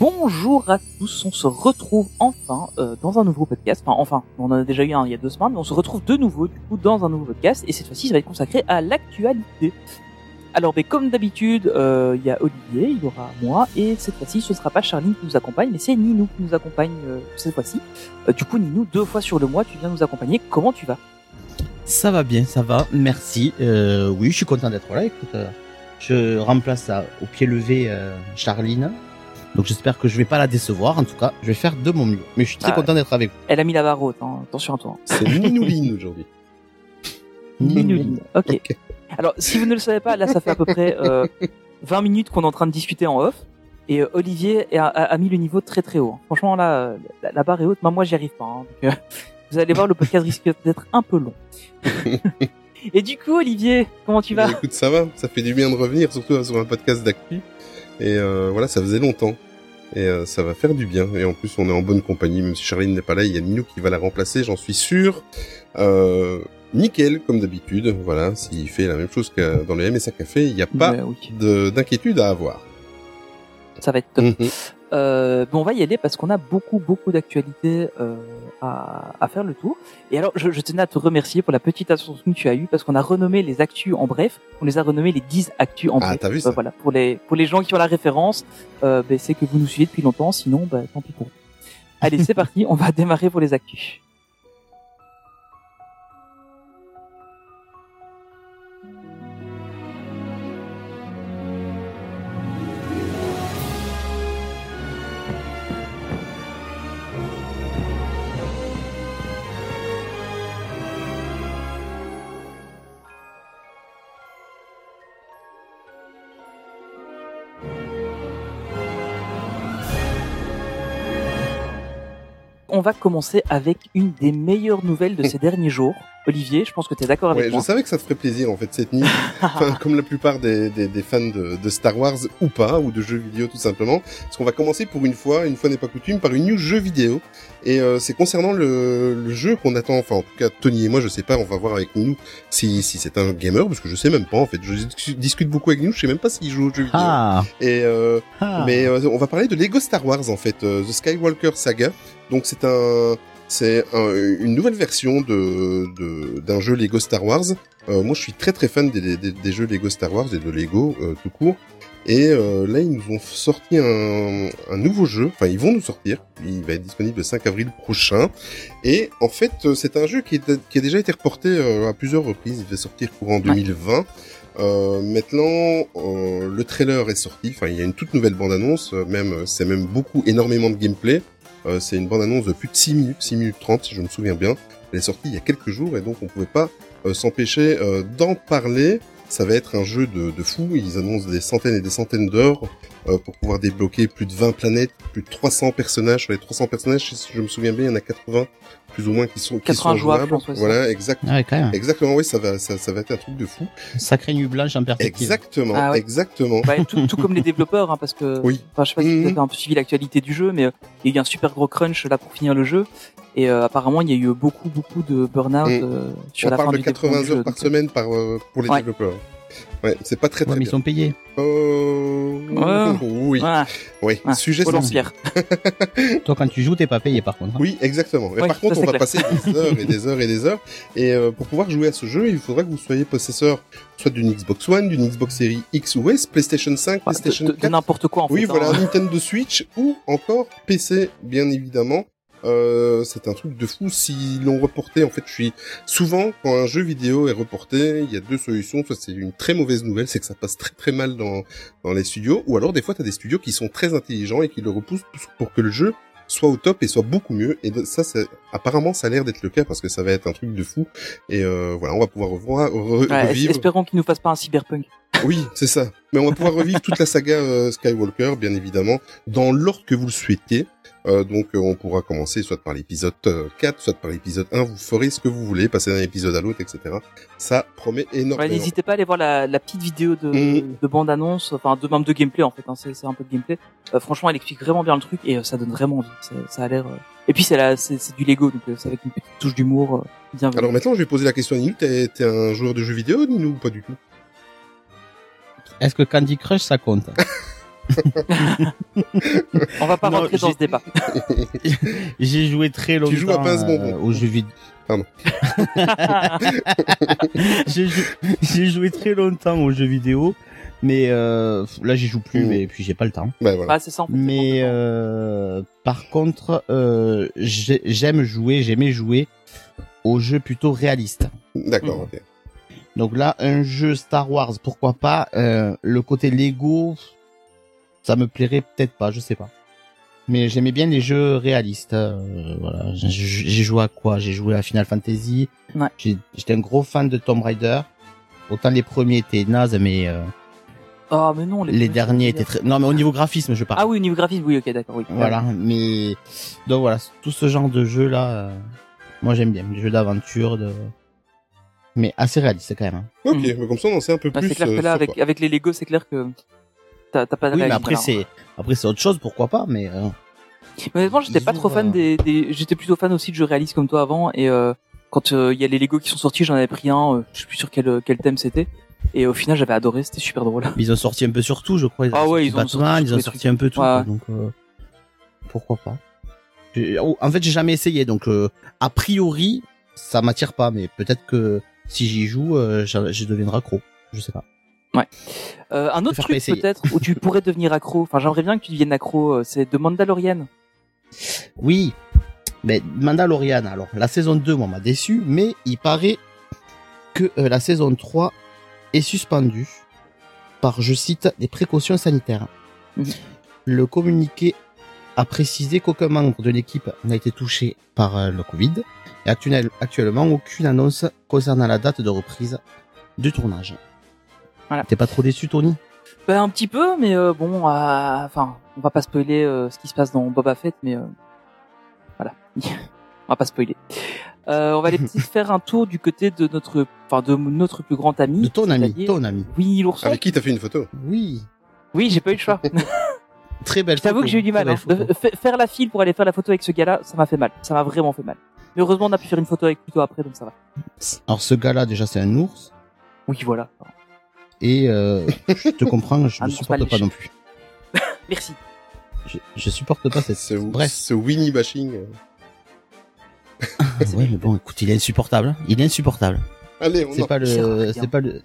Bonjour à tous, on se retrouve enfin euh, dans un nouveau podcast. Enfin, enfin, on en a déjà eu un il y a deux semaines, mais on se retrouve de nouveau du coup dans un nouveau podcast et cette fois-ci ça va être consacré à l'actualité. Alors, mais comme d'habitude, euh, il y a Olivier, il y aura moi et cette fois-ci ce sera pas Charline qui nous accompagne, mais c'est Ninou qui nous accompagne euh, cette fois-ci. Du coup, Ninou, deux fois sur le mois, tu viens nous accompagner. Comment tu vas? Ça va bien, ça va, merci. Oui, je suis content d'être là. Écoute, je remplace au pied levé Charline. Donc j'espère que je vais pas la décevoir. En tout cas, je vais faire de mon mieux. Mais je suis très Ah, content d'être avec vous. Elle a mis la barre haute, hein. attention à toi. C'est Ninouline aujourd'hui. Ninouline. Ok. Alors, si vous ne le savez pas, là, ça fait à peu près euh, 20 minutes qu'on est en train de discuter en off. Et euh, Olivier a, a- a mis le niveau très très haut. Franchement, là, euh, la, la barre est haute. Moi, moi, j'y arrive pas. hein. Donc, euh, vous allez voir, le podcast risque d'être un peu long. Et du coup, Olivier, comment tu vas? Bah, écoute, ça va, ça fait du bien de revenir, surtout sur un podcast d'actu. Et euh, voilà, ça faisait longtemps. Et euh, ça va faire du bien. Et en plus, on est en bonne compagnie. Même si Charline n'est pas là, il y a Ninou qui va la remplacer, j'en suis sûr. Euh, nickel, comme d'habitude. Voilà, s'il fait la même chose que dans le MSA Café, il n'y a pas oui. de- d'inquiétude à avoir. Ça va être top. Mhm. Euh, bon, on va y aller parce qu'on a beaucoup, beaucoup d'actualités euh, à, à faire le tour. Et alors, je, je tenais à te remercier pour la petite attention que tu as eue parce qu'on a renommé les actus en bref. On les a renommés les 10 actus en Ah, bref. t'as vu Euh, ça voilà, pour les pour les gens qui ont la référence, euh, ben, c'est que vous nous suivez depuis longtemps. Sinon, ben, tant pis pour vous. Allez, c'est parti. On va démarrer pour les actus. On va commencer avec une des meilleures nouvelles de ces derniers jours. Olivier, je pense que tu es d'accord avec Ouais, je moi. savais que ça te ferait plaisir en fait cette nuit. Enfin, comme la plupart des, des, des fans de, de Star Wars ou pas, ou de jeux vidéo tout simplement. Parce qu'on va commencer pour une fois, une fois n'est pas coutume, par une news jeu vidéo. Et euh, c'est concernant le, le jeu qu'on attend, enfin en tout cas Tony et moi, je sais pas, on va voir avec nous si, si c'est un gamer, parce que je sais même pas en fait. Je dis- discute beaucoup avec nous, je sais même pas s'il joue aux jeux vidéo. Ah, Et euh, ah. mais euh, on va parler de Lego Star Wars en fait, The Skywalker Saga. Donc c'est un c'est un- une nouvelle version de de- d'un jeu Lego Star Wars. Euh, moi je suis très très fan des, des, des jeux Lego Star Wars et de Lego euh, tout court. Et euh, là ils nous ont sorti un, un nouveau jeu. Enfin ils vont nous sortir. Il va être disponible le 5 avril prochain. Et en fait euh, c'est un jeu qui, est, qui a déjà été reporté euh, à plusieurs reprises. Il va sortir courant 2020. Euh, maintenant, euh, le trailer est sorti. Enfin, il y a une toute nouvelle bande-annonce. euh, Même, c'est même beaucoup, énormément de gameplay. Euh, c'est une bande-annonce de plus de 6 minutes, 6 minutes 30, si je me souviens bien. Elle est sortie il y a quelques jours et donc on pouvait pas euh, s'empêcher euh, d'en parler. Ça va être un jeu de, de fou. Ils annoncent des centaines et des centaines d'heures pour pouvoir débloquer plus de 20 planètes, plus de 300 personnages. Sur les 300 personnages, si je me souviens bien, il y en a 80 plus ou moins qui sont, qui 80 sont jouables, pense, ouais. Voilà, exact, Ah ouais, quand même. exactement. Oui, ça va, ça, ça va être un truc de fou. Blanche en perspective. Exactement, Ah ouais. exactement. Bah, tout, tout comme les développeurs, hein, parce que Oui. enfin, je sais pas si vous Mhm. avez un peu suivi l'actualité du jeu, mais euh, il y a eu un super gros crunch là pour finir le jeu, et euh, apparemment il y a eu beaucoup beaucoup de burn-out Mhm. euh, sur On la fin parle de du développement 80 du heures jeu, par donc, euh, semaine par, euh, pour les Ouais. développeurs. Ouais, c'est pas très Ouais, très ils sont payés. Euh... Ouais. Oui, voilà, oui. Ouais, Sujet sensible. Toi, quand tu joues, t'es pas payé par contre. hein. Oui, exactement. Mais Oui, par ça, contre, on va clair. passer des heures et des heures et des heures. Et euh, pour pouvoir jouer à ce jeu, il faudra que vous soyez possesseur soit d'une Xbox One, d'une Xbox Series X ou S, PlayStation 5, Enfin, PlayStation de, de 4. n'importe quoi en oui, fait. voilà, hein. Nintendo Switch ou encore PC, bien évidemment. Euh, c'est un truc de fou. S'ils l'ont reporté, en fait, je suis souvent quand un jeu vidéo est reporté, il y a deux solutions. Soit c'est une très mauvaise nouvelle, c'est que ça passe très très mal dans dans les studios, ou alors des fois t'as des studios qui sont très intelligents et qui le repoussent pour que le jeu soit au top et soit beaucoup mieux. Et ça, c'est apparemment ça a l'air d'être le cas parce que ça va être un truc de fou. Et euh, voilà, on va pouvoir revoir, re- Ouais, espérons qu'ils nous fassent pas un cyberpunk. Oui, c'est ça. Mais on va pouvoir revivre toute la saga euh, Skywalker, bien évidemment, dans l'ordre que vous le souhaitiez. Euh, donc euh, on pourra commencer soit par l'épisode euh, 4, soit par l'épisode 1. Vous ferez ce que vous voulez, passer d'un épisode à l'autre, etc. Ça promet Ouais, énormément. N'hésitez pas à aller voir la, la petite vidéo de, Mhm. de bande annonce, enfin de même de gameplay en fait. Hein, c'est c'est un peu de gameplay. Euh, franchement, elle explique vraiment bien le truc et euh, ça donne vraiment envie. Ça, ça a l'air. euh, Et puis c'est c'est du Lego, donc euh, c'est avec une petite touche d'humour euh, bien. Alors maintenant, je vais poser la question à Ninu. T'es un joueur de jeux vidéo, Ninu, ou pas du tout? Est-ce que Candy Crush ça compte On va pas Non, rentrer dans ce débat. J'ai joué très longtemps Tu joues à euh, aux jeux vidéo. Pardon. j'ai jou- j'ai joué très longtemps aux jeux vidéo, mais euh, là j'y joue plus, Mhm. et puis j'ai pas le temps. Ben voilà. Ah, c'est ça. En fait, c'est Mais euh, par contre, euh, j'ai- j'aime jouer, j'aimais jouer aux jeux plutôt réalistes. D'accord, ok. Donc là, un jeu Star Wars, pourquoi pas. Euh, le côté Lego, ça me plairait peut-être pas, je sais pas. Mais j'aimais bien les jeux réalistes. euh, voilà, j'ai joué à quoi? J'ai joué à Final Fantasy. Ouais. J'étais un gros fan de Tomb Raider. Autant les premiers étaient nazes, mais euh, Ah, mais non. les derniers étaient très. Non, mais au niveau graphisme, je parle. Ah oui, au niveau graphisme, oui, ok, d'accord, oui. Voilà, mais donc voilà, tout ce genre de jeu là, moi j'aime bien, les jeux d'aventure, de mais assez réaliste quand même. hein. Ok, Mhm. mais comme ça, on en sait un peu Bah, plus. c'est clair que euh, là, avec, avec les Lego, c'est clair que t'as t'as pas de Oui, mais réalisme, après c'est après c'est autre chose, pourquoi pas, mais euh, Mais Honnêtement, j'étais pas trop fan euh, des, des... j'étais plutôt fan aussi de jeux réalistes comme toi avant et euh, quand euh, il y a les Lego qui sont sortis, j'en avais pris un, euh, je sais plus sur quel quel thème c'était et au final j'avais adoré, c'était super drôle. ils ont sorti un peu sur tout, je crois. Ils ont Ah sorti ouais, ils ont Batman, sorti ils ont sorti un peu tout, Ouais. quoi, donc euh, pourquoi pas. Oh, En fait, j'ai jamais essayé, donc euh, a priori ça m'attire pas, mais peut-être que si j'y joue, euh, je je deviendrai accro, je sais pas. Euh, un autre truc peut-être où tu pourrais devenir accro, enfin j'aimerais bien que tu deviennes accro, euh, c'est de Mandalorian. Oui, mais Mandalorian, alors la saison 2, moi, m'a déçu, mais il paraît que euh, la saison 3 est suspendue par, je cite, des précautions sanitaires. Mhm. Le communiqué a précisé qu'aucun membre de l'équipe n'a été touché par euh, le Covid, et actuel- actuellement aucune annonce concernant la date de reprise du tournage. Voilà. T'es pas trop déçu, Tony? Bah, un petit peu, mais euh, bon, euh, enfin, on va pas spoiler euh, ce qui se passe dans Boba Fett, mais euh, voilà, on va pas spoiler. Euh, on va aller peut-être faire un tour du côté de notre, enfin, de notre plus grand ami. De ton ami, ton ami. Oui, l'ourson. Avec qui t'as fait une photo? Oui, Oui, j'ai pas eu le choix. très belle photo, que j'ai eu du mal. Hein. faire la file pour aller faire la photo avec ce gars-là, ça m'a fait mal. Ça m'a vraiment fait mal. Mais heureusement, on a pu faire une photo avec plutôt après, donc ça va. Alors ce gars-là, déjà, c'est un ours. Oui, voilà. Et euh, je te comprends, je Un ne supporte pas non plus. Merci. Je, je supporte pas cette. Ce, Bref. ce Winnie bashing. euh. ouais, mais bon, écoute, il est insupportable. hein. Il est insupportable. Allez, on C'est pas le, c'est pas le,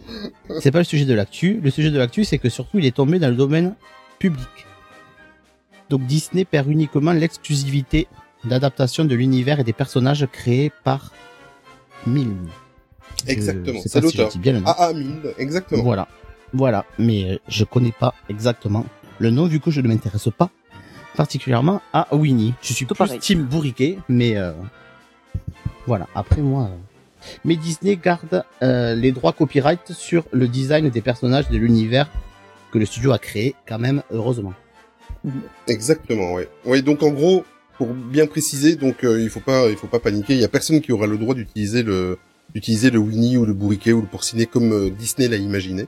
c'est pas le sujet de l'actu. Le sujet de l'actu, c'est que surtout, il est tombé dans le domaine public. Donc Disney perd uniquement l'exclusivité d'adaptation de l'univers et des personnages créés par Milne. Je Exactement, c'est si l'auteur. dis bien le nom. AA 1000, exactement. Voilà. Voilà. Mais euh, je connais pas exactement le nom vu que je ne m'intéresse pas particulièrement à Winnie. Je suis Tout plus pareil. team bourriquet, mais euh, voilà. Après moi, euh, mais Disney garde euh, les droits copyright sur le design des personnages de l'univers que le studio a créé, quand même, heureusement. Exactement, ouais. Ouais, donc en gros, pour bien préciser, donc euh, il faut pas, il faut pas paniquer. Il y a personne qui aura le droit d'utiliser le, d'utiliser le Winnie ou le Bourriquet ou le Porcinet comme euh, Disney l'a imaginé.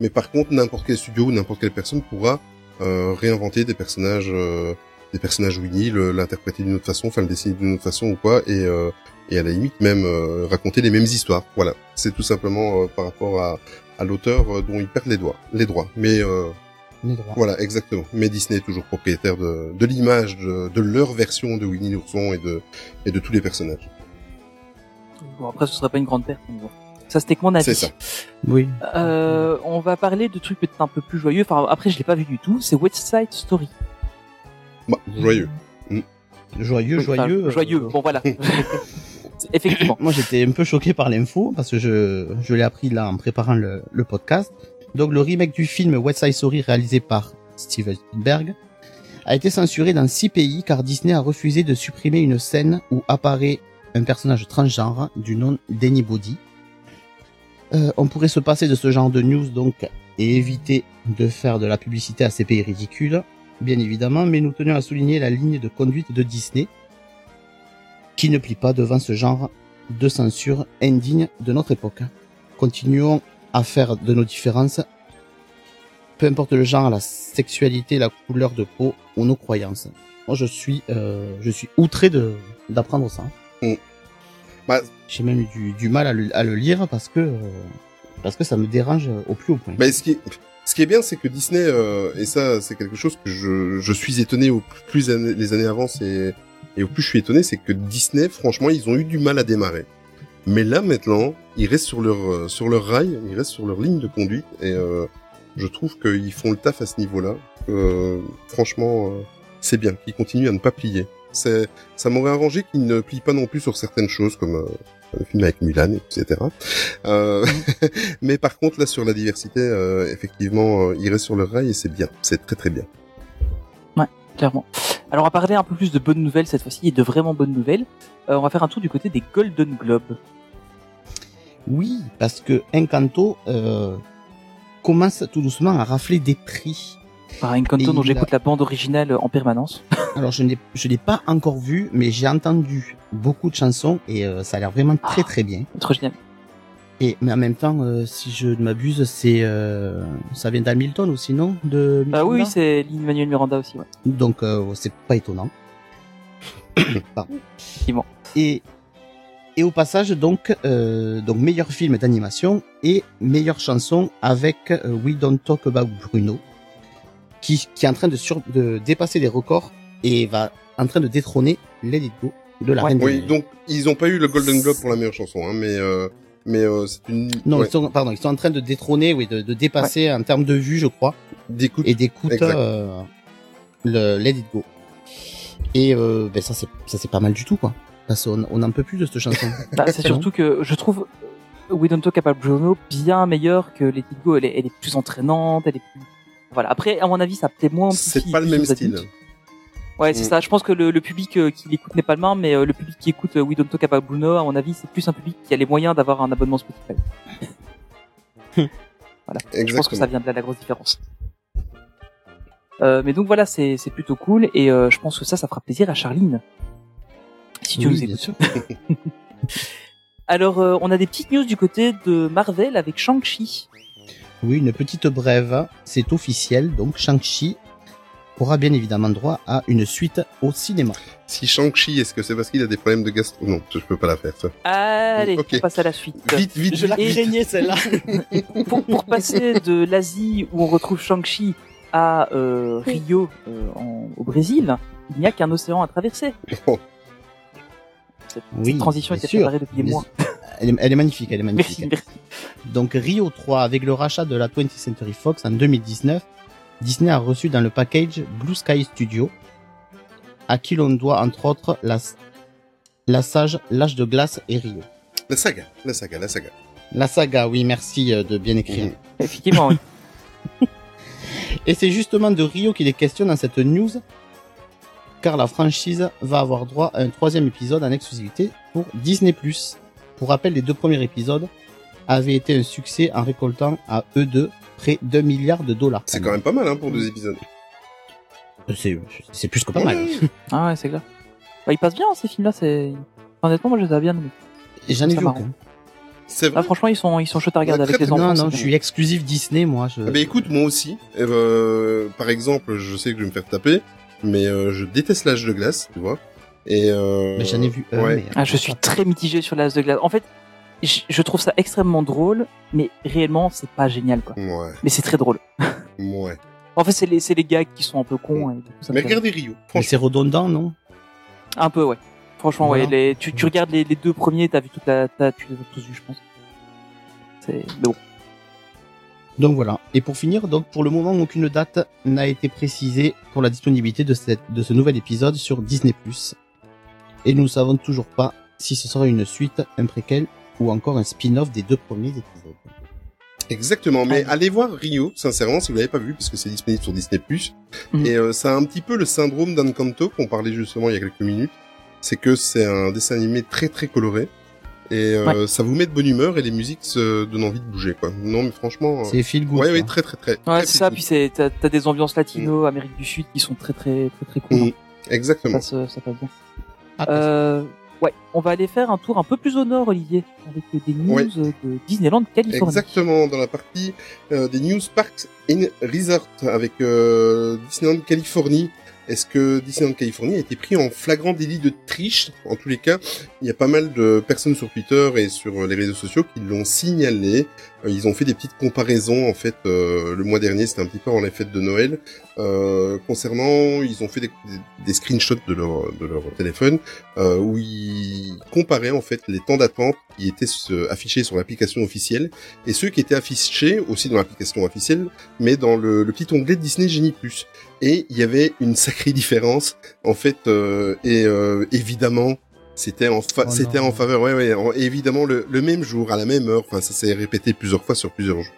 Mais par contre, n'importe quel studio ou n'importe quelle personne pourra euh, réinventer des personnages, euh, des personnages Winnie, l'interpréter d'une autre façon, enfin le dessiner d'une autre façon ou quoi, et euh, et à la limite même raconter les mêmes histoires. Voilà, c'est tout simplement par rapport à, à l'auteur dont il perd les droits, les droits. Mais Les droits. voilà, exactement. Mais Disney est toujours propriétaire de, de l'image, de, de leur version de Winnie l'ourson et de, et de tous les personnages. Bon, après, ce serait pas une grande perte. mais bon. Ça, c'était que mon avis. C'est ça. Oui. Euh, on va parler de trucs peut-être un peu plus joyeux. Enfin, après, je l'ai pas vu du tout. C'est West Side Story. Bah, joyeux. Joyeux, Oui, enfin, joyeux. euh, joyeux. Bon, voilà. Effectivement. Moi, j'étais un peu choqué par l'info parce que je, je l'ai appris là en préparant le, le podcast. Donc, le remake du film West Side Story réalisé par Steven Spielberg a été censuré dans six pays car Disney a refusé de supprimer une scène où apparaît un personnage transgenre du nom d'Anybody. Euh, on pourrait se passer de ce genre de news donc et éviter de faire de la publicité à ces pays ridicules, bien évidemment, mais nous tenions à souligner la ligne de conduite de Disney qui ne plie pas devant ce genre de censure indigne de notre époque. Continuons à faire de nos différences, peu importe le genre, la sexualité, la couleur de peau ou nos croyances. Moi, je suis, euh, je suis outré de d'apprendre ça. Mm. Bah- J'ai même eu du, du mal à le, à le lire parce que euh, parce que ça me dérange au plus haut point. Mais ce qui est, ce qui est bien, c'est que Disney, euh, et ça, c'est quelque chose que je, je suis étonné au plus années- les années avancent et, et au plus je suis étonné, c'est que Disney, franchement, ils ont eu du mal à démarrer. Mais là, maintenant, ils restent sur leur, euh, sur leur rail, ils restent sur leur ligne de conduite, et euh, je trouve qu'ils font le taf à ce niveau-là. Euh, franchement, euh, c'est bien qu'ils continuent à ne pas plier. C'est, ça m'aurait arrangé qu'ils ne plient pas non plus sur certaines choses, comme euh, le film avec Mulan, etc. Euh, mais par contre, là, sur la diversité, effectivement, ils restent sur leur rail et c'est bien. C'est très très bien. clairement. Alors on va parler un peu plus de bonnes nouvelles cette fois-ci et de vraiment bonnes nouvelles. Euh, on va faire un tour du côté des Golden Globes. Oui, parce que Encanto euh, commence tout doucement à rafler des prix. Par Encanto Et dont j'écoute la bande originale en permanence. Alors je n'ai je l'ai pas encore vu, mais j'ai entendu beaucoup de chansons et euh, ça a l'air vraiment très très bien. Trop génial. Et mais en même temps, euh, si je ne m'abuse, c'est euh, ça vient d'Hamilton aussi, non? De Ah oui, Miranda? oui, c'est Lin-Manuel Miranda aussi. Ouais. Donc euh, c'est pas étonnant. Pardon. Effectivement. Et et au passage donc euh, donc meilleur film d'animation et meilleure chanson avec euh, We Don't Talk About Bruno qui qui est en train de sur de dépasser les records et va en train de détrôner Let It Go de la Ouais. Reine Oui, donc ils ont pas eu le Golden Globe pour la meilleure chanson, hein, mais euh, mais euh, c'est une Non, ouais, ils sont, pardon, ils sont en train de détrôner, oui, de, de dépasser en termes de vues, je crois, d'écoute. et d'écoute euh, le Let It Go. Et euh, ben ça c'est ça c'est pas mal du tout quoi. Parce qu'on on n'en peut plus de cette chanson. Bah, c'est surtout que je trouve euh, We Don't Talk About Bruno bien meilleur que Let It Go. Elle est, elle est plus entraînante, elle est plus... Voilà. Après, à mon avis, ça plaît moins. C'est pas le plus même style. Ouais, c'est Mm. ça. Je pense que le, le public euh, qui l'écoute n'est pas le même, mais euh, le public qui écoute euh, We Don't Talk About Bruno, à mon avis, c'est plus un public qui a les moyens d'avoir un abonnement Spotify. voilà. Je pense que Exactement. ça vient de là la grosse différence. Euh, mais donc voilà, c'est c'est plutôt cool et euh, je pense que ça, ça fera plaisir à Charline. Si tu Oui, nous bien écoutes. sûr. Alors, euh, on a des petites news du côté de Marvel avec Shang-Chi. Oui, une petite brève, c'est officiel, donc Shang-Chi aura bien évidemment droit à une suite au cinéma. Si Shang-Chi, est-ce que c'est parce qu'il a des problèmes de gastro Non, je peux pas la faire ça. Allez, on passe à la suite. Vite, vite, Je la Et- craignais celle-là. Pour, pour passer de l'Asie où on retrouve Shang-Chi à euh, Rio euh, en- au Brésil, il n'y a qu'un océan à traverser. Cette, Oui, cette transition était sûr. préparée depuis des mois. Elle est, elle est magnifique, elle est magnifique. Merci, merci. Donc Rio 3, avec le rachat de la 20th Century Fox en 2019, Disney a reçu dans le package Blue Sky Studio, à qui l'on doit entre autres la, la sage L'âge de glace et Rio. La saga, la saga, la saga. La saga, oui, merci euh, de bien écrire. Effectivement, oui. Et c'est justement de Rio qu'il est question dans cette news, car la franchise va avoir droit à un troisième épisode en exclusivité pour Disney+. Pour rappel, les deux premiers épisodes avaient été un succès en récoltant à eux deux près d'un milliard de dollars. C'est quand même pas mal hein, pour deux épisodes. Euh, C'est, plus que pas mal. Ah ouais, c'est clair. Bah, ils passent bien ces films-là. C'est honnêtement, moi, je les ai bien aimés. J'en ai vu marrant. aucun. C'est Ah, franchement, ils sont, ils sont chouettes à regarder Ouais, avec les enfants. Non, non, je suis exclusif Disney, moi. Je... Ah bah écoute, moi aussi. Euh, par exemple, je sais que je vais me faire taper, mais euh, je déteste l'âge de glace, tu vois. Et euh, mais j'en ai vu un. ouais. mais- Ah, je suis très mitigé sur l'as de glace. En fait, je, je trouve ça extrêmement drôle, mais réellement, c'est pas génial, quoi. Ouais, Mais c'est très drôle. ouais. En fait, c'est les, c'est les gags qui sont un peu cons. Et me Mais regardez Rio. Mais c'est redondant, non? Un peu, ouais. Franchement, Voilà. ouais. Les, tu, tu regardes les, les deux premiers, t'as vu toute la, t'as, tu les as tous vus, je pense. C'est, mais bon. Donc voilà. Et pour finir, donc pour le moment, aucune date n'a été précisée pour la disponibilité de, cette, de ce nouvel épisode sur Disney+. Et nous ne savons toujours pas si ce sera une suite, un préquel ou encore un spin-off des deux premiers épisodes. exactement. Mais Ah. allez voir Rio, sincèrement, si vous l'avez pas vu, parce que c'est disponible sur Disney+. Mhm. Et euh, ça a un petit peu le syndrome d'Encanto qu'on parlait justement il y a quelques minutes. C'est que c'est un dessin animé très très coloré. Et euh, ça vous met de bonne humeur et les musiques se donnent envie de bouger quoi. Non mais franchement. euh, C'est feel good. Ouais, ouais, très très très. Ouais, c'est ça. Puis c'est t'as des ambiances latino, Amérique du Sud qui sont très très très très cool. Mm. good. Exactement. Ça se ça passe bien. Ah, Euh, ouais, on va aller faire un tour un peu plus au nord, Olivier, avec des news Ouais. euh, de Disneyland Californie. Exactement, dans la partie euh, des News Parks in Resort avec euh, Disneyland Californie. Est-ce que Disneyland Californie a été pris en flagrant délit de triche? En tous les cas, il y a pas mal de personnes sur Twitter et sur les réseaux sociaux qui l'ont signalé. Euh, ils ont fait des petites comparaisons en fait euh, le mois dernier, c'était un petit peu avant les fêtes de Noël. Euh, concernant, ils ont fait des, screenshots de leur de leur téléphone euh, où ils comparaient en fait les temps d'attente qui étaient euh, affichés sur l'application officielle et ceux qui étaient affichés aussi dans l'application officielle, mais dans le, le petit onglet Disney Genie Plus. Et il y avait une sacrée différence, en fait, euh, et euh, évidemment, c'était en fa- Oh c'était en faveur, ouais, ouais, en- évidemment le, le même jour, à la même heure, enfin ça s'est répété plusieurs fois sur plusieurs jours.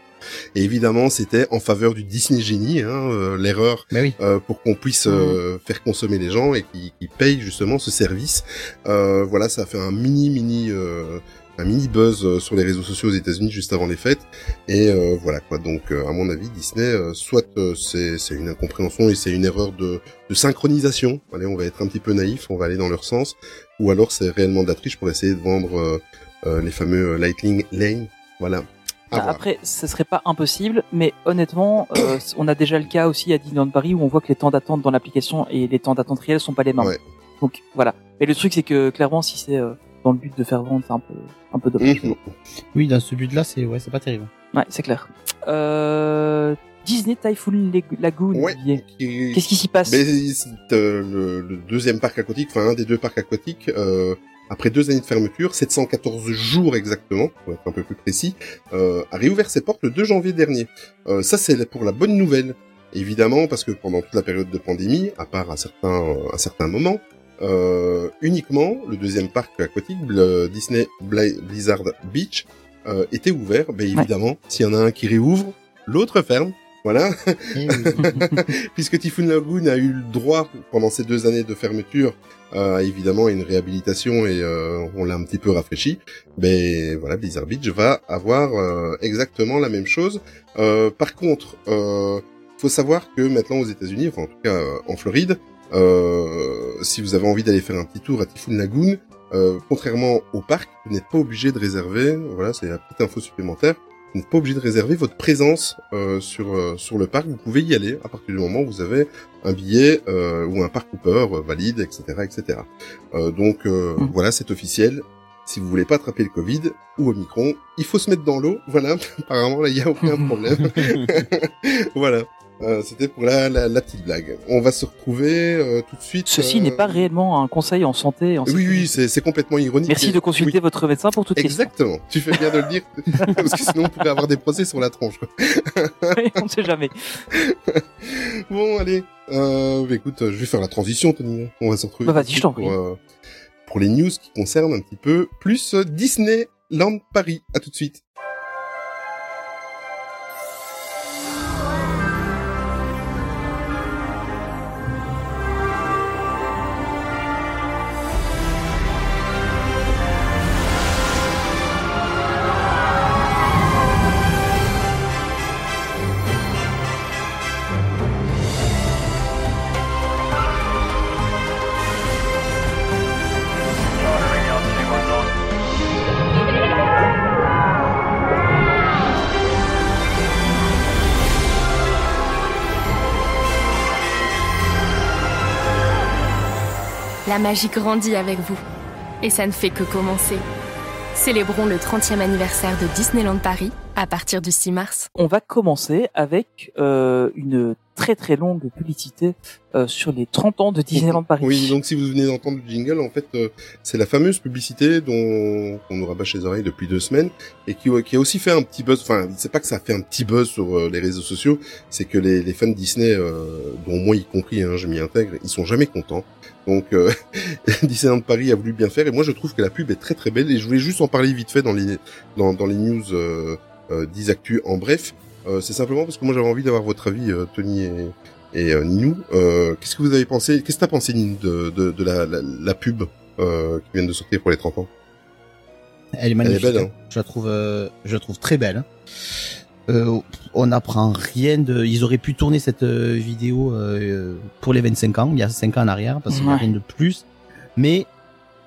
Et évidemment, c'était en faveur du Disney Genie, hein, euh, l'erreur oui. euh, pour qu'on puisse euh, faire consommer les gens et qui, qui payent justement ce service. Euh, voilà, ça a fait un mini mini euh, un mini buzz euh, sur les réseaux sociaux aux États-Unis juste avant les fêtes. Et euh, voilà quoi. Donc euh, à mon avis, Disney, euh, soit euh, c'est c'est une incompréhension et c'est une erreur de, de synchronisation. Allez, on va être un petit peu naïf, on va aller dans leur sens. Ou alors c'est réellement de la triche pour essayer de vendre euh, les fameux Lightning Lane. Voilà. Bah. Après, ce serait pas impossible, mais honnêtement, euh, on a déjà le cas aussi à Disneyland Paris où on voit que les temps d'attente dans l'application et les temps d'attente réels sont pas les mêmes. Ouais. Donc voilà. Mais le truc c'est que clairement, si c'est euh, dans le but de faire vendre, c'est un peu un peu dommage. Mhm. Oui, dans ce but-là, c'est ouais, c'est pas terrible. Ouais, c'est clair. Euh, Disney Typhoon Lag- Lagoon. Ouais. Qu'est-ce qui s'y passe? Mais c'est euh, le, le deuxième parc aquatique, enfin un des deux parcs aquatiques, euh, après deux années de fermeture, 714 jours exactement, pour être un peu plus précis, euh, a réouvert ses portes le 2 janvier dernier. Euh, ça c'est pour la bonne nouvelle, évidemment, parce que pendant toute la période de pandémie, à part à certains, à certains moments, euh, uniquement le deuxième parc aquatique, le Disney Bla- Blizzard Beach, euh, était ouvert. Ben évidemment, s'il y en a un qui réouvre, l'autre ferme. Voilà. Puisque Typhoon Lagoon a eu le droit pendant ces deux années de fermeture euh, évidemment à une réhabilitation et euh, on l'a un petit peu rafraîchi mais voilà Blizzard Beach va avoir euh, exactement la même chose Euh, par contre euh, faut savoir que maintenant aux États-Unis enfin en tout cas euh, en Floride euh, si vous avez envie d'aller faire un petit tour à Typhoon Lagoon euh, contrairement au parc vous n'êtes pas obligé de réserver voilà c'est la petite info supplémentaire vous n'êtes pas obligé de réserver votre présence euh, sur euh, sur le parc. Vous pouvez y aller à partir du moment où vous avez un billet euh, ou un parc Cooper euh, valide, etc., etc. Euh, donc euh, Mm. voilà, c'est officiel. Si vous voulez pas attraper le Covid ou Omicron, il faut se mettre dans l'eau. Voilà, apparemment là, il y a aucun problème. voilà. Euh, C'était pour la, la, la petite blague. On va se retrouver euh, tout de suite. Ceci euh, n'est pas réellement un conseil en santé. et En Oui, oui, c'est complètement ironique. Merci de consulter oui. votre médecin pour toute question. Exactement. Tu fais bien de le dire, parce que sinon on pourrait avoir des procès sur la tronche. quoi. on ne sait jamais. Bon, allez. Euh, écoute, euh, je vais faire la transition, Tony. On va se retrouver Bah, vas-y, je t'en suite pour, euh, pour les news qui concernent un petit peu plus euh, Disneyland Paris. À tout de suite. Magie grandit avec vous. Et ça ne fait que commencer. Célébrons le 30e anniversaire de Disneyland Paris à partir du 6 mars. On va commencer avec euh, une très très longue publicité euh, sur les 30 ans de Disneyland Paris. Oui, donc si vous venez d'entendre le jingle, en fait, euh, c'est la fameuse publicité dont on nous rabâche les oreilles depuis deux semaines et qui, qui a aussi fait un petit buzz. Enfin, c'est pas que ça a fait un petit buzz sur euh, les réseaux sociaux, c'est que les, les fans Disney, euh, dont moi y compris, hein, je m'y intègre, ils sont jamais contents. Donc euh, Disneyland Paris a voulu bien faire et moi je trouve que la pub est très très belle et je voulais juste en parler vite fait dans les dans, dans les news 10 actus en bref. Euh, c'est simplement parce que moi j'avais envie d'avoir votre avis, euh, Tony et, et euh, Ninou. Euh, Qu'est-ce que vous avez pensé Qu'est-ce que t'as pensé Ninou de, de, de la, la, la pub euh, qui vient de sortir pour les 30 ans? Elle est magnifique. belle, hein. Je la trouve, euh, je la trouve très belle. Euh, on n'apprend rien de. Ils auraient pu tourner cette euh, vidéo euh, pour les 25 ans, il y a 5 ans en arrière, parce qu'il n'y a rien de plus. Mais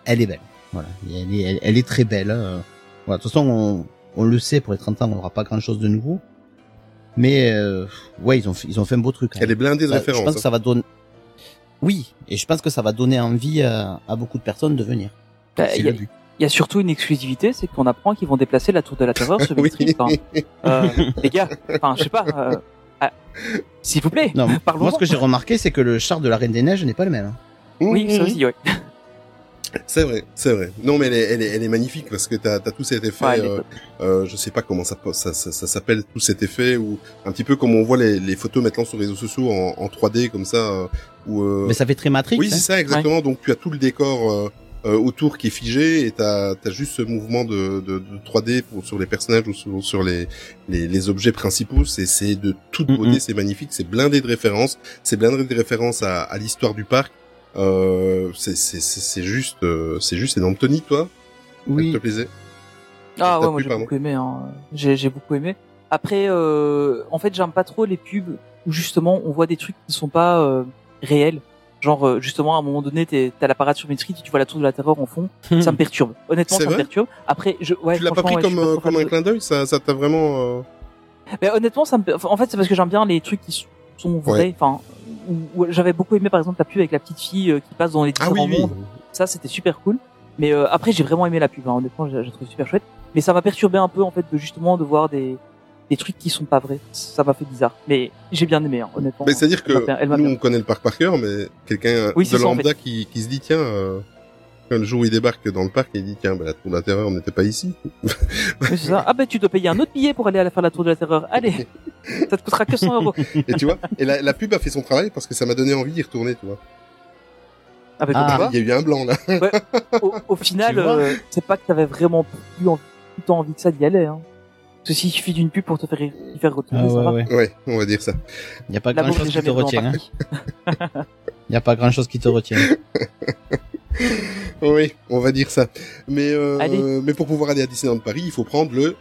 elle est belle. Voilà, elle est, elle, elle est très belle. hein. Voilà, de toute façon, on, on le sait, pour les 30 ans, on n'aura pas grand-chose de nouveau. Mais euh, ouais, ils ont, fait- ils ont fait un beau truc. hein. Elle est blindée de références. Je pense hein. que ça va donner. Oui, et je pense que ça va donner envie à, à beaucoup de personnes de venir. Bah, C'est il y. Il y a surtout une exclusivité, c'est qu'on apprend qu'ils vont déplacer la tour de la terreur sur Main Oui. Street. Euh, les gars, enfin, je sais pas. euh, ah, S'il vous plaît, Non, moi ce que j'ai remarqué, c'est que le char de la Reine des Neiges n'est pas le même. hein. Oui, ça aussi, ouais. C'est vrai, c'est vrai. Non, mais elle est, elle est, elle est magnifique parce que t'as as tout cet effet. Ouais, euh, euh, je sais pas comment ça, ça, ça, ça s'appelle tout cet effet ou un petit peu comme on voit les, les photos maintenant sur les réseaux sociaux en, en 3D comme ça. euh, où, euh, Mais ça fait très Matrix. oui, hein. c'est ça exactement. Donc tu as tout le décor euh, euh, autour qui est figé et t'as as juste ce mouvement de, de, de 3D pour, sur les personnages ou sur, sur les, les, les objets principaux. C'est c'est de toute Mhm. beauté, c'est magnifique, c'est blindé de références, c'est blindé de références à, à l'histoire du parc. Euh, c'est c'est c'est c'est juste euh, c'est juste énorme. Tony, toi, ça Oui. te plaisait? Ah ouais, moi j'ai beaucoup aimé. Hein. J'ai j'ai beaucoup aimé. Après, euh, en fait, j'aime pas trop les pubs où justement on voit des trucs qui sont pas euh, réels. Genre euh, justement à un moment donné, t'es- t'as la parade sur Main Street, tu vois la tour de la terreur en fond. Ça me perturbe. Honnêtement, ça me perturbe. Après, je ouais. Tu l'as pas pris ouais, comme euh, pas trop comme un de- clin d'œil? Ça ça t'a vraiment euh, Mais honnêtement, ça me... en fait, c'est parce que j'aime bien les trucs qui sont vrais. Enfin, où- où j'avais beaucoup aimé par exemple la pub avec la petite fille euh, qui passe dans les Ah différents oui oui. mondes. Ça, c'était super cool. Mais euh, après, j'ai vraiment aimé la pub. Hein. Honnêtement, j'ai j'ai trouvé super chouette. Mais ça m'a perturbé un peu en fait de justement de voir des des trucs qui sont pas vrais. Ça m'a fait bizarre. Mais j'ai bien aimé, hein, honnêtement. Mais que m'a bien- elle m'a nous on connaît le parc par cœur, mais quelqu'un Oui, de c'est en lambda fait. qui, qui se dit tiens, euh, quand le jour où il débarque dans le parc, il dit tiens, bah, la tour de la terreur n'était pas ici. Oui, c'est ça. Ah ben tu dois payer un autre billet pour aller à la faire la tour de la terreur. Allez, ça te coûtera que 100 euros. Et tu vois, et la, la pub a fait son travail parce que ça m'a donné envie d'y retourner, tu vois. Ah ben Ah. comme quoi, Il y a eu un blanc là. au, au final, euh, c'est pas que t'avais vraiment plus envie, tout le temps envie que ça d'y aller. Hein. Parce que s'il suffit d'une pub pour te faire, y faire retourner, Ah ça ouais, va. ouais. Ouais, on va dire ça. Il n'y a pas grand chose n'est qui te retient. hein. Il n'y a pas grand chose qui te retient. Oui, on va dire ça. Mais euh, mais pour pouvoir aller à Disneyland Paris, il faut prendre le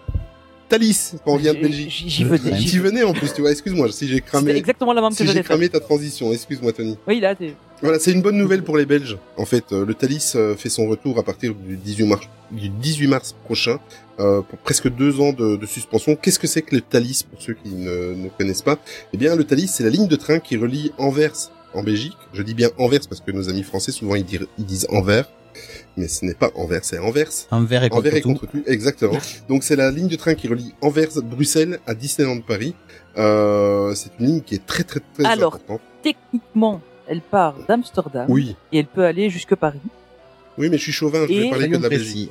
Thalys quand on vient de Belgique. J'y venais. J'y venais. en plus, tu vois. Excuse-moi si j'ai cramé. exactement la même que Si j'ai cramé ta transition, excuse-moi Tony. Oui, là, t'es... Voilà, c'est une bonne nouvelle pour les Belges. En fait, euh, le Thalys euh, fait son retour à partir du 18 mars, du 18 mars prochain, euh, pour presque deux ans de, de suspension. Qu'est-ce que c'est que le Thalys pour ceux qui ne, ne connaissent pas? Eh bien, le Thalys, c'est la ligne de train qui relie Anvers en Belgique. Je dis bien Anvers parce que nos amis français souvent ils, disent Anvers, mais ce n'est pas Anvers, c'est Anvers. Envers et contre Envers et tout. contre tout, exactement. Donc c'est la ligne de train qui relie Anvers, Bruxelles à Disneyland Paris. Euh, c'est une ligne qui est très très très Alors, importante. Techniquement, elle part d'Amsterdam Oui, et elle peut aller jusque Paris. oui, mais je suis chauvin, je vais Et- parler que de la Belgique. précis.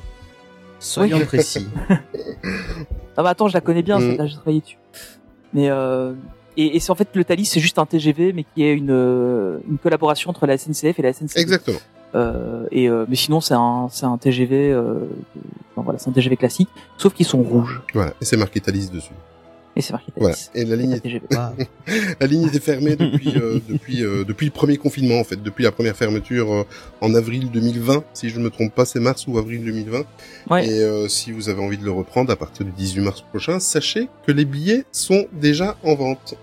Soyons Oui. précis. Ah bah attends, je la connais bien, Mm. celle-là, j'ai travaillé dessus. Mais euh... et, et c'est en fait le Thalys, c'est juste un TGV, mais qui est une une collaboration entre la SNCF et la SNCF. Exactement. Euh, et euh, mais sinon c'est un c'est un TGV, euh... enfin, voilà, c'est un TGV classique, sauf qu'ils sont rouges. Voilà, et c'est marqué Thalys dessus. Et c'est marqué Voilà. Thalys. Et la ligne, TGV. Ah, la ligne était fermée depuis euh, depuis euh, depuis le premier confinement en fait, depuis la première fermeture euh, en avril 2020, si je ne me trompe pas, c'est mars ou avril 2020. Ouais. Et euh, si vous avez envie de le reprendre à partir du 18 mars prochain, sachez que les billets sont déjà en vente.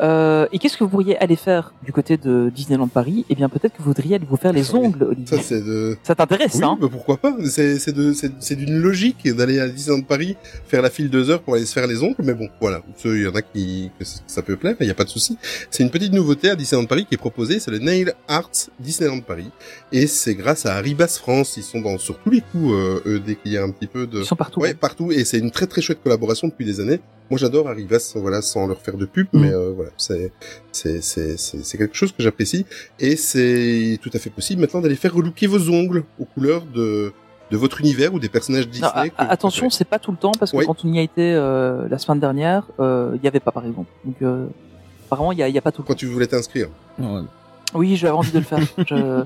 Euh, et qu'est-ce que vous pourriez aller faire du côté de Disneyland Paris? Eh bien, peut-être que vous voudriez aller vous faire les ongles, Olivier. Ça c'est de Ça t'intéresse, Oui, hein? bah pourquoi pas? C'est c'est de c'est c'est d'une logique d'aller à Disneyland Paris, faire la file deux heures pour aller se faire les ongles, mais bon, voilà. Il y en a qui que ça peut plaire, il y a pas de souci. C'est une petite nouveauté à Disneyland Paris qui est proposée, c'est le Nail Arts Disneyland Paris, et c'est grâce à Arribas France. Ils sont dans sur tous les coups, euh, eux, dès qu'il y a un petit peu de Ils sont partout. Ouais, partout, et c'est une très très chouette collaboration depuis des années. Moi, j'adore Arrivas, voilà, sans leur faire de pub, Mm. mais euh, voilà, c'est c'est c'est c'est c'est quelque chose que j'apprécie, et c'est tout à fait possible maintenant d'aller faire relooker vos ongles aux couleurs de de votre univers ou des personnages Disney. Non, que attention, c'est pas tout le temps parce que Oui. quand on y a été euh, la semaine dernière, euh, il y avait pas par exemple. Donc euh, apparemment il y a, il y a pas tout le quand temps. tu voulais t'inscrire. non, Oui, j'avais envie de le faire. je...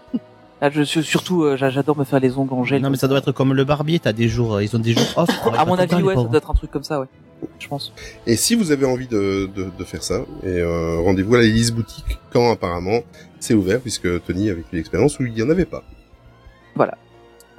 Là, je suis surtout, euh, j'a- j'adore me faire les ongles en gel. non, mais ça doit être comme le barbier. T'as des jours, euh, ils ont des jours off. À mon avis, ouais, ça doit être un truc comme ça, ouais. Je pense. Et si vous avez envie de de, de faire ça, et euh, rendez-vous à la boutique quand apparemment c'est ouvert puisque Tony a vécu l'expérience où il y en avait pas.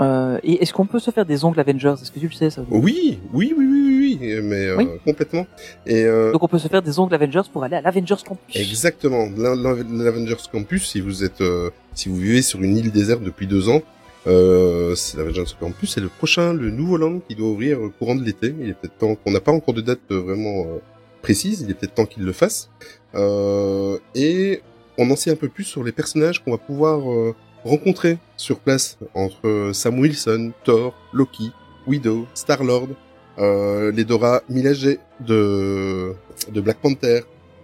Euh, et est-ce qu'on peut se faire des ongles Avengers? Est-ce que tu le sais ça? Oui, oui, oui, oui, oui, oui, mais euh, Oui. complètement. Et euh, Donc on peut se faire des ongles Avengers pour aller à l'Avengers Campus. Exactement. L'A- l'A- L'Avengers Campus, si vous êtes, euh, si vous vivez sur une île déserte depuis deux ans, euh, c'est Campus, c'est le prochain, le nouveau land qui doit ouvrir courant de l'été. Il est peut-être temps qu'on n'a pas encore de date euh, vraiment euh, précise. Il est peut-être temps qu'il le fasse. Euh, et on en sait un peu plus sur les personnages qu'on va pouvoir euh, rencontrer sur place entre Sam Wilson, Thor, Loki, Widow, Star Lord, euh, les Dora Milaje de de Black Panther.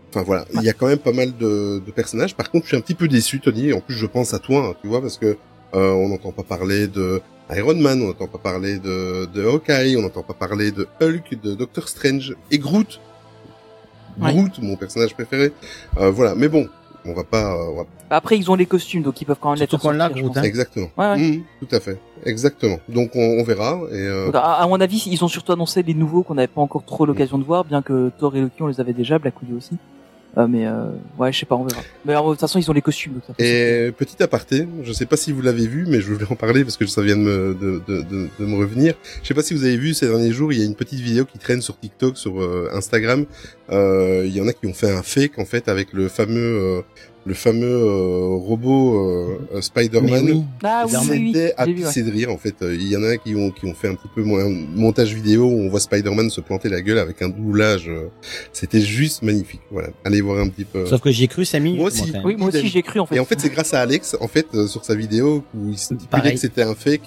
Enfin voilà, il y a quand même pas mal de, de personnages. Par contre, je suis un petit peu déçu, Tony. En plus, je pense à toi, hein, tu vois, parce que euh, on n'entend pas parler de Iron Man, on n'entend pas parler de, de Hawkeye, on n'entend pas parler de Hulk, de Doctor Strange et Groot. Ouais. Groot, mon personnage préféré. Euh, voilà, mais bon, on va pas. euh, on va- Après ils ont les costumes donc ils peuvent quand même les Surtout je Groot, hein. Exactement. Ouais, ouais. Mhm, tout à fait. Exactement. Donc on, on verra. Et euh, à, à mon avis, ils ont surtout annoncé les nouveaux qu'on n'avait pas encore trop l'occasion de voir, bien que Thor et Loki on les avait déjà, Black Widow aussi. Euh, mais euh, ouais, je sais pas, on verra. Mais de toute façon, ils ont les costumes. Et petit aparté, je sais pas si vous l'avez vu, mais je voulais en parler parce que ça vient de me, de, de, de, de me revenir. Je sais pas si vous avez vu ces derniers jours, il y a une petite vidéo qui traîne sur TikTok, sur euh, Instagram. Euh, Il y en a qui ont fait un fake en fait avec le fameux, euh, le fameux euh, robot euh, Mais Spider-Man. oui. Ah oui, oui, oui, C'était à j'ai pisser de rire en fait. Euh, Il y en a qui ont qui ont fait un petit peu un montage vidéo où on voit Spider-Man se planter la gueule avec un doublage. euh, C'était juste magnifique. Voilà, allez voir un petit peu. Sauf que j'y ai cru 5 minutes. Moi aussi. Oui, moi aussi j'ai cru en fait. Et en fait, c'est grâce à Alex, en fait, euh, sur sa vidéo, où il stipulait que c'était un fake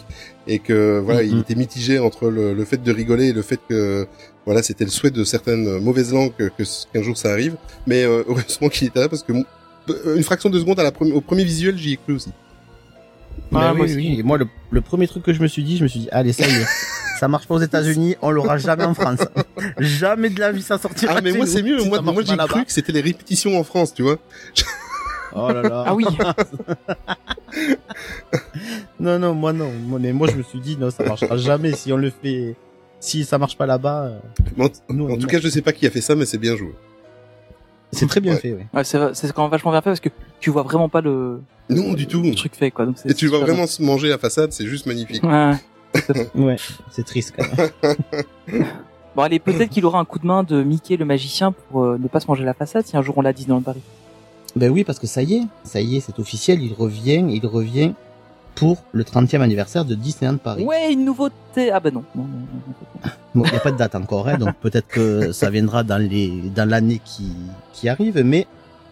et que voilà, il Mhm. était mitigé entre le, le fait de rigoler et le fait que voilà, c'était le souhait de certaines mauvaises langues que qu'un jour ça arrive. Mais euh, heureusement qu'il était là parce que une fraction de seconde à la au premier visuel, j'y ai cru aussi. Mais Ouais, oui, moi oui, aussi. oui. Et moi, le, le premier truc que je me suis dit, je me suis dit, allez, ça y est. Ça marche pas aux États-Unis, on l'aura jamais en France. jamais de la vie ça sortira. Ah mais moi c'est mieux. Si Moi, moi j'ai cru que c'était les répétitions en France, tu vois. Oh là là. Ah oui. Non, non, moi non. Mais moi je me suis dit, non, ça marchera jamais si on le fait. Si ça marche pas là-bas, euh, En, nous, en tout cas, je sais pas qui a fait ça, mais c'est bien joué. C'est très bien Ouais. fait, oui. Ouais, c'est quand même vachement bien fait parce que tu vois vraiment pas le, Non, du tout. le truc fait quoi. Donc Et tu vois vraiment se manger la façade, c'est juste magnifique. Ouais, c'est triste quand même. Bon allez, peut-être qu'il aura un coup de main de Mickey le magicien pour euh, ne pas se manger la façade si un jour on l'a dit dans le Paris. Ben oui, parce que ça y est, ça y est, c'est officiel, il revient, il revient pour le 30e anniversaire de Disneyland Paris. Ouais, une nouveauté. Ah bah non. non, non, non, non. Bon, il n'y a pas de date encore, hein, donc peut-être que ça viendra dans les dans l'année qui qui arrive, mais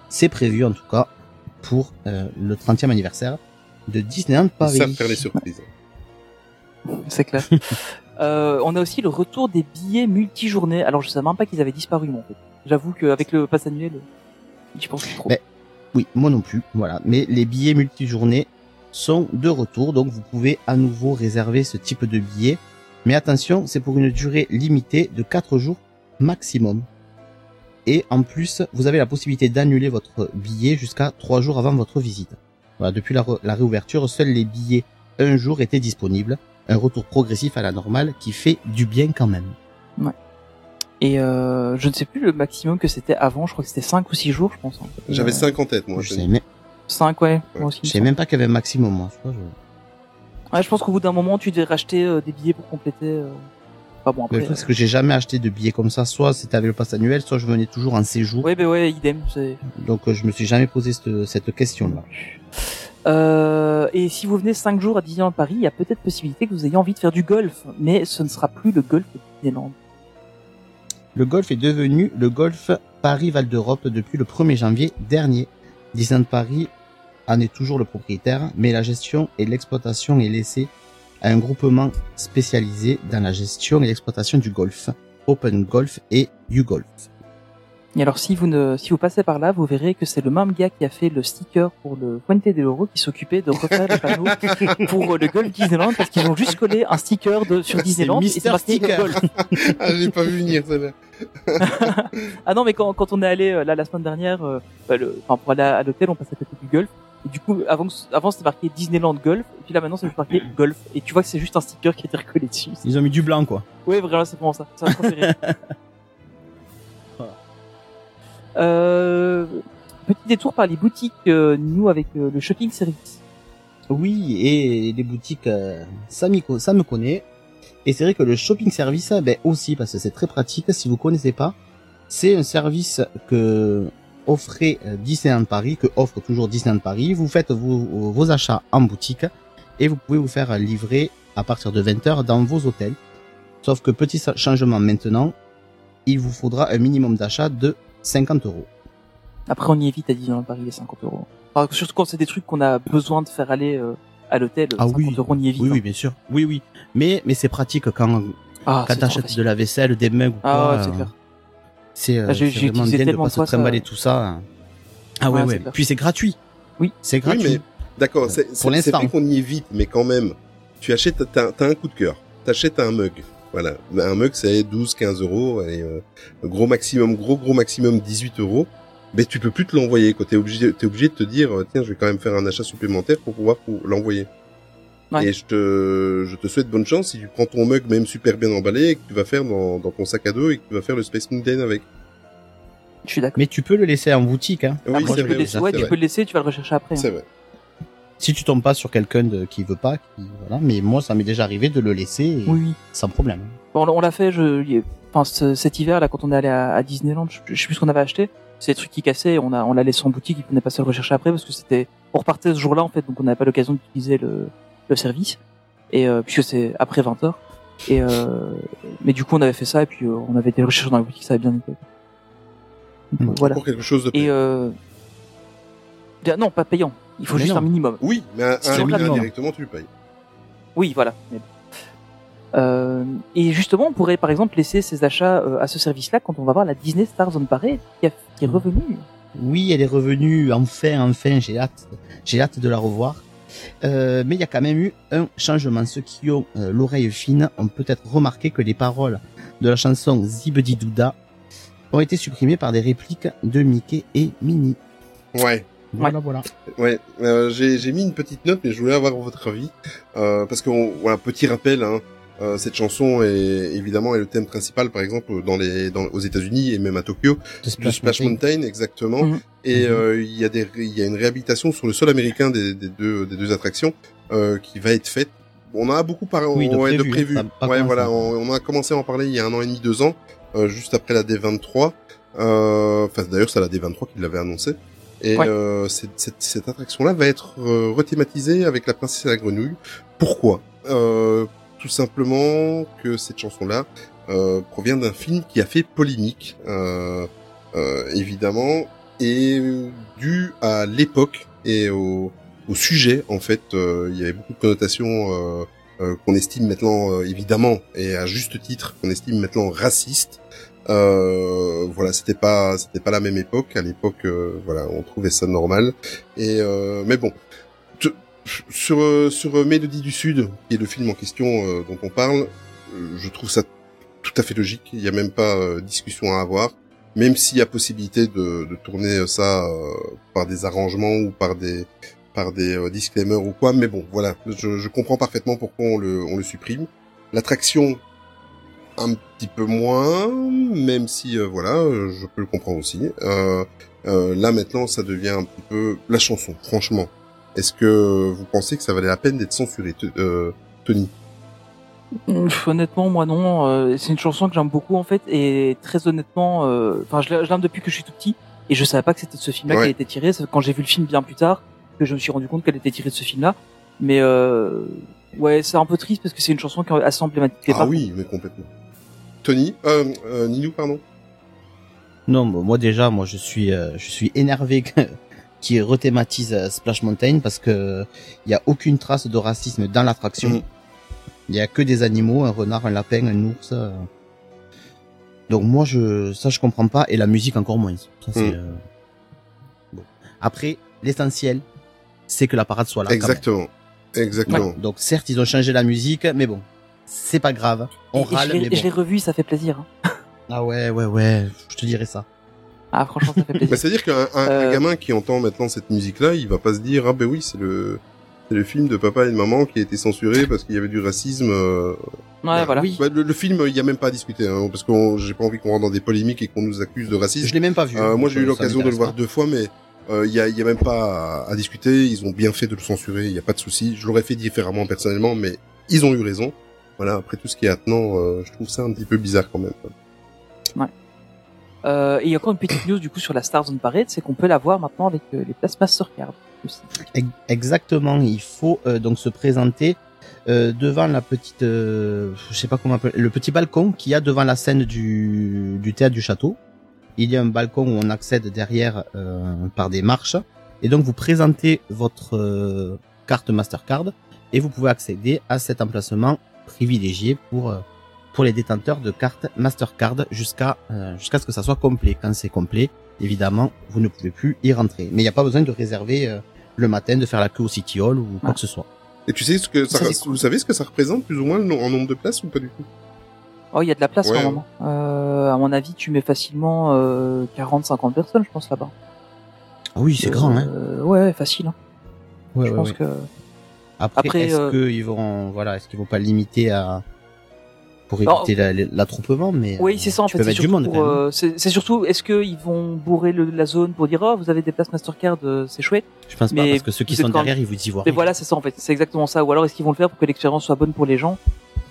c'est prévu en tout cas pour euh, le 30e anniversaire de Disneyland Paris. savent faire les surprises. C'est clair. euh, on a aussi le retour des billets multijournées. Alors je savais même pas qu'ils avaient disparu moi en fait. J'avoue qu'avec le pass annuel, je pense trop. Mais- Oui, moi non plus, voilà. Mais les billets multijournées sont de retour, donc vous pouvez à nouveau réserver ce type de billet. Mais attention, c'est pour une durée limitée de 4 jours maximum. Et en plus, vous avez la possibilité d'annuler votre billet jusqu'à 3 jours avant votre visite. Voilà, depuis la, re- la réouverture, seuls les billets un jour étaient disponibles. Un retour progressif à la normale qui fait du bien quand même. Et euh, je ne sais plus le maximum que c'était avant. Je crois que c'était 5 ou 6 jours, je pense. hein. J'avais Euh, 5 en tête, moi. je sais même, 5 ouais. Moi aussi. je sais même pas qu'il y avait un maximum, moi. Je crois, je- Ouais, je pense qu'au bout d'un moment, tu devais racheter euh, des billets pour compléter. Euh... Enfin bon Le après. truc, c'est que j'ai jamais acheté de billets comme ça. Soit c'était avec le pass annuel, soit je venais toujours en séjour. Ouais, bah ouais, idem. Donc euh, je me suis jamais posé cette, cette question-là. Euh, et si vous venez 5 jours à Disneyland Paris, il y a peut-être possibilité que vous ayez envie de faire du golf, mais ce ne sera plus le golf de Disneyland. Le golf est devenu le golf Paris-Val d'Europe depuis le 1er janvier dernier. Disneyland Paris en est toujours le propriétaire, mais la gestion et l'exploitation est laissée à un groupement spécialisé dans la gestion et l'exploitation du golf, Open Golf et U-Golf. Et alors, si vous ne, si vous passez par là, vous verrez que c'est le même gars qui a fait le sticker pour le Fuente de l'Euro qui s'occupait de refaire les panneaux pour le golf Disneyland parce qu'ils ont juste collé un sticker de, sur Disneyland et c'est Sticker. golf. ah, j'ai pas vu venir, celle-là. Ah non, mais quand, quand on est allé euh, là la semaine dernière, euh, bah, le, enfin pour aller à, à l'hôtel, on passait à côté du golf. Et du coup, avant, avant c'était marqué Disneyland Golf, et puis là maintenant c'est marqué Golf. Et tu vois que c'est juste un sticker qui a été recollé dessus. Ils ont mis du blanc, quoi. Ouais, vraiment, c'est vraiment ça. Ça. Euh, petit détour par les boutiques, euh, nous avec euh, le shopping service. Oui, et les boutiques, euh, ça, ça me connaît. Et c'est vrai que le shopping service, ben aussi, parce que c'est très pratique, si vous connaissez pas, c'est un service que offrait euh, Disneyland Paris, que offre toujours Disneyland Paris. Vous faites vos, vos achats en boutique et vous pouvez vous faire livrer à partir de 20h dans vos hôtels. Sauf que petit changement maintenant, il vous faudra un minimum d'achat de 50 euros. Après, on y évite à Disneyland Paris les 50 euros. Surtout quand c'est des trucs qu'on a besoin de faire aller euh, à l'hôtel. Ah 50 oui. euros, on y évite. Oui, hein. oui, bien sûr. Oui, oui. Mais, mais c'est pratique quand, Ah, quand t'achètes de la vaisselle, des mugs ou Ah quoi. ouais, c'est euh, clair. C'est euh, Ah, j'ai vraiment bien de tellement pas de se ça. trimballer tout ça. Ah ouais, Ouais. Puis c'est gratuit. Oui. C'est Oui, gratuit. mais d'accord, Euh, c'est pour c'est- c'est l'instant. vrai qu'on y évite, mais quand même, tu achètes, t'as t'as un coup de cœur, t'achètes un mug. Voilà, un mug c'est 12, 15 euros, et, euh, gros maximum, gros gros maximum 18 euros. Mais tu peux plus te l'envoyer, quoi. T'es obligé, t'es obligé de te dire, euh, tiens, je vais quand même faire un achat supplémentaire pour pouvoir pou- l'envoyer. Ouais. Et je te, je te souhaite bonne chance si tu prends ton mug même super bien emballé et que tu vas faire dans, dans ton sac à dos et que tu vas faire le Space Mountain avec. Je suis d'accord. Mais tu peux le laisser en boutique. Hein. Oui, Après, c'est tu peux laisser, ouais, tu peux le laisser, tu vas le rechercher après. hein. C'est vrai. Si tu tombes pas sur quelqu'un qui veut pas, qui, voilà. Mais moi, ça m'est déjà arrivé de le laisser et- Oui, oui. sans problème. Bon, on l'a fait, je, enfin, ce- cet hiver, là, quand on est allé à, à Disneyland, je, je sais plus ce qu'on avait acheté. C'est des trucs qui cassaient, on a, on l'a laissé en boutique, il venait pas se le rechercher après parce que c'était, on repartait ce jour-là, en fait, donc on n'avait pas l'occasion d'utiliser le, le service. Et, euh, puisque c'est après 20 heures. Et, euh, mais du coup, on avait fait ça et puis euh, on avait été le rechercher dans la boutique, ça avait bien été. Mm. euh, voilà. Pour quelque chose de Et, euh, non, pas payant. Il faut Mais juste non. un minimum. Oui, mais un, minimum. directement tu le payes. Oui, voilà. Mais. Euh, et justement, on pourrait par exemple laisser ces achats euh, à ce service-là quand on va voir la Disney Star Zone Parade qui, a- qui est revenue. Oui, elle est revenue. Enfin, enfin, j'ai hâte. J'ai hâte de la revoir. Euh, mais il y a quand même eu un changement. Ceux qui ont euh, l'oreille fine ont peut-être remarqué que les paroles de la chanson Zibedi Douda ont été supprimées par des répliques de Mickey et Minnie. Ouais. Voilà, voilà. Ouais, euh, j'ai j'ai mis une petite note, mais je voulais avoir votre avis euh, parce que on- voilà, petit rappel, hein, euh, cette chanson est évidemment est le thème principal, par exemple dans les dans, aux États-Unis et même à Tokyo, De Splash Mountain, exactement. Mhm. Et Mhm. euh, il y a des il y a une réhabilitation sur le sol américain des, des deux des deux attractions euh, qui va être faite. On en a beaucoup parlé, Oui, de ouais, prévu, de prévu. hein, pas ouais, voilà, on, on a commencé à en parler il y a un an et demi, deux ans, euh, juste après la D23. Euh, Enfin, d'ailleurs, c'est la D23 qui l'avait annoncé. Et Ouais. euh, cette, cette, cette attraction-là va être euh, rethématisée avec la princesse et la grenouille. Pourquoi? Euh, Tout simplement que cette chanson-là euh, provient d'un film qui a fait polémique, euh, euh, évidemment, et dû à l'époque et au, sujet, en fait, euh, il y avait beaucoup de connotations euh, qu'on estime maintenant, évidemment, et à juste titre, qu'on estime maintenant racistes. Euh, voilà, c'était pas, c'était pas la même époque. À l'époque, voilà, on trouvait ça normal. Et mais bon, sur euh, sur euh, Mélodie du Sud, qui est le film en question euh, dont on parle, euh, je trouve ça tout à fait logique. Il y a même pas euh, discussion à avoir. Même s'il y a possibilité de, de tourner ça par des arrangements ou par des par des disclaimers ou quoi, mais bon, voilà, je, je comprends parfaitement pourquoi on le, on le supprime. L'attraction, un petit peu moins, même si, euh, voilà, je peux le comprendre aussi. Euh, là, maintenant, ça devient un petit peu la chanson, franchement. Est-ce que vous pensez que ça valait la peine d'être censuré, euh, Tony? Pff, Honnêtement, moi non. Euh, c'est une chanson que j'aime beaucoup en fait, et très honnêtement, euh, enfin, je l'ai- je l'aime depuis que je suis tout petit, et je savais pas que c'était de ce film-là Ouais. qu'elle était tirée. C'est quand j'ai vu le film bien plus tard que je me suis rendu compte qu'elle était tirée de ce film-là. Mais euh, ouais, c'est un peu triste parce que c'est une chanson qui est assez emblématique. Ah oui, mais complètement. Tony, euh, euh, Ninou, pardon? Non, moi déjà, moi je suis, euh, je suis énervé que- qui rethématise euh, Splash Mountain parce que il y a aucune trace de racisme dans l'attraction. Il y a que des animaux, un renard, un lapin, un ours. euh. Donc moi je, ça je comprends pas et la musique encore moins. Ça, c'est, euh, bon. Après, l'essentiel, c'est que la parade soit là. Exactement. Exactement. Ouais. Donc certes, ils ont changé la musique, mais bon, c'est pas grave. On Et- râle, je l'ai- mais je l'ai bon. revu, ça fait plaisir. hein. Ah ouais, ouais, ouais, je te dirais ça. Ah franchement, ça fait Bah, plaisir. C'est-à-dire qu'un un, un Euh, gamin qui entend maintenant cette musique-là, il va pas se dire ah ben oui c'est le c'est le film de papa et de maman qui a été censuré parce qu'il y avait du racisme. euh. ouais, voilà. oui. Bah, le, le film, il y a même pas à discuter hein, parce que j'ai pas envie qu'on rentre dans des polémiques et qu'on nous accuse de racisme. Je l'ai même pas vu. Euh, moi, j'ai eu Ça l'occasion de le voir pas. deux fois, mais Il y, a, y a même pas à, à discuter. Ils ont bien fait de le censurer. Il y a pas de souci. Je l'aurais fait différemment personnellement, mais ils ont eu raison. Voilà. Après tout ce qui est attenant, euh, je trouve ça un petit peu bizarre quand même. Euh, et il y a encore une petite news du coup sur la Star Zone Parade, c'est qu'on peut la voir maintenant avec euh, les places Mastercard aussi. Ex- Exactement, il faut euh, donc se présenter euh, devant la petite, euh, je sais pas comment appeler, le petit balcon qu'il y a devant la scène du, du théâtre du château. Il y a un balcon où on accède derrière par des marches, et donc vous présentez votre carte Mastercard et vous pouvez accéder à cet emplacement privilégié pour pour les détenteurs de cartes Mastercard jusqu'à euh, jusqu'à ce que ça soit complet. Quand c'est complet, évidemment, vous ne pouvez plus y rentrer. Mais il n'y a pas besoin de réserver euh, le matin, de faire la queue au City Hall ou quoi que ce soit. Et tu sais ce que ça, Ça, c'est cool. vous savez ce que ça représente plus ou moins en nombre de places ou pas du tout? Oh, il y a de la place Ouais. normalement. Euh, à mon avis, tu mets facilement euh, 40-50 personnes, je pense là-bas. Ah oui, c'est grand, hein. Euh, ouais, facile. Hein. Ouais, je ouais, pense ouais. que Après, Après, est-ce euh, qu'ils vont, voilà, est-ce qu'ils vont pas limiter à pour éviter la- l'attroupement, mais oui, c'est ça en fait. C'est surtout, euh, c'est surtout, est-ce qu'ils vont bourrer le, la zone pour dire oh vous avez des places Mastercard, euh, c'est chouette. je pense pas parce que ceux qui sont derrière, ils vous y voient. Mais rien. voilà, c'est ça en fait. C'est exactement ça. Ou alors est-ce qu'ils vont le faire pour que l'expérience soit bonne pour les gens?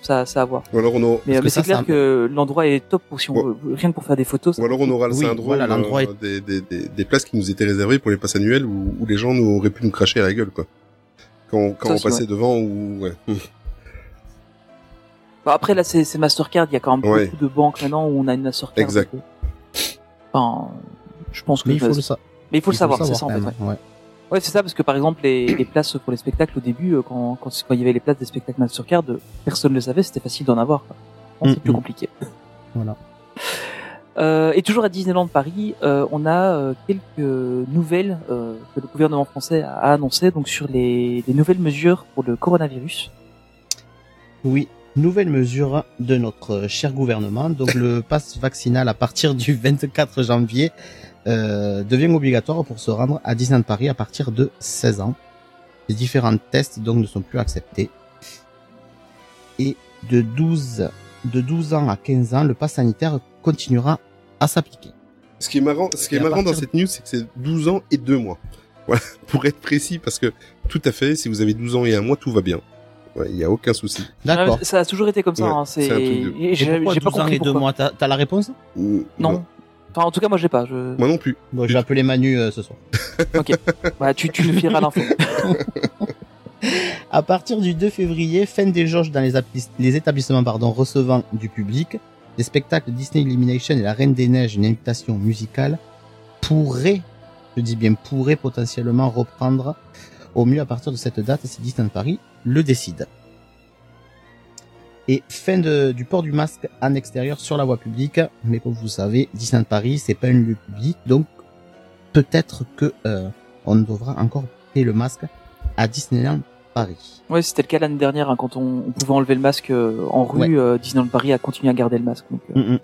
Ça, ça à voir. Ou alors on aura, Mais, mais c'est clair que l'endroit est top pour si on Ouais. veut, rien que pour faire des photos. ou alors on aura le Oui, syndrome voilà, l'endroit euh, des, des, des, des places qui nous étaient réservées pour les passes annuelles où, où les gens nous auraient pu nous cracher à la gueule quoi. Quand, quand Ça on aussi, passait devant ou ouais. Bah, après là, c'est c'est Mastercard. Il y a quand même Ouais. beaucoup de banques maintenant où on a une Mastercard. Exact. Enfin, je pense que. Mais il faut le savoir. mais il faut le savoir, c'est ça en fait. Ouais, ouais. Ouais, c'est ça parce que par exemple les, les places pour les spectacles au début, euh, quand, quand quand il y avait les places des spectacles Mastercard, euh, personne ne le savait, c'était facile d'en avoir. c'est Mm, plus mm. compliqué. Voilà. Euh, et toujours à Disneyland Paris, euh, on a euh, quelques nouvelles euh, que le gouvernement français a annoncées donc sur les, les nouvelles mesures pour le coronavirus. Oui, nouvelle mesure de notre cher gouvernement. Donc le pass vaccinal à partir du 24 janvier euh, devient obligatoire pour se rendre à Disneyland Paris à partir de 16 ans. Les différents tests donc ne sont plus acceptés. Et de 12 de 12 ans à 15 ans, le pass sanitaire continuera à s'appliquer. Ce qui est marrant, ce qui est marrant dans cette news, c'est que c'est 12 ans et 2 mois. Voilà, pour être précis, parce que tout à fait, si vous avez 12 ans et 1 mois, tout va bien. Ouais, Il y a aucun souci. D'accord. Ah, Ça a toujours été comme ça. Ouais, hein, c'est c'est de- j'ai j'ai pas 12 ans compris et 2 pourquoi. mois T'as t'as la réponse? Non. Enfin, en tout cas, moi, j'ai pas. Je... Moi non plus. Bon, je vais appeler Manu euh, ce soir. Bah, tu, tu nous fileras l'info. À partir du 2 février, fin des jauges dans les, les établissements pardon, recevant du public, les spectacles Disney Illumination et la Reine des Neiges, une invitation musicale, pourraient, je dis bien pourraient potentiellement reprendre au mieux à partir de cette date si Disneyland Paris le décide. Et fin de- du port du masque en extérieur sur la voie publique, mais comme vous savez, Disneyland Paris c'est pas un lieu public, donc peut-être que euh, on devra encore porter le masque à Disneyland Paris. Ouais, c'était le cas l'année dernière hein, quand on, on pouvait enlever le masque euh, en rue. euh, Disneyland Paris a continué à garder le masque. Donc, euh, Mm, mm.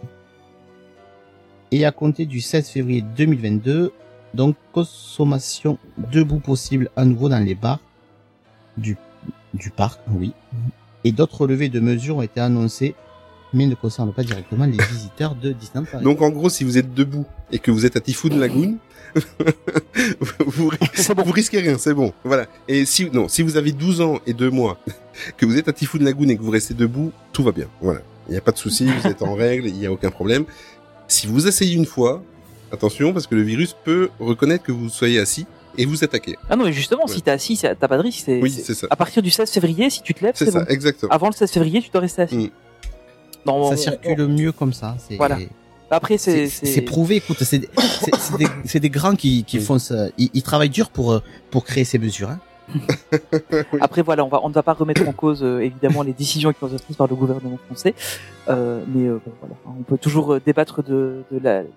Et à compter du 16 février 2022, donc consommation debout possible à nouveau dans les bars du, du parc, oui. Et d'autres levées de mesures ont été annoncées, mais ne concernent pas directement les visiteurs de Disneyland Paris. Donc en gros, si vous êtes debout et que vous êtes à Typhoon Lagoon, vous, vous risquez rien, c'est bon. Voilà. Et si non, si vous avez 12 ans et 2 mois, que vous êtes à Typhoon Lagoon et que vous restez debout, tout va bien. Voilà. Il n'y a pas de souci, vous êtes en règle, il n'y a aucun problème. Si vous essayez une fois, attention parce que le virus peut reconnaître que vous soyez assis et vous attaquer. Ah non, mais justement, Ouais. si t'es assis, t'as pas de risque. c'est- Oui, c'est- ça. À partir du 16 février, si tu te lèves, C'est c'est ça, bon. exactement. Avant le 16 février, tu dois rester assis. Mm. Non, on- ça on- circule mieux comme ça. C'est, Voilà. Après, c'est c'est, c'est prouvé. Écoute, c'est, des- des, grands qui, qui font ça. Ils, ils travaillent dur pour, euh, pour créer ces mesures. Hein. Après voilà, on va on ne va pas remettre en cause euh, évidemment les décisions qui ont été prises par le gouvernement français, euh, mais euh, bon, voilà, on peut toujours débattre de, de la, la-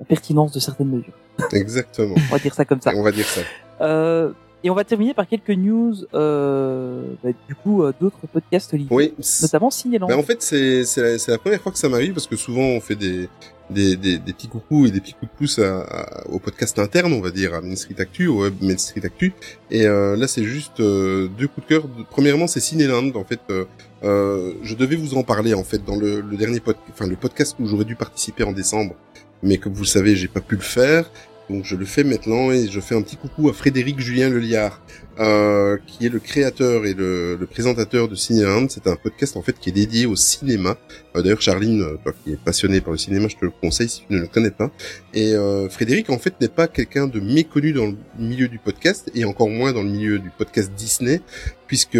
la pertinence de certaines mesures. Exactement. On va dire ça comme ça. On va dire ça. Euh, et on va terminer par quelques news, euh, bah, du coup euh, d'autres podcasts liés, Oui. notamment Cinéland. Ben, en fait, c'est c'est la, la première fois que ça m'arrive parce que souvent on fait des des, des, des petits coucous et des petits coups de pouce à, à- au podcast interne, on va dire, à Main Street Actu, au web Main Street Actu. Et euh, là, c'est juste euh, deux coups de cœur. Premièrement, c'est Cinéland. En fait, euh, je devais vous en parler en fait dans le, le dernier pod, enfin le podcast où j'aurais dû participer en décembre, mais comme vous le savez, j'ai pas pu le faire. Donc je le fais maintenant et je fais un petit coucou à Frédéric Julien Leliard, euh, qui est le créateur et le, le présentateur de Cinéland. C'est un podcast en fait qui est dédié au cinéma. Euh, D'ailleurs Charline, euh, toi qui es passionnée par le cinéma, je te le conseille si tu ne le connais pas. Et euh, Frédéric en fait n'est pas quelqu'un de méconnu dans le milieu du podcast et encore moins dans le milieu du podcast Disney, puisque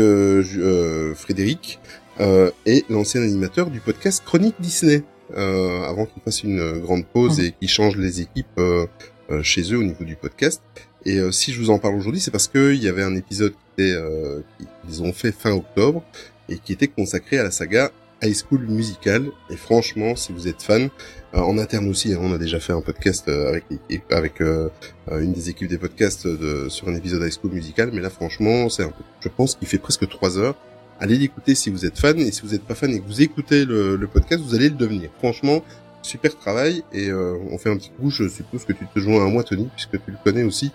Frédéric est l'ancien animateur du podcast Chronique Disney. Euh, avant qu'il fasse une grande pause et qu'il change les équipes euh, euh, chez eux au niveau du podcast. Et euh, si je vous en parle aujourd'hui, c'est parce qu'il y avait un épisode euh, qu'ils ont fait fin octobre et qui était consacré à la saga High School Musical. Et franchement, si vous êtes fan, euh, en interne aussi, hein, on a déjà fait un podcast avec avec une des équipes des podcasts de, sur un épisode High School Musical. Mais là, franchement, c'est je pense qu'il fait presque trois heures. Allez l'écouter si vous êtes fan et si vous n'êtes pas fan et que vous écoutez le, le podcast, vous allez le devenir. Franchement, super travail et euh, on fait un petit coucou. Je suppose que tu te joins à moi, Tony, puisque tu le connais aussi.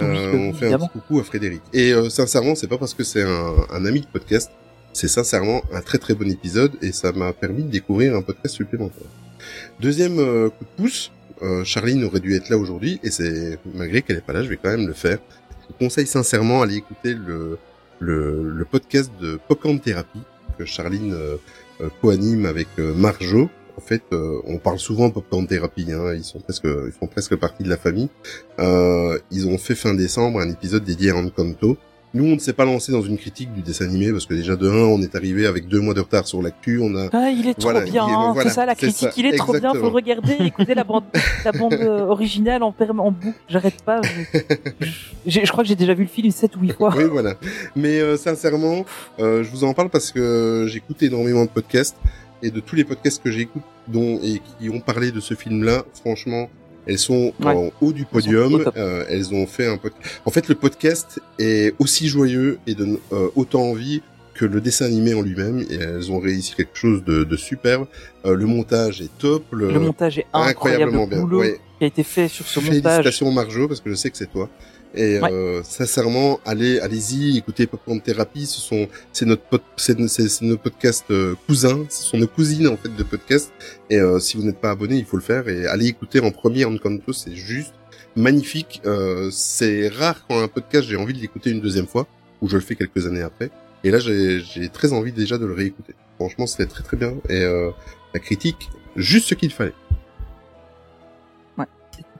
Euh, oui, on fait évidemment. un petit coucou à Frédéric. Et euh, sincèrement, c'est pas parce que c'est un, un ami de podcast, c'est sincèrement un très très bon épisode et ça m'a permis de découvrir un podcast supplémentaire. Deuxième euh, coup de pouce, euh, Charline aurait dû être là aujourd'hui et c'est malgré qu'elle est pas là, je vais quand même le faire. Je vous conseille sincèrement d'aller écouter le, le, le podcast de Popcorn Therapy que Charline euh, euh, co-anime avec euh, Marjo. En fait, on parle souvent Popcorn Therapy, hein, ils sont presque, ils font presque partie de la famille. Ils ont fait fin décembre un épisode dédié à Encanto. Nous, on ne s'est pas lancé dans une critique du dessin animé parce que déjà de 1, on est arrivé avec deux mois de retard sur l'actu. On a Ah, il est trop bien, hein, voilà, c'est ça la critique, ça, il est trop bien, faut regarder, écouter la bande, la bande euh, originale en, en boucle, j'arrête pas. Je, je- je crois que j'ai déjà vu le film 7 ou 8 fois. oui, voilà. Mais euh, sincèrement, euh, je vous en parle parce que j'écoute énormément de podcasts et de tous les podcasts que j'écoute dont et qui ont parlé de ce film-là, franchement, elles sont Ouais. en haut du podium. Euh, elles ont fait un podcast. En fait, le podcast est aussi joyeux et donne euh, autant envie que le dessin animé en lui-même. Et elles ont réussi quelque chose de, de superbe. Euh, le montage est top. Le, Le montage est incroyable, incroyablement le bien. Ouais. qui a été fait sur ce montage. Félicitations Marjo parce que je sais que c'est toi. Et Ouais. euh, sincèrement, allez, allez-y, écoutez Popcorn Therapy. Ce sont, c'est notre pod, c'est, c'est, c'est nos podcasts euh, cousins. Ce sont nos cousines en fait de podcasts. Et euh, si vous n'êtes pas abonné, il faut le faire et allez écouter en premier Encanto. C'est juste magnifique. Euh, c'est rare quand un podcast j'ai envie de l'écouter une deuxième fois ou je le fais quelques années après. Et là, j'ai, j'ai très envie déjà de le réécouter. Franchement, c'était très très bien. Et euh, la critique, juste ce qu'il fallait.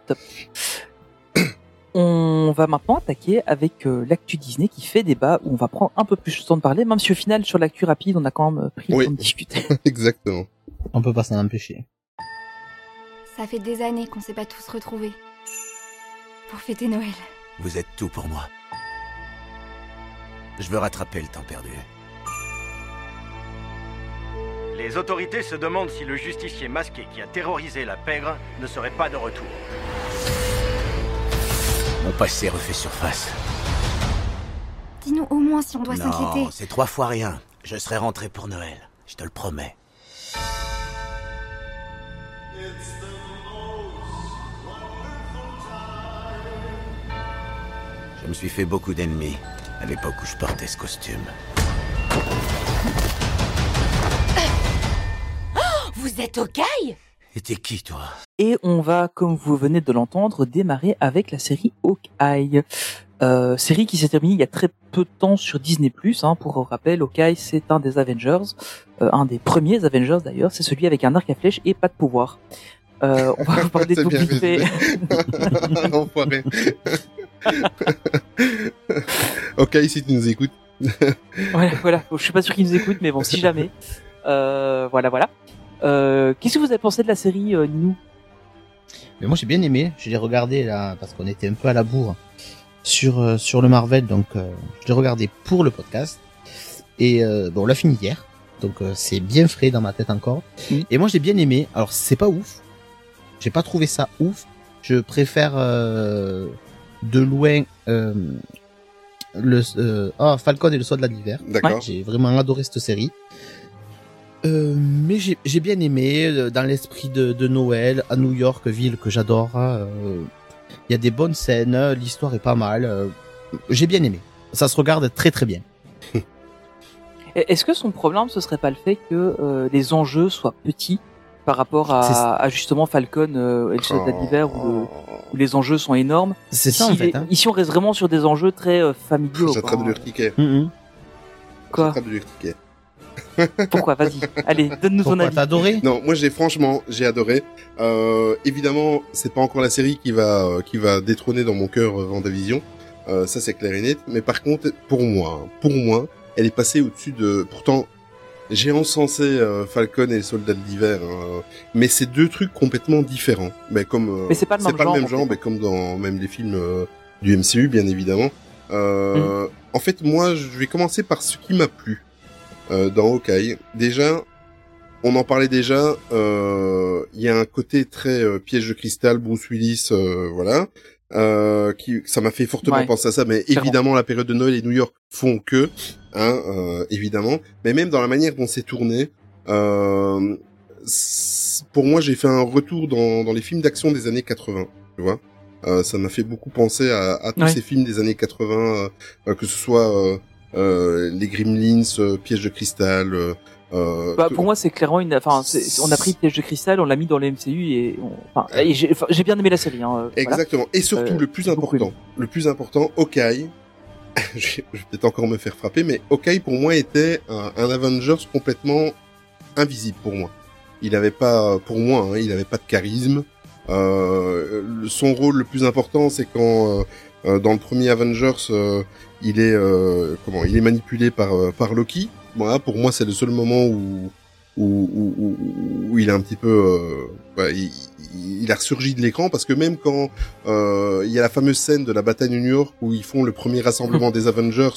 Top. On va maintenant attaquer avec euh, l'actu Disney qui fait débat où on va prendre un peu plus de temps de parler, même si au final sur l'actu rapide on a quand même euh, pris Oui. le temps de discuter. Exactement. On peut pas s'en empêcher. Ça fait des années qu'on s'est pas tous retrouvés. Pour fêter Noël. Vous êtes tout pour moi. Je veux rattraper le temps perdu. Les autorités se demandent si le justicier masqué qui a terrorisé la pègre ne serait pas de retour. Mon passé refait surface. Dis-nous au moins si on doit s'inquiéter. Non, c'est trois fois rien. Je serai rentré pour Noël. Je te le promets. Je me suis fait beaucoup d'ennemis à l'époque où je portais ce costume. Vous êtes au caille? Et t'es qui, toi? Et on va, comme vous venez de l'entendre, démarrer avec la série Hawkeye. Euh, série qui s'est terminée il y a très peu de temps sur Disney+. Hein, pour rappel, Hawkeye, c'est un des Avengers, euh, un des premiers Avengers d'ailleurs. C'est celui avec un arc à flèche et pas de pouvoir. Euh, on va vous parler. Enfoiré. ok, si tu nous écoutes. voilà, voilà. Je suis pas sûr qu'ils nous écoutent, mais bon, si jamais. Voilà, voilà. Euh, Qu'est-ce que vous avez pensé de la série, euh, Ninou? Mais moi j'ai bien aimé, je l'ai regardé là parce qu'on était un peu à la bourre sur euh, sur le Marvel, donc euh, je l'ai regardé pour le podcast et euh, bon on l'a fini hier, donc euh, c'est bien frais dans ma tête encore. Et moi j'ai bien aimé. Alors c'est pas ouf, j'ai pas trouvé ça ouf. Je préfère euh, de loin euh, le euh, ah, Falcon et le Soldat de l'hiver. D'accord. J'ai vraiment adoré cette série. Euh, mais j'ai j'ai bien aimé euh, dans l'esprit de, de Noël à New York, ville que j'adore. euh, Il y a des bonnes scènes, l'histoire est pas mal. euh, j'ai bien aimé. Ça se regarde très très bien. Est-ce que son problème, ce serait pas le fait que euh, les enjeux soient petits par rapport à, à justement Falcon euh, et le soldat d'hiver où, le- où les enjeux sont énormes. C'est ça, en Ici, fait, les- hein. Ici, on reste vraiment sur des enjeux très euh, familiaux. J'attrape quoi. de l'urticaire. Quoi? J'attrape de l'urticaire. Pourquoi? Vas-y, allez, donne-nous ton avis. adoré? Non, moi j'ai franchement, j'ai adoré. Euh, évidemment, c'est pas encore la série qui va euh, qui va détrôner dans mon cœur euh, Vendavision. Euh, ça c'est clair et net. Mais par contre, pour moi, hein, pour moi, elle est passée au-dessus de. Pourtant, j'ai encensé euh, Falcon et le Soldat de l'hiver, hein, mais c'est deux trucs complètement différents. Mais comme euh, Mais c'est pas le même genre, en genre, fait. mais comme dans même les films euh, du MCU, bien évidemment. Euh, Mm. En fait, moi, je vais commencer par ce qui m'a plu euh, dans Hawkeye. Déjà, on en parlait déjà. euh, Il y a un côté très euh, piège de cristal, Bruce Willis, euh, voilà. Euh, qui, ça m'a fait fortement Ouais. penser à ça, mais évidemment la période de Noël et New York font que, hein, euh, évidemment. Mais même dans la manière dont c'est tourné, euh, pour moi j'ai fait un retour dans, dans les films d'action des années 80, tu vois. Euh, ça m'a fait beaucoup penser à, à tous Ouais. ces films des années 80, euh, euh, que ce soit euh, euh, les Gremlins, euh, Piège de cristal. Euh, euh, Bah, pour moi, c'est clairement une. Enfin, on a pris Piège de cristal, on l'a mis dans le MCU et. on- Enfin, j'ai bien aimé la série. Hein, euh, voilà. Exactement. Et surtout, Euh, le plus important, le plus important, Hawkeye, je vais peut-être encore me faire frapper, mais Hawkeye, pour moi, était un, un Avengers complètement invisible pour moi. Il avait pas, pour moi, hein, il avait pas de charisme. Euh, son rôle le plus important, c'est quand, euh, euh, dans le premier Avengers, euh, il est, euh, comment, il est manipulé par, euh, par Loki. Voilà, pour moi, c'est le seul moment où, où, où, où, où il est un petit peu, euh, bah, il, il- a ressurgi de l'écran parce que même quand euh, il y a la fameuse scène de la bataille de New York où ils font le premier rassemblement des Avengers,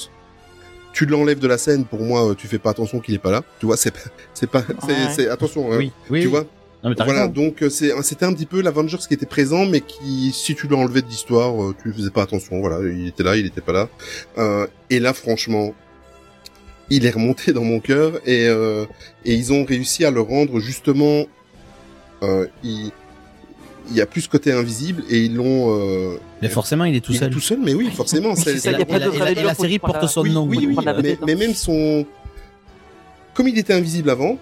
tu l'enlèves de la scène. Pour moi, euh, tu fais pas attention qu'il est pas là. Tu vois, c'est pas- c'est pas, c'est, Ouais. attention. hein. Oui, oui, tu oui. vois? Non, mais t'as voilà, raison. donc euh, c'est c'était un petit peu l'Avengers qui était présent, mais qui, si tu l'enlevais de l'histoire, euh, tu faisais pas attention. Voilà, il était là, il était pas là. Euh, et là, franchement, il est remonté dans mon cœur et euh, et ils ont réussi à le rendre justement. Euh, il il y a plus ce côté invisible et ils l'ont. Euh, Mais forcément, il est tout il est seul. tout seul, mais oui, forcément. C'est ça, et la- série porte son oui, nom. oui, Oui, la mais, mais même son, comme il était invisible avant,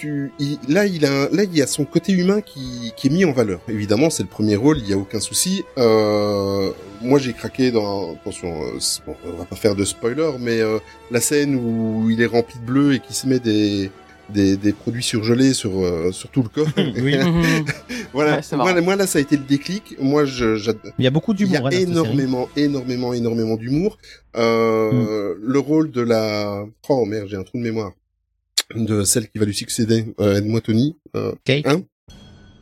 tu, il- là, il a, là, il y a son côté humain qui, qui est mis en valeur. Évidemment, c'est le premier rôle, il y a aucun souci. Euh, moi, j'ai craqué dans, attention, euh, bon, on va pas faire de spoiler, mais euh, la scène où il est rempli de bleu et qui se met des des, des produits surgelés sur euh, sur tout le corps. Oui. voilà. Ouais, moi, moi, là, ça a été le déclic. Moi, je, Il y a beaucoup d'humour. il y a énormément, énormément, énormément d'humour. Euh, Le rôle de la... Oh merde, j'ai un trou de mémoire. De celle qui va lui succéder, euh, aide-moi Tony. Euh, Kate. Hein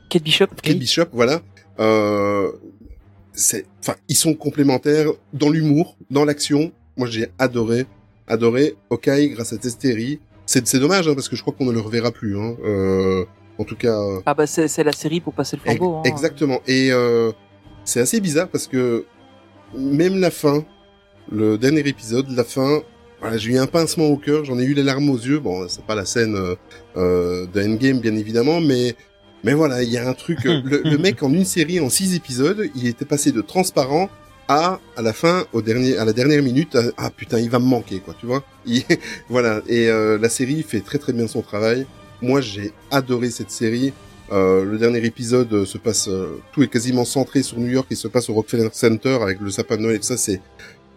Kate Bishop. Kate Bishop, voilà. Euh, c'est, enfin, ils sont complémentaires dans l'humour, dans l'action. Moi, j'ai adoré, adoré Hawkeye grâce à cette série. C'est, c'est dommage, hein, parce que je crois qu'on ne le reverra plus. Hein. Euh, en tout cas. euh, Ah bah c'est c'est la série pour passer le flambeau. hein. Exactement. Et euh, c'est assez bizarre parce que même la fin, le dernier épisode, la fin, voilà, j'ai eu un pincement au cœur, j'en ai eu les larmes aux yeux. Bon, c'est pas la scène euh, euh, de Endgame, bien évidemment, mais mais voilà, il y a un truc. euh, le, le mec en une série, en six épisodes, il était passé de transparent à à la fin, au dernier, à la dernière minute, à- ah putain, il va me manquer, quoi, tu vois. Il- voilà. Et euh, la série fait très très bien son travail. Moi, j'ai adoré cette série. Euh, le dernier épisode euh, se passe, euh, tout est quasiment centré sur New York. Il se passe au Rockefeller Center avec le sapin de Noël et ça. C'est,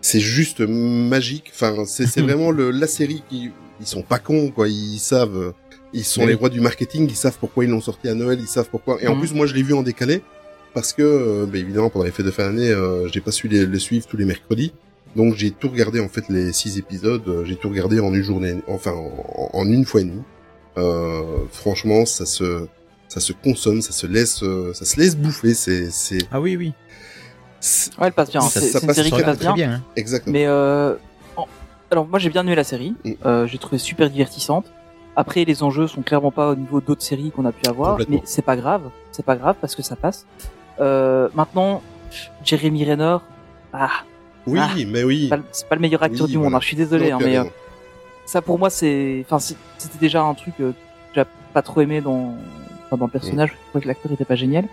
c'est juste magique. Enfin, c'est, vraiment le, la série qui, ils sont pas cons, quoi. Ils savent, ils sont Oui. les rois du marketing. Ils savent pourquoi ils l'ont sorti à Noël. Ils savent pourquoi. Et en Mhm. plus, moi, je l'ai vu en décalé parce que, euh, bah, évidemment, pendant les fêtes de fin d'année, euh, j'ai pas su les, les suivre tous les mercredis. Donc, j'ai tout regardé, en fait, les six épisodes. euh, J'ai tout regardé en une journée, enfin, en, en une fois et demie. Euh, franchement, ça se, ça se consomme, ça se laisse, euh, ça se laisse bouffer. C'est, c'est. Ah oui, oui. Ouais, elle passe bien. C'est une passe série qui passe bien, bien. hein. Exactement. Mais euh, alors moi j'ai bien aimé la série. Mm. Euh, j'ai trouvé super divertissante. Après les enjeux sont clairement pas au niveau d'autres séries qu'on a pu avoir, mais c'est pas grave. C'est pas grave parce que ça passe. Euh, maintenant, Jeremy Renner, ah, Oui, ah, mais oui. c'est pas le- c'est pas le meilleur acteur Oui, du monde. voilà. hein, je suis désolé, Non, hein, mais euh, ça pour moi c'est, enfin c'était déjà un truc euh, que j'ai pas trop aimé dans enfin, dans le personnage. Je trouvais que l'acteur était pas génial.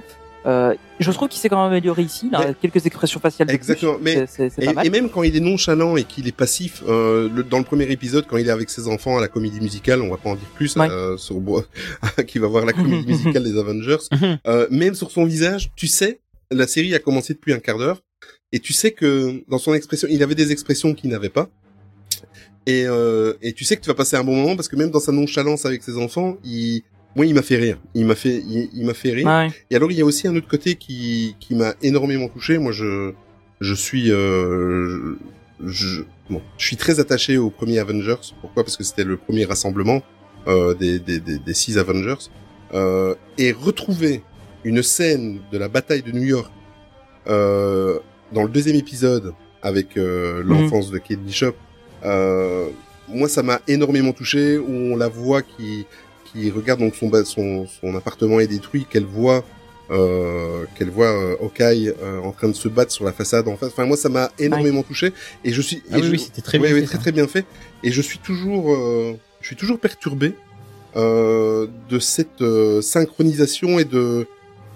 Euh, je trouve qu'il s'est quand même amélioré ici. Mais- quelques expressions faciales. Exactement. plus. Mais c'est c'est et, pas mal. et même quand il est nonchalant et qu'il est passif, euh, le- dans le premier épisode, quand il est avec ses enfants à la comédie musicale, on va pas en dire plus, Ouais. euh, sur Bois, qui va voir la comédie musicale des Avengers, euh, même sur son visage, tu sais, la série a commencé depuis un quart d'heure, et tu sais que dans son expression, il avait des expressions qu'il n'avait pas. Et, et tu sais que tu vas passer un bon moment parce que même dans sa nonchalance avec ses enfants, il, moi, il m'a fait rire. Il m'a fait, il, il m'a fait rire. Ouais. Et alors, il y a aussi un autre côté qui, qui m'a énormément touché. Moi, je, je suis, euh, je, je- bon, je suis très attaché au premier Avengers. Pourquoi? Parce que c'était le premier rassemblement euh, des, des, des, des six Avengers. Euh, et retrouver une scène de la bataille de New York euh, dans le deuxième épisode avec euh, l'enfance de Kate Bishop. Euh, moi, ça m'a énormément touché. Où on la voit qui qui regarde donc son son, son appartement est détruit, qu'elle voit euh, qu'elle voit euh, Hawkeye euh, en train de se battre sur la façade en face. Enfin moi ça m'a énormément touché. Et je suis Ah et oui, je- oui, c'était très Ouais, bien ouais, fait, très bien fait. Et je suis toujours euh, je suis toujours perturbé euh, de cette euh, synchronisation et de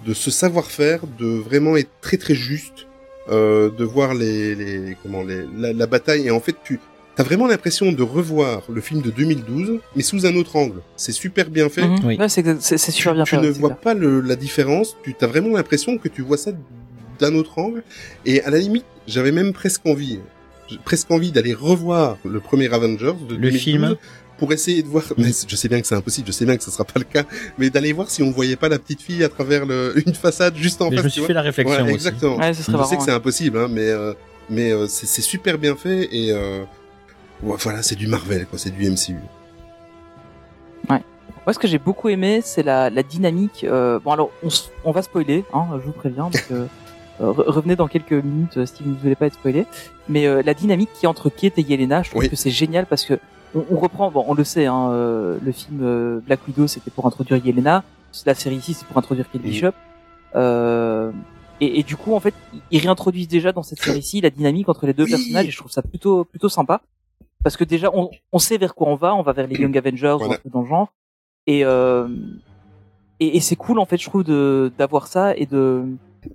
de ce savoir-faire de vraiment être très très juste euh, de voir les, les comment les, la, la bataille. Et en fait tu T'as vraiment l'impression de revoir le film de 2012, mais sous un autre angle. C'est super bien fait. Mhm. Ouais, c'est exa- c'est- c'est super bien tu fait. ne ouais, c'est vois clair. pas le, la différence. Tu as vraiment l'impression que tu vois ça d'un autre angle. Et à la limite, j'avais même presque envie, presque envie d'aller revoir le premier Avengers de Le 2012 film. pour essayer de voir. Mais je sais bien que c'est impossible. Je sais bien que ce sera pas le cas, mais d'aller voir si on voyait pas la petite fille à travers le, une façade juste en Mais je face. me tu suis vois. fait la réflexion Ouais, aussi. Exactement. Ouais, ce serait je marrant, sais que ouais. c'est impossible, hein, mais euh, mais euh, c'est c'est super bien fait et euh, voilà, c'est du Marvel, quoi. C'est du MCU. Moi, ce que j'ai beaucoup aimé, c'est la, la dynamique. euh, bon, alors, on, va spoiler, hein, je vous préviens. Euh, euh, re- revenez dans quelques minutes euh, si vous ne voulez pas être spoilé. Mais euh, la dynamique qui est entre Kate et Yelena, je trouve Oui. que c'est génial parce que on, on reprend. Bon, on le sait, hein, le film Black Widow, c'était pour introduire Yelena. La série ici, c'est pour introduire Kate. Bishop. Et, et du coup, en fait, ils réintroduisent déjà dans cette série-ci la dynamique entre les deux Oui. personnages et je trouve ça plutôt plutôt sympa parce que déjà on, on sait vers quoi on va, on va vers les Young Avengers ou Voilà. un truc dans le genre. Et euh, et, et c'est cool en fait, je trouve de d'avoir ça et de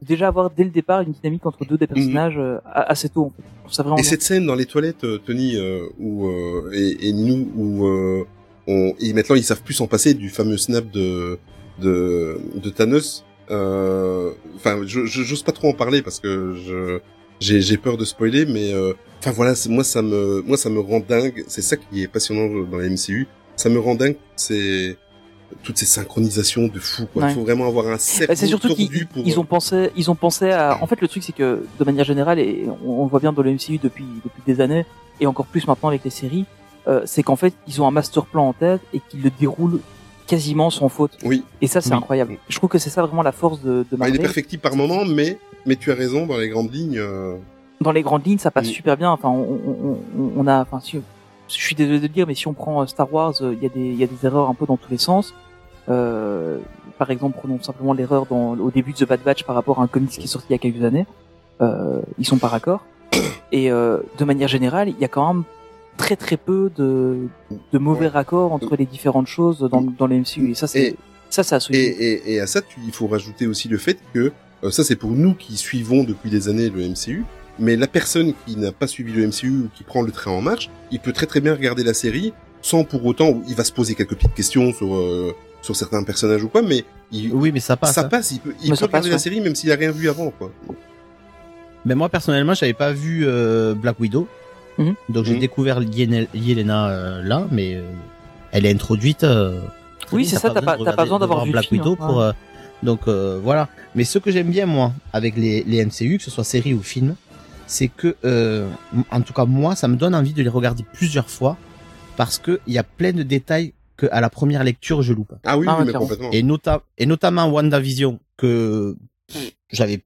déjà avoir dès le départ une dynamique entre deux des personnages euh, a- assez tôt. En fait. Je trouve ça vraiment Et bien. cette scène dans les toilettes, euh, Tony euh, où, euh, et, et Ninou, où euh, on, et maintenant ils savent plus s'en passer du fameux snap de de, de Thanos. Euh, Enfin, je je- j'ose pas trop en parler parce que je j'ai j'ai peur de spoiler, mais euh, enfin voilà, c'est- moi ça me moi ça me rend dingue. C'est ça qui est passionnant dans la MCU. Ça me rend dingue. C'est toutes ces synchronisations de fou. Quoi. Ouais. Il faut vraiment avoir un cerveau Bah, c'est surtout qu'ils pour. ils ont pensé, ils ont pensé à. En fait, le truc c'est que de manière générale, et on, on le voit bien dans le MCU depuis depuis des années, et encore plus maintenant avec les séries, euh, c'est qu'en fait ils ont un master plan en tête et qu'ils le déroulent quasiment sans faute. Oui. Et ça c'est Oui. incroyable. Je trouve que c'est ça vraiment la force de, de Bah, il Marvel. est perfectible par moment, mais mais tu as raison dans les grandes lignes. euh, dans les grandes lignes, ça passe Mm. super bien. Enfin, on, on, on- on a, enfin, si, je suis désolé de le dire, mais si on prend euh, Star Wars, euh, il y a des, il y a des erreurs un peu dans tous les sens. Euh, par exemple, prenons simplement l'erreur dans, au début de The Bad Batch par rapport à un comics qui est sorti il y a quelques années. Euh, ils sont pas raccords. Et euh, de manière générale, il y a quand même très très peu de, de mauvais raccords entre les différentes choses dans, dans les MCU. Et ça, c'est, ça, c'est à Et, et, et à ça, tu, il faut rajouter aussi le fait que euh, ça, c'est pour nous qui suivons depuis des années le MCU. Mais la personne qui n'a pas suivi le MCU ou qui prend le train en marche, il peut très très bien regarder la série sans pour autant, il va se poser quelques petites questions sur euh, sur certains personnages ou quoi, mais il, Oui, mais ça passe. ça hein. passe. Il peut, il peut ça regarder passe, la ouais. série même s'il a rien vu avant, quoi. Mais moi personnellement, j'avais pas vu euh, Black Widow, Mhm. donc j'ai Mhm. découvert Yelena euh, là, mais euh, elle est introduite. euh, Oui, c'est ça, t'as pas- pas besoin d'avoir voir vu Black film, Widow hein. pour. euh, donc euh, voilà. Mais ce que j'aime bien moi avec les, les MCU, que ce soit série ou film, c'est que, euh, en tout cas moi, ça me donne envie de les regarder plusieurs fois parce que il y a plein de détails que à la première lecture je loupe. Ah oui, Ah oui, ouais, mais complètement. Et, nota et notamment WandaVision que pff, j'avais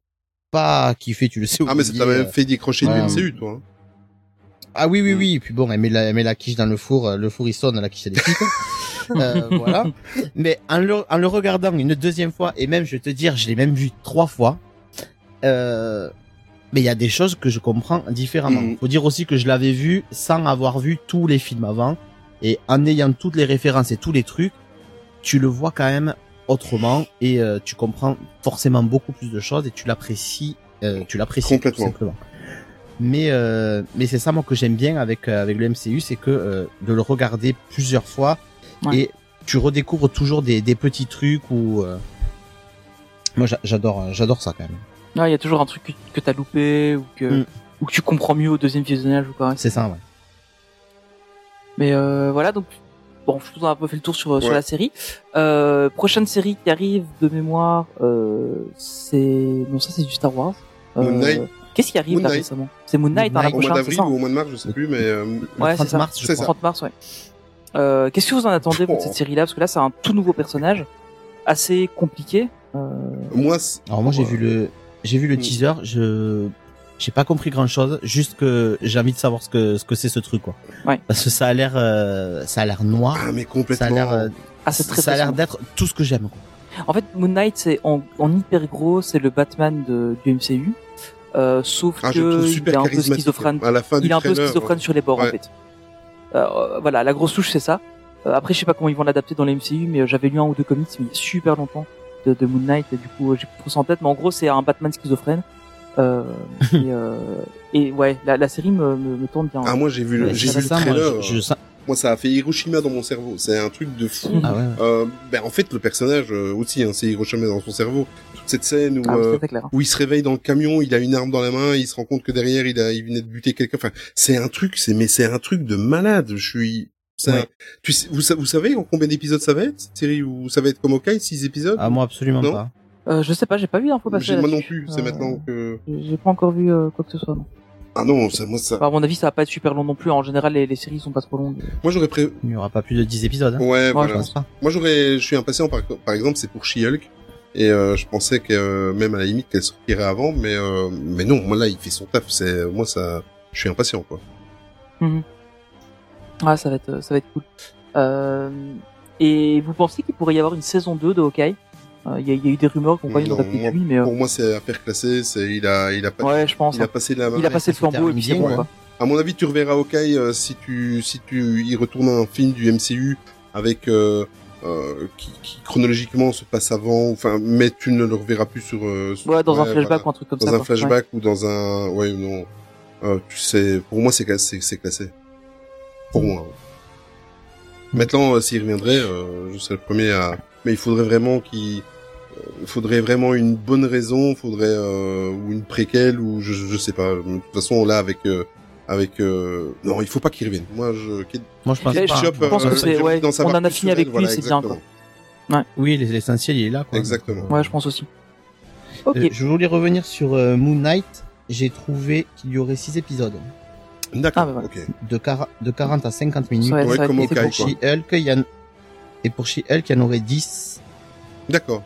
pas kiffé, tu le sais. Ah mais ça Olivier, t'a euh, même fait décrocher ouais. du MCU, toi. hein. Ah oui, oui, oui. Et puis bon, elle met la, elle met la quiche dans le four, euh, le four il sonne, la quiche elle est euh, voilà. Mais en le, en le regardant une deuxième fois, et même, je vais te dire, je l'ai même vu trois fois, euh, mais il y a des choses que je comprends différemment. Mhm. Faut dire aussi que je l'avais vu sans avoir vu tous les films avant, et en ayant toutes les références et tous les trucs, tu le vois quand même autrement et euh, tu comprends forcément beaucoup plus de choses et tu l'apprécies, euh, tu l'apprécies tout Complètement. simplement. Mais euh, mais c'est ça moi que j'aime bien avec euh, avec le MCU, c'est que euh, de le regarder plusieurs fois Ouais. et tu redécouvres toujours des, des petits trucs où euh, moi j'a- j'adore j'adore ça quand même. Ouais, il y a toujours un truc que, que t'as loupé ou que Mm. ou que tu comprends mieux au deuxième visionnage ou quoi. C'est ça ouais. Mais euh, voilà, donc bon, je vous ai un peu fait le tour sur, sur la série. Euh, prochaine série qui arrive de mémoire, euh, c'est non ça c'est du Star Wars. Euh, Moon Knight. Qu'est-ce qui arrive là Knight. récemment C'est Moon Knight, Moon hein, la Knight. Au mois prochaine, d'avril ou au mois de mars, je sais plus, mais euh, Ouais, 30 c'est ça. mars, je C'est crois. ça. 30 mars, ouais. Euh, Qu'est-ce que vous en attendez vous, de Oh. cette série-là Parce que là, c'est un tout nouveau personnage, assez compliqué. Euh, moi, c'est- Alors moi j'ai vu le j'ai vu le Mm. teaser, je j'ai pas compris grand chose, juste que j'ai envie de savoir ce que ce que c'est ce truc quoi. Ouais. Parce que ça a l'air euh, ça a l'air noir, ah mais ça a complètement. l'air euh, Ah, ça a l'air d'être tout ce que j'aime. quoi. En fait, Moon Knight, c'est en, en hyper gros, c'est le Batman de, du MCU. Euh, sauf Ah, que il est un peu schizophrène. À la fin du Il est un peu schizophrène sur les bords en fait. Euh, voilà, la grosse touche c'est ça. Euh, après, je sais pas comment ils vont l'adapter dans les MCU, mais euh, j'avais lu un ou deux comics mais il y a super longtemps de, de Moon Knight et du coup euh, j'ai plus trop ça en tête. Mais en gros, c'est un Batman schizophrène. Euh, et, euh, et ouais, la, la série me, me, me tourne bien. Ah moi j'ai vu le, j'ai ça, vu le ça, moi, trailer. je- je sens- Moi ça a fait Hiroshima dans mon cerveau. C'est un truc de fou. Ah ouais. Euh, ben en fait le personnage euh, aussi hein, c'est Hiroshima dans son cerveau. Toute cette scène où Ah, euh, clair. où il se réveille dans le camion, il a une arme dans la main, il se rend compte que derrière il a il venait de buter quelqu'un. Enfin c'est un truc, c'est mais c'est un truc de malade. Je suis Ouais. tu sais, vous, vous savez en combien d'épisodes ça va être cette série ou ça va être comme Okai, six épisodes? Ah moi absolument Non? pas. Euh, je sais pas, j'ai pas vu d'infos passer Moi non plus, c'est Euh, maintenant que J'ai pas encore vu euh, quoi que ce soit. Non. ah non, ça, moi ça Enfin, à mon avis, ça va pas être super long non plus. En général, les, les séries sont pas trop longues. moi j'aurais pré Il n'y aura pas plus de 10 épisodes. Hein. Ouais, je voilà. Je pense pas. Moi, j'aurais, je suis impatient par, par exemple, c'est pour She-Hulk. Et euh, je pensais que euh, même à la limite qu'elle sortirait avant, mais euh, mais non, moi là, il fait son taf. C'est moi ça, je suis impatient quoi. Ah, ça va être, ça va être cool. Euh, et vous pensez qu'il pourrait y avoir une saison 2 de Hawkeye? Euh, Il y, a- il y a eu des rumeurs qu'on croyait d'adapter moi, lui, mais euh, Pour moi, c'est affaire classée. C'est il a il a pas ouais, je pense. il a hein. passé la main. Il a passé le flambeau et puis c'est termine bon, bien, quoi. À mon avis, tu reverras Hawkeye euh, si tu si tu y retournes un film du MCU avec euh, euh, qui, qui chronologiquement se passe avant. Enfin, mais tu ne le reverras plus sur. euh, sur- Ouais, dans un flashback voilà. ou un truc comme dans ça. un quoi. flashback ou dans un ouais non euh, tu sais pour moi c'est classé c'est classé pour moi maintenant euh, s'il reviendrait euh, je serais le premier à mais il faudrait vraiment qu'il il faudrait vraiment une bonne raison faudrait euh, ou une préquelle ou je, je sais pas de toute façon là avec euh, avec euh... non il faut pas qu'il revienne moi je Moi je pense je euh, que c'est- ouais, on en a fini avec lui, voilà, c'est bien, exactement. Oui, l'essentiel il est là. Quoi. exactement Ouais, je pense aussi. Ok. Euh, je voulais revenir sur euh, Moon Knight. J'ai trouvé qu'il y aurait 6 épisodes d'accord Ah, bah de, de 40 à 50 minutes. Ouais, Ouais, Et pour quoi. She-Hulk, il y en... Et pour She-Hulk, il y en aurait 10, d'accord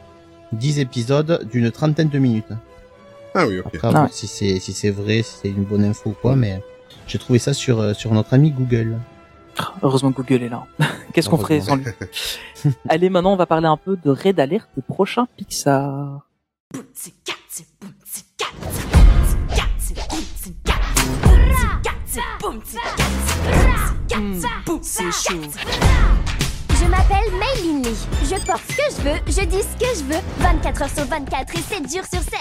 10 épisodes d'une trentaine de minutes. ah oui ok Après, Ah ouais. si c'est si c'est vrai, si c'est une bonne info ou quoi, mais j'ai trouvé ça sur euh, sur notre ami Google. Heureusement que Google est là. Qu'est-ce qu'on ferait sans lui Allez, maintenant, on va parler un peu de Red Alert, le prochain Pixar. C'est chaud. Je m'appelle Maylin Lee. Je porte ce que je veux, je dis ce que je veux. 24 heures sur 24 et 7 jours sur 7.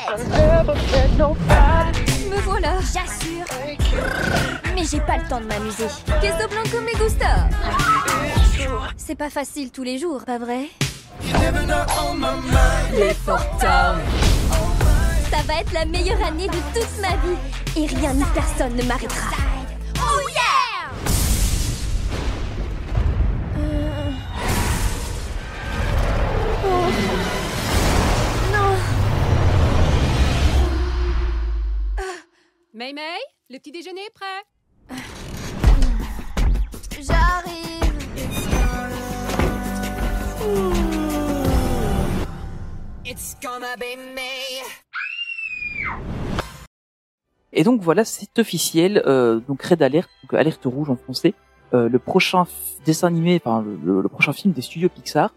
Me voilà, j'assure. Mais j'ai pas le temps de m'amuser. Queso blanco me gusta. C'est pas facile tous les jours, pas vrai? Les. Ça va être la meilleure année de toute ma vie. Et rien ni personne ne m'arrêtera. Oh. Non. May May, le petit déjeuner est prêt. J'arrive. It's gonna be me. Et donc voilà, c'est officiel. Euh, donc Red Alert, donc alerte rouge en français. Euh, le prochain dessin animé, enfin le, le- le prochain film des studios Pixar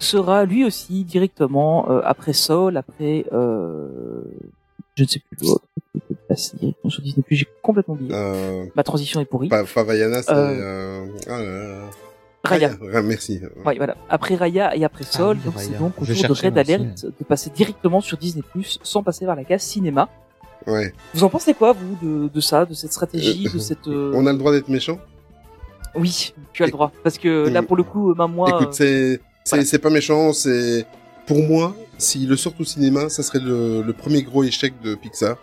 sera lui aussi directement euh, après Soul, après euh, je ne sais plus l'autre. Sur Disney+, j'ai complètement oublié. euh, Ma transition est pourrie. Pa- Pavayana c'est Euh, euh... ah là là. Raya. Raya, merci. Ouais, voilà. Après Raya et après Sol, oui, donc c'est donc au Je tour de Red Alert de passer directement sur Disney Plus sans passer par la case cinéma. Ouais. Vous en pensez quoi, vous, de, de ça, de cette stratégie, Euh, de cette... euh, On a le droit d'être méchant? Oui, tu as le droit. Parce que là, pour le coup, même moi... Écoute, c'est c'est c'est pas méchant, c'est pour moi, s'ils le sortent au cinéma, ça serait le, le premier gros échec de Pixar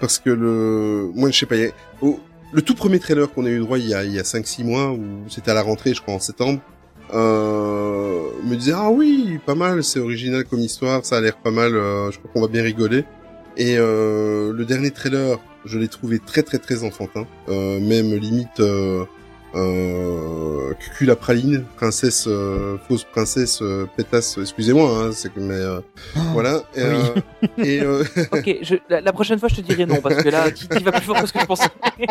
parce que le moi je sais pas, a- le tout premier trailer qu'on a eu droit il y a il y a 5 6 mois où c'était à la rentrée, je crois en septembre, euh, me disait "Ah oui, pas mal, c'est original comme histoire, ça a l'air pas mal, euh, je crois qu'on va bien rigoler." Et euh, le dernier trailer, je l'ai trouvé très très très enfantin, euh, même limite euh, Cucu la praline, princesse, euh, fausse princesse, euh, pétasse, excusez-moi, hein, c'est que mais euh, voilà. Et, euh, et euh, ok, je, la, la prochaine fois, je te dirai non, parce que là, tu, tu vas plus fort que ce que je pensais.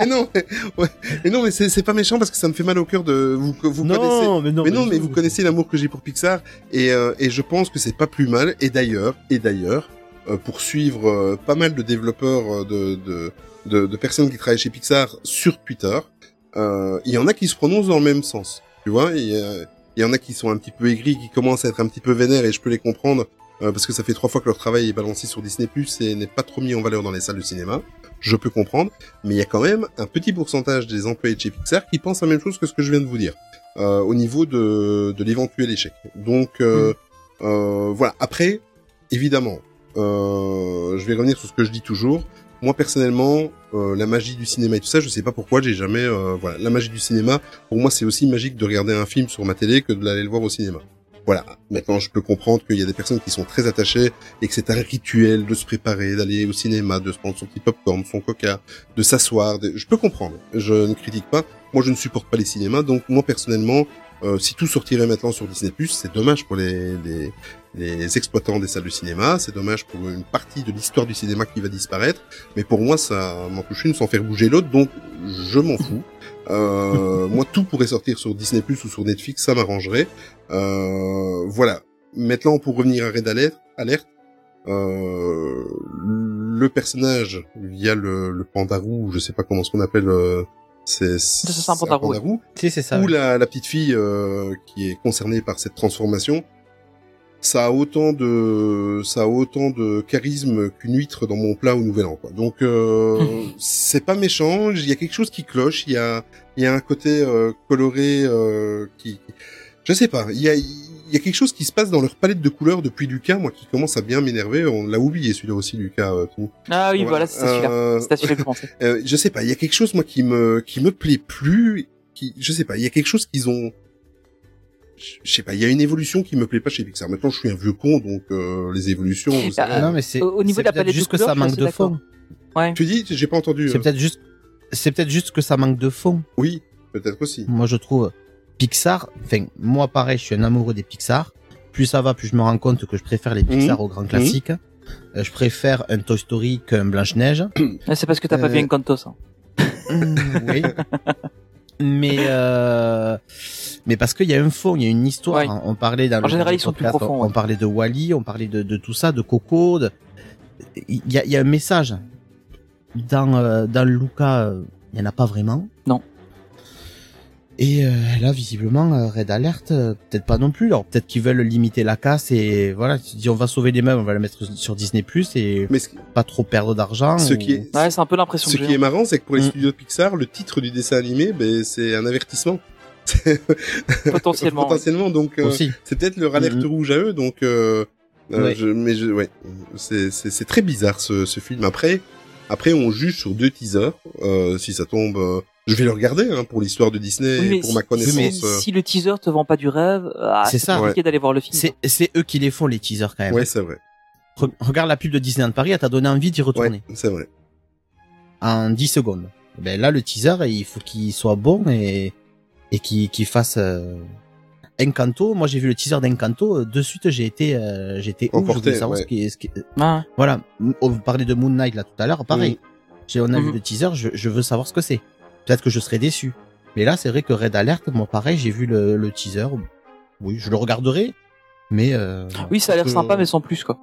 mais non, mais, ouais. mais non, mais c'est pas méchant parce que ça me fait mal au cœur de vous. Vous Non, connaissez, mais non, pas non, mais vous connaissez l'amour que j'ai pour Pixar et euh, et je pense que c'est pas plus mal. Et d'ailleurs, et d'ailleurs, euh, pour suivre euh, pas mal de développeurs de, de de de personnes qui travaillent chez Pixar sur Twitter, il y en a qui se prononcent dans le même sens. Tu vois, il y, a- il y en a qui sont un petit peu aigris, qui commencent à être un petit peu vénères et je peux les comprendre. euh, parce que ça fait trois fois que leur travail est balancé sur Disney et n'est pas trop mis en valeur dans les salles de cinéma. Je peux comprendre, mais il y a quand même un petit pourcentage des employés de chez Pixar qui pensent la même chose que ce que je viens de vous dire euh, au niveau de, de l'éventuel échec. Donc euh, euh, voilà. Après, évidemment, euh, je vais revenir sur ce que je dis toujours. Moi personnellement, euh, la magie du cinéma et tout ça, je sais pas pourquoi, j'ai jamais. euh, voilà, la magie du cinéma, pour moi, c'est aussi magique de regarder un film sur ma télé que de l'aller le voir au cinéma. Voilà. Maintenant, je peux comprendre qu'il y a des personnes qui sont très attachées et que c'est un rituel de se préparer, d'aller au cinéma, de se prendre son petit popcorn, son coca, de s'asseoir. Je peux comprendre. Je ne critique pas. Moi, je ne supporte pas les cinémas, donc moi personnellement, euh, si tout sortirait maintenant sur Disney+, c'est dommage pour les, les, les exploitants des salles de cinéma, c'est dommage pour une partie de l'histoire du cinéma qui va disparaître, mais pour moi, ça m'en touche une sans faire bouger l'autre, donc je m'en fous. Euh, moi, tout pourrait sortir sur Disney Plus ou sur Netflix, ça m'arrangerait. Euh, voilà. Maintenant, pour revenir à Red Alert, Alert euh, le personnage via le, le panda roux, je sais pas comment ce qu'on appelle. C'est. Si, c'est ça. Ou oui. la, la petite fille euh, qui est concernée par cette transformation. Ça a autant de ça a autant de charisme qu'une huître dans mon plat au Nouvel An. Quoi. Donc euh, c'est pas méchant. Il y a quelque chose qui cloche. Il y a il y a un côté euh, coloré euh, qui je sais pas. Il y a il y a quelque chose qui se passe dans leur palette de couleurs depuis Lucas, moi qui commence à bien m'énerver. On l'a oublié celui-là aussi, Lucas. euh, tout. Ah oui, voilà, c'est celui-là. Euh, C'est à celui-là que je pensais. euh, je sais pas, il y a quelque chose moi qui me qui me plaît plus, qui je sais pas, il y a quelque chose qu'ils ont je sais pas, il y a une évolution qui me plaît pas chez Pixar. Maintenant, je suis un vieux con donc euh, les évolutions vous savez. Ah, non, mais c'est au- au niveau de la palette de juste que ça manque de fond. Ouais. Tu dis, j'ai pas entendu. C'est euh. peut-être juste, c'est peut-être juste que ça manque de fond. Oui, peut-être aussi. Moi, je trouve Pixar. Enfin, moi, pareil, je suis un amoureux des Pixar. Plus ça va, plus je me rends compte que je préfère les Pixar Mhm. aux grands classiques. Euh, je préfère un Toy Story qu'un Blanche Neige. Ah, C'est parce que t'as pas Euh, vu Encanto, ça. oui. Mais euh, mais parce qu'il y a un fond, il y a une histoire. Ouais. hein. On parlait dans En le général, ils sont plus profonds, On, parlait de Wally, on parlait de, de tout ça, de Coco. de- Il y a, y a un message dans euh, dans Luca. euh, Il y en a pas vraiment. Non. Et euh, là, visiblement, euh, Red Alert, euh, peut-être pas non plus. Alors peut-être qu'ils veulent limiter la casse et voilà, se disent on va sauver les meubles, on va la mettre sur Disney Plus et Mais ce, pas trop perdre d'argent. ce ou- qui est Ouais, c'est un peu l'impression ce que qui est marrant, c'est que pour les Mm. studios de Pixar, le titre du dessin animé, ben c'est un avertissement. Potentiellement. Potentiellement, donc euh, c'est peut-être leur alerte Mhm. rouge à eux, donc euh, euh, Ouais. je, mais je, ouais, c'est c'est c'est très bizarre ce, ce film. Après, après on juge sur deux teasers. Euh, si ça tombe, euh, je vais le regarder hein, pour l'histoire de Disney, Oui, mais et pour si, ma connaissance. si, euh, si le teaser te vend pas du rêve, ah, C'est ça. compliqué d'aller voir le film. C'est c'est eux qui les font les teasers quand même. ouais, c'est vrai. Re- regarde la pub de Disneyland Paris, elle t'a donné envie d'y retourner Ouais, c'est vrai. en 10 secondes. Ben là, le teaser, il faut qu'il soit bon et et qu'il qu'il fasse euh, Encanto. Moi, j'ai vu le teaser d'Encanto. euh, De suite, j'ai été euh, j'étais. Je Emporté, savoir ouais. ce qui, ce qui... Ah, Voilà. On parlait de Moon Knight là tout à l'heure. Pareil. J'ai on a vu le teaser. Je, je veux savoir ce que c'est. Peut-être que je serai déçu. Mais là, c'est vrai que Red Alert, moi, pareil, j'ai vu le, le teaser. Oui, je le regarderai. Mais euh, Oui, ça a l'air que- sympa, mais sans plus, quoi.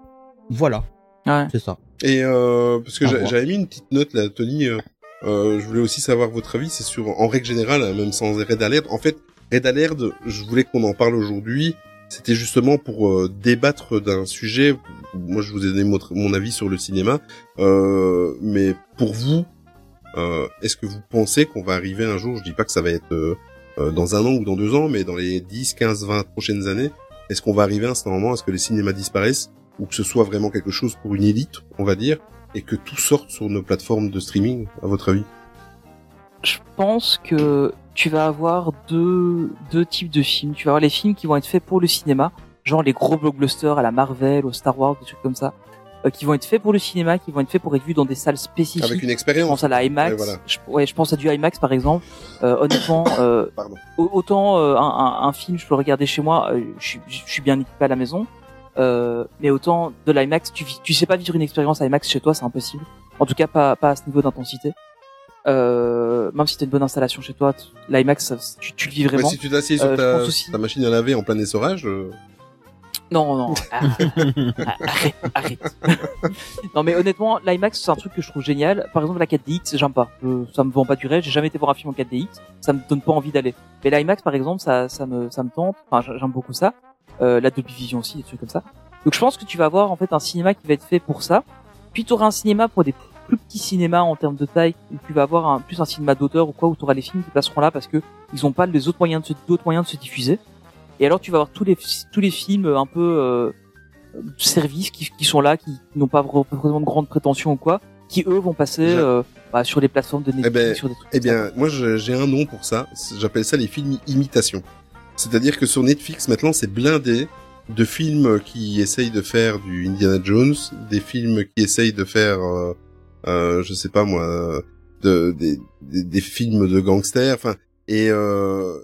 voilà, Ouais. c'est ça. Et euh, parce que j'avais mis une petite note là, Tony. euh, euh, je voulais aussi savoir votre avis. C'est sur, en règle générale, hein, même sans Red Alert. En fait, Red Alert, je voulais qu'on en parle aujourd'hui. C'était justement pour euh, débattre d'un sujet. Moi, je vous ai donné mon, mon avis sur le cinéma, euh, mais pour vous, est-ce que vous pensez qu'on va arriver un jour Je dis pas que ça va être euh, euh, dans un an ou dans deux ans, mais dans les 10, 15, 20 prochaines années, est-ce qu'on va arriver à ce moment à ce que les cinémas disparaissent ou que ce soit vraiment quelque chose pour une élite, on va dire, et que tout sorte sur nos plateformes de streaming, à votre avis? Je pense que tu vas avoir deux, deux types de films. Tu vas avoir les films qui vont être faits pour le cinéma, genre les gros blockbusters à la Marvel, au Star Wars, des trucs comme ça, euh, qui vont être faits pour le cinéma, qui vont être faits pour être vus dans des salles spécifiques. Avec une expérience. Je pense à la IMAX. Voilà. je, ouais, je pense à du IMAX par exemple. Euh, honnêtement, euh, au- autant euh, un, un- un film, je peux le regarder chez moi, euh, je, suis- je suis bien équipé à la maison. Euh, mais autant de l'IMAX, tu, vis- tu sais pas vivre une expérience IMAX chez toi, c'est impossible. En tout cas, pas, pas à ce niveau d'intensité. Euh, même si t'as une bonne installation chez toi, l'IMAX, tu, tu le vis vraiment. Ouais, si tu t'assieds sur Euh, je ta, ta machine à laver en plein essorage, euh, Non, non, ah, arrête, arrête. non, mais honnêtement, l'IMAX, c'est un truc que je trouve génial. Par exemple, la 4DX, j'aime pas. Je- ça me vend pas du rêve. J'ai jamais été voir un film en 4DX. Ça me donne pas envie d'aller. Mais l'IMAX, par exemple, ça, ça me, ça me tente. Enfin, j'a- j'aime beaucoup ça. Euh, la Dolby Vision aussi, des trucs comme ça. Donc, je pense que tu vas avoir, en fait, un cinéma qui va être fait pour ça. Puis, tu auras un cinéma pour des plus petits cinémas en termes de taille, où tu vas avoir un, plus un cinéma d'auteur ou quoi, où tu auras les films qui passeront là parce que ils ont pas les autres moyens de se, d'autres moyens de se diffuser. Et alors, tu vas avoir tous les, tous les films un peu, euh, services qui, qui sont là, qui n'ont pas vra- vraiment de grandes prétentions ou quoi, qui eux vont passer euh, bah, sur les plateformes de Netflix, Eh ben, sur des trucs. eh bien, moi j'ai un nom pour ça. J'appelle ça les films imitations. C'est-à-dire que sur Netflix maintenant, c'est blindé de films qui essayent de faire du Indiana Jones, des films qui essayent de faire, euh, euh, je sais pas moi, de, des, des, des films de gangsters. Enfin, et euh,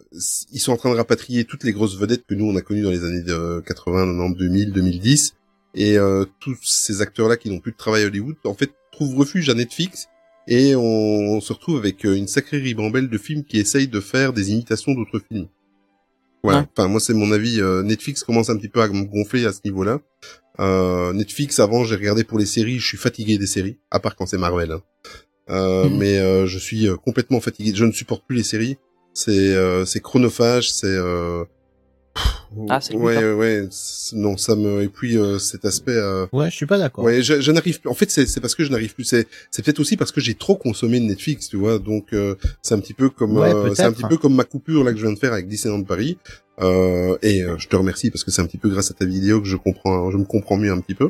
ils sont en train de rapatrier toutes les grosses vedettes que nous on a connues dans les années de 80, 90, 2000, 2010. Et euh, tous ces acteurs-là qui n'ont plus de travail à Hollywood, en fait, trouvent refuge à Netflix et on, on se retrouve avec euh, une sacrée ribambelle de films qui essayent de faire des imitations d'autres films. Voilà. Enfin, moi, c'est mon avis. euh, Netflix commence un petit peu à me gonfler à ce niveau-là. Euh, Netflix, avant, j'ai regardé pour les séries. Je suis fatigué des séries, à part quand c'est Marvel. hein. Euh, Mais euh, je suis complètement fatigué. Je ne supporte plus les séries. C'est euh, c'est chronophage. C'est euh... Ah, c'est ouais, ouais, ouais. Non, ça me et puis euh, cet aspect. euh, Ouais, je suis pas d'accord. Ouais, je, je n'arrive plus. En fait, c'est c'est parce que je n'arrive plus. C'est c'est peut-être aussi parce que j'ai trop consommé de Netflix, tu vois. Donc euh, c'est un petit peu comme Ouais, euh, c'est un petit peu comme ma coupure là que je viens de faire avec Disneyland Paris. Euh, et euh, je te remercie parce que c'est un petit peu grâce à ta vidéo que je comprends, je me comprends mieux un petit peu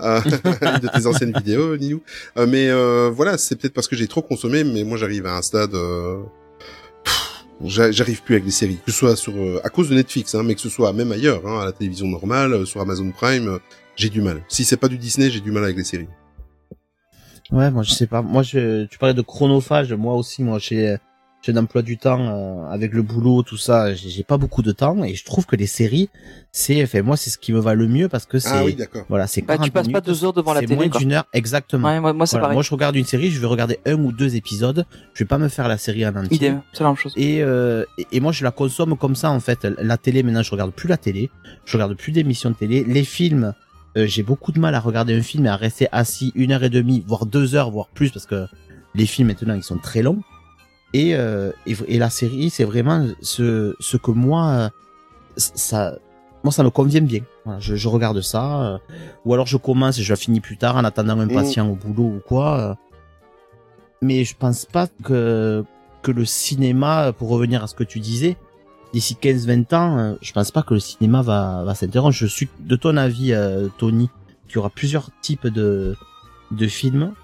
euh, de tes anciennes vidéos, Nilou. Euh, mais euh, voilà, c'est peut-être parce que j'ai trop consommé. Mais moi, j'arrive à un stade. J'arrive plus avec les séries, que ce soit sur euh, à cause de Netflix, hein, mais que ce soit même ailleurs, hein, à la télévision normale, euh, sur Amazon Prime, euh, j'ai du mal. Si c'est pas du Disney, j'ai du mal avec les séries. Ouais, moi je sais pas. Moi, je, tu parlais de chronophage. Moi aussi, moi j'ai j'ai un emploi du temps euh, avec le boulot, tout ça. J'ai j'ai pas beaucoup de temps et je trouve que les séries, c'est, enfin moi c'est ce qui me va le mieux parce que c'est, Ah oui, d'accord. voilà, c'est Bah, tu 40 passes pas deux heures devant la c'est télé, moins d'une heure exactement. Ouais, moi, moi, c'est Voilà, pareil. Moi je regarde une série, je vais regarder un ou deux épisodes. Je vais pas me faire la série en entier. Idem, c'est la même chose. Et, euh, et, et moi je la consomme comme ça en fait. La télé maintenant je regarde plus la télé, je regarde plus d'émissions de télé. Les films, euh, j'ai beaucoup de mal à regarder un film et à rester assis une heure et demie, voire deux heures, voire plus parce que les films maintenant ils sont très longs. Et, euh, et, et la série c'est vraiment ce, ce que moi euh, ça moi ça me convient bien. Voilà, je, je regarde ça euh, ou alors je commence et je la finis plus tard en attendant un Mm. patient au boulot ou quoi. euh. Mais je pense pas que que le cinéma, pour revenir à ce que tu disais, d'ici 15-20 ans, je pense pas que le cinéma va, va s'interrompre. Je suis de ton avis, Tony, qu'il y aura plusieurs types de, de films.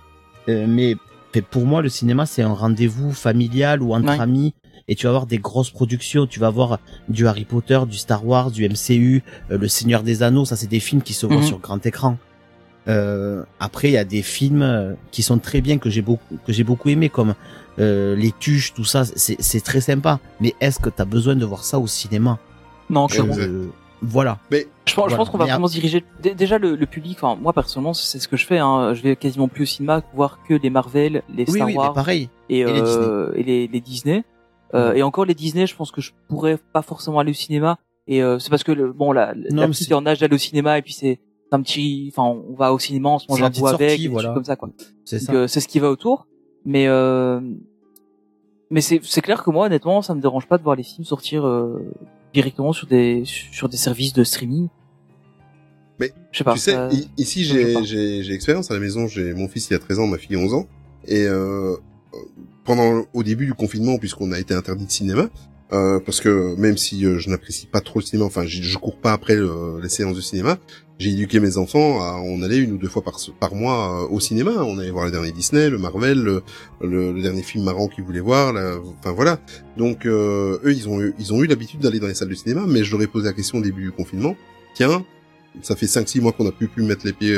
Mais mais pour moi, le cinéma, c'est un rendez-vous familial ou entre Ouais. amis. Et tu vas avoir des grosses productions. Tu vas avoir du Harry Potter, du Star Wars, du MCU, euh, Le Seigneur des Anneaux. Ça, c'est des films qui se voient Mhm. sur grand écran. Euh, après, il y a des films euh, qui sont très bien que j'ai beaucoup que j'ai beaucoup aimé, comme euh, les tuches, tout ça. C'est c'est très sympa. Mais est-ce que t'as besoin de voir ça au cinéma? Non, clairement. Voilà. Mais Je pense, je Voilà. pense qu'on va Mais vraiment se diriger. Dé- Déjà le, le public. Enfin, moi personnellement, c'est ce que je fais. Hein. Je vais quasiment plus au cinéma voir que les Marvel, les Oui, Star oui, mais Wars pareil. et, Et les euh, et les, les Disney. Euh, Et encore les Disney, je pense que je pourrais pas forcément aller au cinéma. Et euh, c'est parce que le, bon, la, Non, la petite est en âge d'aller au cinéma et puis c'est un petit. Enfin, on va au cinéma, on se mange un bout avec, sortie, voilà. comme ça quoi. C'est euh, c'est ce qui va autour. Mais euh, Mais c'est c'est clair que moi, honnêtement, ça me dérange pas de voir les films sortir euh, directement sur des sur des services de streaming. Mais je sais pas. Tu sais, ça- ici j'ai j'ai j'ai expérience à la maison. J'ai mon fils il a 13 ans, ma fille 11 ans, et euh, pendant au début du confinement, puisqu'on a été interdit de cinéma, euh, parce que même si euh, je n'apprécie pas trop le cinéma, enfin je, cours pas après euh, les séances de cinéma, j'ai éduqué mes enfants à on allait une ou deux fois par par mois euh, au cinéma. On allait voir le dernier Disney, le Marvel, le, le, le dernier film marrant qu'ils voulaient voir. la- enfin voilà. Donc eux ils ont eu, ils ont eu l'habitude d'aller dans les salles de cinéma, mais je leur ai posé la question au début du confinement. Tiens, ça fait 5-6 mois qu'on a plus pu mettre les pieds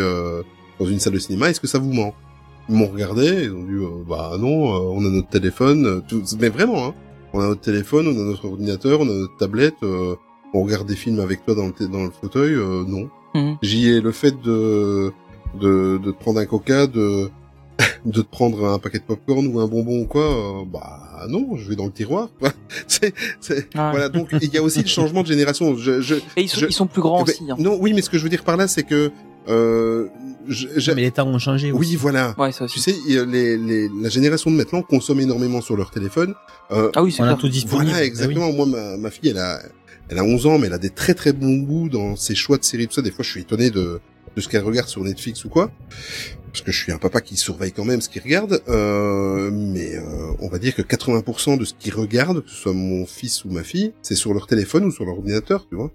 dans une salle de cinéma, est-ce que ça vous ment? Ils m'ont regardé, ils ont dit bah non, on a notre téléphone, tout... mais vraiment, hein, on a notre téléphone, on a notre ordinateur, on a notre tablette, euh, on regarde des films avec toi dans le, dans le fauteuil, euh, non. Mhm. J'y ai le fait de, de de te prendre un coca, de de te prendre un paquet de popcorn ou un bonbon ou quoi, euh, bah non, je vais dans le tiroir. c'est, c'est, voilà. Donc il y a aussi le changement de génération. Je, je, Et ils sont, je- ils sont plus grands Eh ben, aussi. hein. Non, oui, mais ce que je veux dire par là, c'est que euh, Mais les temps ont changé. oui, voilà. Ouais, ça aussi. Tu sais, les, les, la génération de maintenant consomme énormément sur leur téléphone. Euh, Ah oui, c'est tout disponible. voilà, exactement. Moi, ma, ma fille, elle a, elle a 11 ans, mais elle a des très très bons goûts dans ses choix de séries, tout ça. Des fois, je suis étonné de, de ce qu'elle regarde sur Netflix ou quoi. Parce que je suis un papa qui surveille quand même ce qu'il regarde. Euh, mais euh, on va dire que 80% de ce qu'ils regardent, que ce soit mon fils ou ma fille, c'est sur leur téléphone ou sur leur ordinateur, tu vois.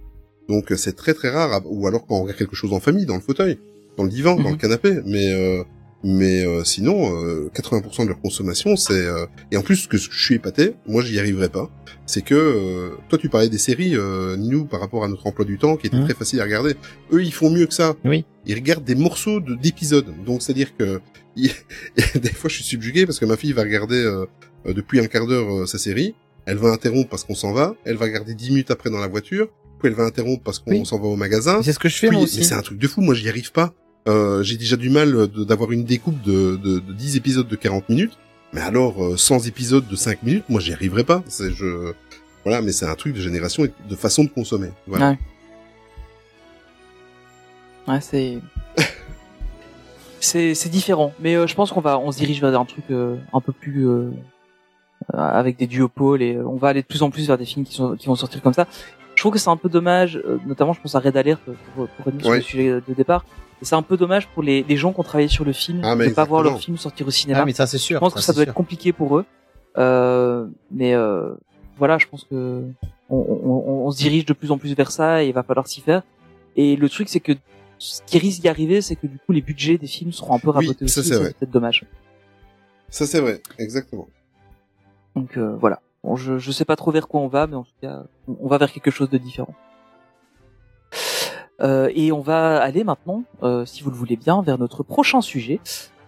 Donc euh, c'est très très rare. Ou alors quand on regarde quelque chose en famille, dans le fauteuil, dans le divan, dans le canapé. Mais euh, mais euh, sinon, euh, 80% de leur consommation, c'est euh, et en plus ce que je suis épaté, moi j'y arriverai pas. C'est que euh, toi tu parlais des séries, euh, Ninou, par rapport à notre emploi du temps, qui était Mhm. très facile à regarder. Eux, ils font mieux que ça. Oui. Ils regardent des morceaux de- d'épisodes. Donc c'est-à-dire que ils- des fois je suis subjugué parce que ma fille va regarder depuis un quart d'heure sa série. Elle va interrompre parce qu'on s'en va. Elle va regarder 10 minutes après dans la voiture. Puis elle va interrompre parce qu'on Oui. s'en va au magasin. C'est ce que je fais Puis- moi aussi. Mais c'est un truc de fou, moi j'y arrive pas. Euh, j'ai déjà du mal de- d'avoir une découpe de, de, de 10 épisodes de 40 minutes. Mais alors, euh, 100 épisodes de 5 minutes, moi j'y arriverai pas. C'est je... Voilà, mais c'est un truc de génération et de façon de consommer. Voilà. Ouais. Ouais, c'est c'est c'est différent, mais euh, je pense qu'on va on se dirige vers un truc euh, un peu plus euh, euh, avec des duopoles et euh, on va aller de plus en plus vers des films qui sont qui vont sortir comme ça. Je trouve que c'est un peu dommage, euh, notamment je pense à Red Alert euh, pour, pour revenir sur le sujet de départ. Et C'est un peu dommage pour les, les gens qui ont travaillé sur le film Ah, de mais pas voir leur film sortir au cinéma. Ah, mais ça c'est sûr. Je pense que ça c'est doit sûr. être compliqué pour eux. Euh, mais euh, voilà, je pense que on, on- on se dirige de plus en plus vers ça et il va falloir s'y faire. Et le truc, c'est que ce qui risque d'y arriver, c'est que du coup, les budgets des films seront un peu Oui, rabotés ça, aussi. c'est et vrai. peut-être dommage. Ça c'est vrai, exactement. Donc euh, voilà. Bon, je, je sais pas trop vers quoi on va, mais en tout cas, on, va vers quelque chose de différent. Euh, et on va aller maintenant, euh, si vous le voulez bien, vers notre prochain sujet,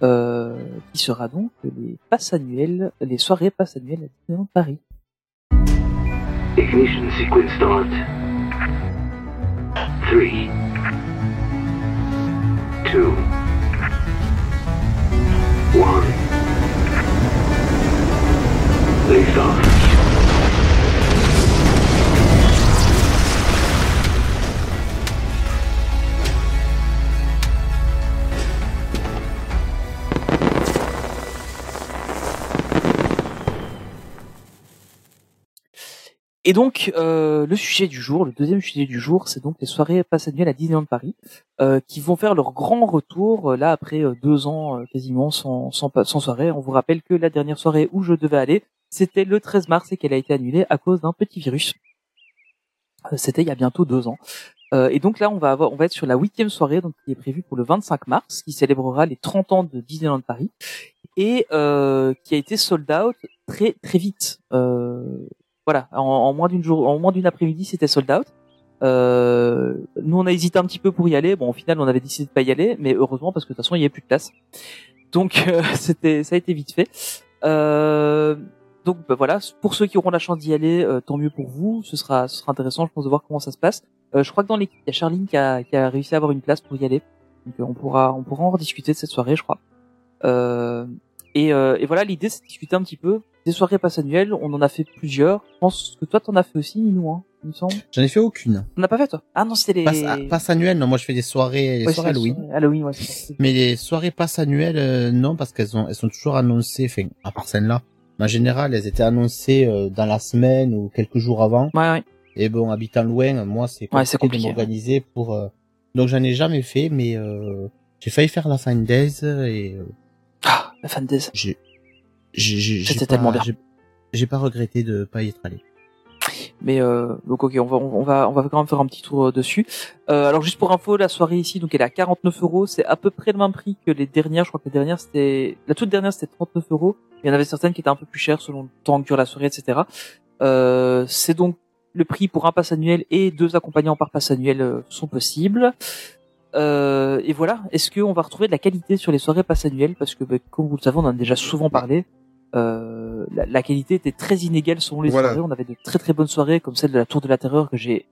euh, qui sera donc les passes annuelles, les soirées passes annuelles à Disneyland Paris. Ignition sequence start. Three. Two. One. Lift off. Et donc, euh, le sujet du jour, le deuxième sujet du jour, c'est donc les soirées passes annuelles à Disneyland Paris, euh, qui vont faire leur grand retour, euh, là, après euh, deux ans euh, quasiment sans, sans, sans soirée. On vous rappelle que la dernière soirée où je devais aller, c'était le 13 mars et qu'elle a été annulée à cause d'un petit virus. C'était il y a bientôt deux ans. Et donc là, on va avoir, on va être sur la huitième soirée, donc qui est prévue pour le 25 mars, qui célébrera les 30 ans de Disneyland Paris et euh, qui a été sold out très très vite. Euh, voilà, en, en moins d'une jour, en moins d'une après-midi, c'était sold out. Euh, nous, on a hésité un petit peu pour y aller. Bon, au final, on avait décidé de pas y aller, mais heureusement parce que de toute façon, il y avait plus de place. Donc, euh, c'était, ça a été vite fait. Euh, donc, bah, voilà, pour ceux qui auront la chance d'y aller, euh, tant mieux pour vous. Ce sera, ce sera intéressant, je pense, de voir comment ça se passe. Euh, je crois que dans l'équipe, il y a Charline qui a, qui a réussi à avoir une place pour y aller. Donc, euh, on pourra, on pourra en rediscuter de cette soirée, je crois. Et, et voilà, l'idée, c'est de discuter un petit peu des soirées passes annuelles. On en a fait plusieurs. Je pense que toi, t'en as fait aussi, nous, hein, il me semble. J'en ai fait aucune. On n'a pas fait, toi? Ah non, c'était les... Passe, passe annuelle, non, moi je fais des soirées, Ouais, soirées Halloween. Halloween, ouais. Mais les soirées passe annuelles, euh, non, parce qu'elles ont, elles sont toujours annoncées, enfin, à part celle-là, En général, elles étaient annoncées euh, dans la semaine ou quelques jours avant. Ouais, ouais. Et bon, habitant loin, moi, c'est Ouais, compliqué, de m'organiser pour. euh, Donc, j'en ai jamais fait, mais j'ai failli faire la Fan Days et Ah, la Fan Days. C'était tellement bien. J'ai, j'ai pas regretté de pas y être allé. Mais euh, donc ok, on va on va on va quand même faire un petit tour euh, dessus. Euh, alors juste pour info, la soirée ici, donc elle est à 49 euros, c'est à peu près le même prix que les dernières. Je crois que les dernières c'était la toute dernière c'était 39 euros. Il y en avait certaines qui étaient un peu plus chères selon le temps que dure la soirée, etc. Euh, c'est donc le prix pour un pass annuel et deux accompagnants par pass annuel euh, sont possibles. Euh, et voilà, est-ce qu'on va retrouver de la qualité sur les soirées pass annuelles? Parce que, bah, comme vous le savez, on en a déjà souvent parlé. Euh, la, la qualité était très inégale selon les Voilà. soirées. On avait de très très bonnes soirées, comme celle de la Tour de la Terreur que j'ai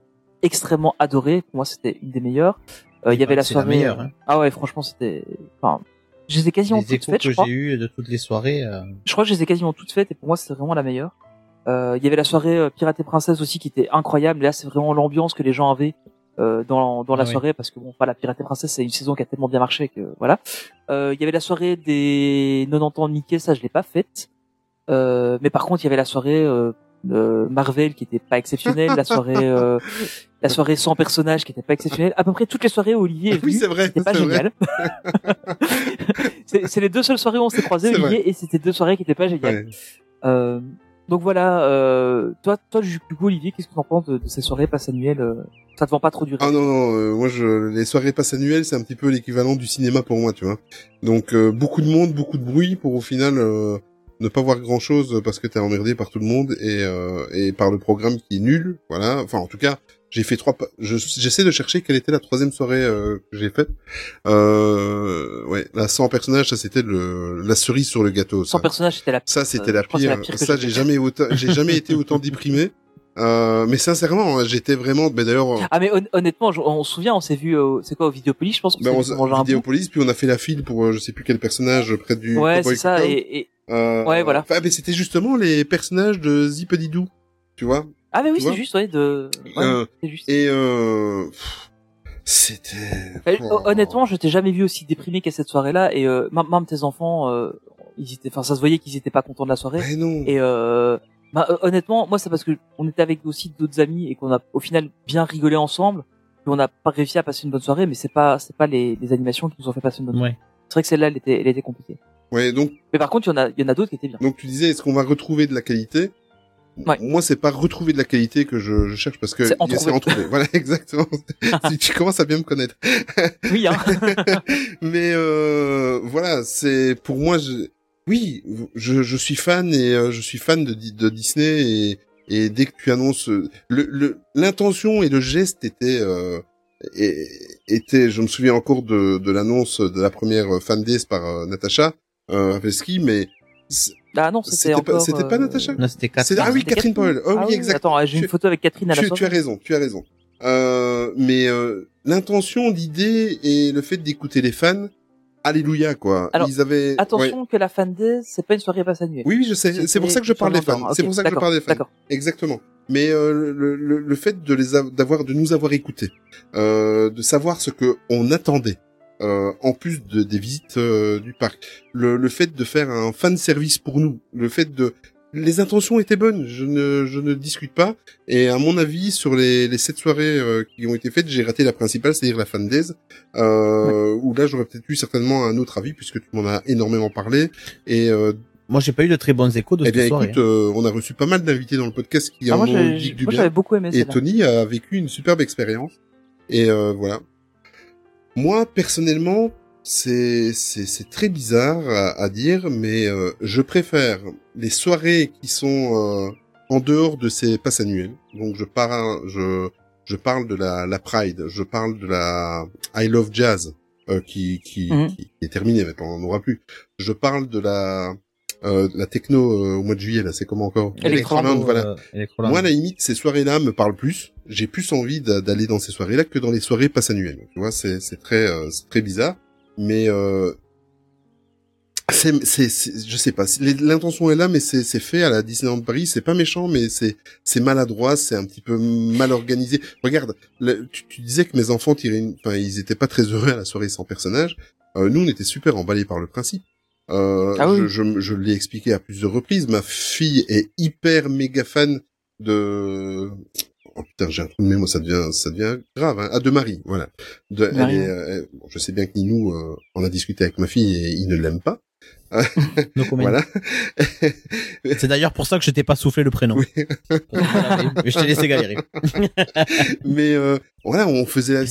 extrêmement adorée. Pour moi, c'était une des meilleures. Euh, Il y avait la c'est la soirée. meilleure, euh, hein. Ah ouais, franchement, c'était. Enfin, je les ai quasiment Les toutes faites, que je crois. j'ai eu de toutes les soirées. euh, Je crois que je les ai quasiment toutes faites et pour moi c'était vraiment la meilleure. Euh, Il y avait la soirée euh, Pirate et Princesse aussi qui était incroyable. Là c'est vraiment l'ambiance que les gens avaient euh, dans, dans la Ah oui. soirée parce que bon, voilà, Pirate et Princesse c'est une saison qui a tellement bien marché que voilà. Euh, Il y avait la soirée des 90 ans de Mickey, ça je l'ai pas faite. Euh, mais par contre il y avait la soirée euh, Marvel qui était pas exceptionnelle, la soirée euh, la soirée sans personnages qui était pas exceptionnelle. À peu près toutes les soirées où Olivier est Oui, c'est vrai, c'était pas génial. c'est c'est les deux seules soirées où on s'est croisés, Olivier, et c'était deux soirées qui étaient pas géniales. Ouais. Euh, donc voilà, euh, toi, toi, du coup, Olivier, qu'est-ce que tu en penses de, ces soirées passe annuelles euh, Ça te vend pas trop du Ah non non, euh, moi je les soirées passe annuelles, c'est un petit peu l'équivalent du cinéma pour moi, tu vois. Donc euh, beaucoup de monde, beaucoup de bruit pour au final euh, ne pas voir grand chose parce que t'es emmerdé par tout le monde et euh, et par le programme qui est nul, voilà. Enfin en tout cas, j'ai fait trois. je- J'essaie de chercher quelle était la troisième soirée euh, que j'ai faite. Euh, ouais, la 100 personnages, ça c'était le la cerise sur le gâteau. Ça. personnage, c'était la Ça, c'était la c'est pire. la pire que ça, j'ai jamais autant, j'ai jamais été autant déprimé. Euh, mais sincèrement, hein, j'étais vraiment, mais d'ailleurs, Ah mais hon- honnêtement, je- on se souvient, on s'est vu, au- c'est quoi, au Vidéopolis, je pense ben, on. Vidéopolis, puis on a fait la file pour euh, je sais plus quel personnage près du Ouais, c'est ça, et, et- Euh, ouais, voilà. Enfin, mais c'était justement les personnages de Zipedidoo, tu vois. Ah mais oui, c'est juste, ouais, de... ouais, Euh, c'est juste. Et euh, c'était. Euh, Honnêtement, je t'ai jamais vu aussi déprimé qu'à cette soirée-là, et euh, même tes enfants, euh, ils étaient, enfin, ça se voyait qu'ils étaient pas contents de la soirée. Mais non. Et euh, bah, euh, honnêtement, moi, c'est parce que on était avec aussi d'autres amis et qu'on a au final bien rigolé ensemble, qu'on n'a pas réussi à passer une bonne soirée, mais c'est pas, c'est pas les, les animations qui nous ont fait passer une bonne soirée. Ouais. C'est vrai que celle-là, elle était, elle était compliquée. Ouais, donc Mais par contre, il y en a, il y en a d'autres qui étaient bien. donc tu disais, est-ce qu'on va retrouver de la qualité? Moi, c'est pas retrouver de la qualité que je, je cherche parce que C'est en il y a- trouver. trouver. Voilà, exactement. Si tu commences à bien me connaître. Oui, hein. Mais euh, voilà, c'est pour moi. Je... Oui, je, je suis fan et euh, je suis fan de, Di- de Disney et, et dès que tu annonces euh, le le- l'intention et le geste était euh, et- était. Je me souviens encore de, de l'annonce de la première fan days par euh, Natacha euh, Rafelski, mais Ah non, c'était C'était pas- encore. c'était pas euh, Natacha Non, c'était Catherine. ah oui, Catherine Powell. Oh Ah oui, exact. Attends, j'ai une photo avec Catherine à la tu, as raison, tu as raison. Euh, mais euh, l'intention, l'idée et le fait d'écouter les fans, alléluia quoi. Alors, Ils avaient. Attention ouais. que la fan day, c'est pas une soirée passe annuelle. Oui, oui, je sais. C'est pour ça que je parle des fans. C'est pour ça que je parle des fans. D'accord. Exactement. Mais euh, le, le, le fait de les av- d'avoir de nous avoir écoutés, euh, de savoir ce que on attendait, euh, en plus de, des visites euh, du parc, le, le fait de faire un fan service pour nous, le fait de les intentions étaient bonnes, je ne je ne discute pas. Et à mon avis, sur les, les sept soirées euh, qui ont été faites, j'ai raté la principale, c'est-à-dire la fan days, euh, où là j'aurais peut-être eu certainement un autre avis puisque tu m'en as énormément parlé. Et euh, Moi, j'ai pas eu de très bons échos de eh cette bien, soirée. écoute, euh, on a reçu pas mal d'invités dans le podcast qui Ah, en moi, ont dit du moi, bien. j'avais beaucoup aimé Et celle-là. Tony a vécu une superbe expérience. Et euh, voilà. Moi, personnellement, c'est c'est c'est très bizarre à, à dire, mais euh, je préfère les soirées qui sont euh, en dehors de ces passes annuelles. Donc, je parle je je parle de la la Pride, je parle de la I Love Jazz euh, qui qui, Mhm. qui est terminée maintenant, on n'en aura plus. Je parle de la euh, de la techno euh, au mois de juillet là, c'est comment encore? Electroland, voilà. Euh. Moi, à la limite, ces soirées-là me parlent plus. J'ai plus envie d'a- d'aller dans ces soirées-là que dans les soirées passe annuelles. Tu vois, c'est c'est très euh, c'est très bizarre, mais euh, c'est c'est je sais pas. L'intention est là, mais c'est c'est fait à la Disneyland Paris. C'est pas méchant, mais c'est c'est maladroit, c'est un petit peu mal organisé. Regarde, le- tu, tu disais que mes enfants tiraient, une- enfin, ils étaient pas très heureux à la soirée sans personnage. Euh, nous, on était super emballés par le principe. Euh, Ah oui. je, je, je l'ai expliqué à plusieurs reprises. Ma fille est hyper méga fan de. Oh putain, j'ai un trou de mémoire, ça devient, ça devient grave. Hein. Ah, de Marie, voilà. De, elle Marie. est, euh, elle- bon, je sais bien que Ninou, euh, on a discuté avec ma fille et il ne l'aime pas. No voilà. C'est d'ailleurs pour ça que je t'ai pas soufflé le prénom. Mais je t'ai laissé galérer. Mais euh, voilà, on faisait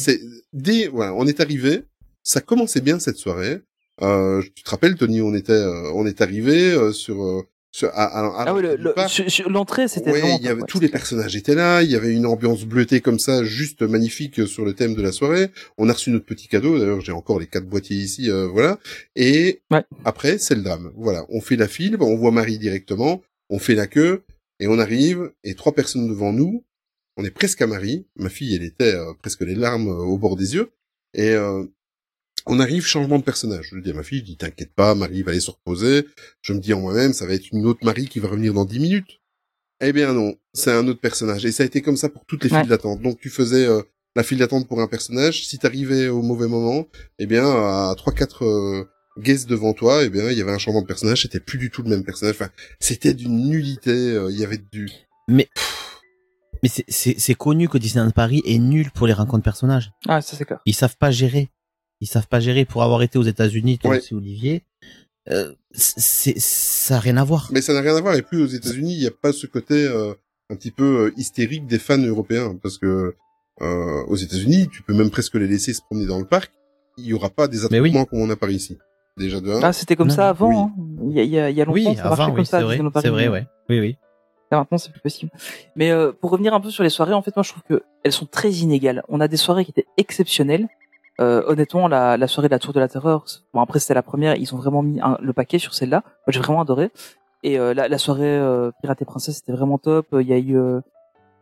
dès voilà, on est arrivé, ça commençait bien cette soirée. Euh, tu te rappelles Tony, on était euh, on est arrivé euh, sur euh, sur à, à, à Ah oui, le- le- l'entrée, c'était Ouais, il y avait ouais. tous les personnages étaient là, il y avait une ambiance bleutée comme ça, juste magnifique euh, sur le thème de la soirée. On a reçu notre petit cadeau, d'ailleurs j'ai encore les quatre boîtiers ici, euh, voilà. Et après c'est le drame. Voilà, on fait la file, on voit Marie directement, on fait la queue et on arrive et trois personnes devant nous. On est presque à Marie. Ma fille, elle était euh, presque les larmes euh, au bord des yeux. Et euh, on arrive, changement de personnage. Je dis à ma fille, je dis, t'inquiète pas, Marie va aller se reposer. Je me dis en moi-même, ça va être une autre Marie qui va revenir dans dix minutes. Eh bien non, c'est un autre personnage. Et ça a été comme ça pour toutes les Ouais. files d'attente. Donc tu faisais euh, la file d'attente pour un personnage. Si t'arrivais au mauvais moment, eh bien à trois quatre euh, guests devant toi, eh bien il y avait un changement de personnage. C'était plus du tout le même personnage. Enfin, c'était d'une nullité. euh, Il y avait du. Mais mais c'est- c'est c'est connu que Disneyland Paris est nul pour les rencontres personnages. Ah, ça c'est clair. Ils savent pas gérer. Ils savent pas gérer. Pour avoir été aux États-Unis, toi Ouais. aussi Olivier, euh, c'est ça a rien à voir. Mais ça n'a rien à voir. Et plus aux États-Unis, il n'y a pas ce côté euh, un petit peu euh, hystérique des fans européens, parce que euh, aux États-Unis, tu peux même presque les laisser se promener dans le parc. Il y aura pas des attroupements comme on a par ici. Déjà de un. Ah, c'était comme Non, ça avant. oui. hein. Il y a, il y a, il y a longtemps, Oui, ça marchait avant, comme oui, ça. c'est vrai, vrai, ouais. Oui, oui. Là, maintenant, c'est plus possible. Mais euh, pour revenir un peu sur les soirées, en fait, moi, je trouve que elles sont très inégales. On a des soirées qui étaient exceptionnelles. Euh, honnêtement, la, la soirée de la Tour de la Terreur, bon après c'était la première, ils ont vraiment mis un- le paquet sur celle-là. Moi, j'ai vraiment adoré. Et euh, la, la soirée euh, Pirate et Princesse, c'était vraiment top. Il y a eu euh,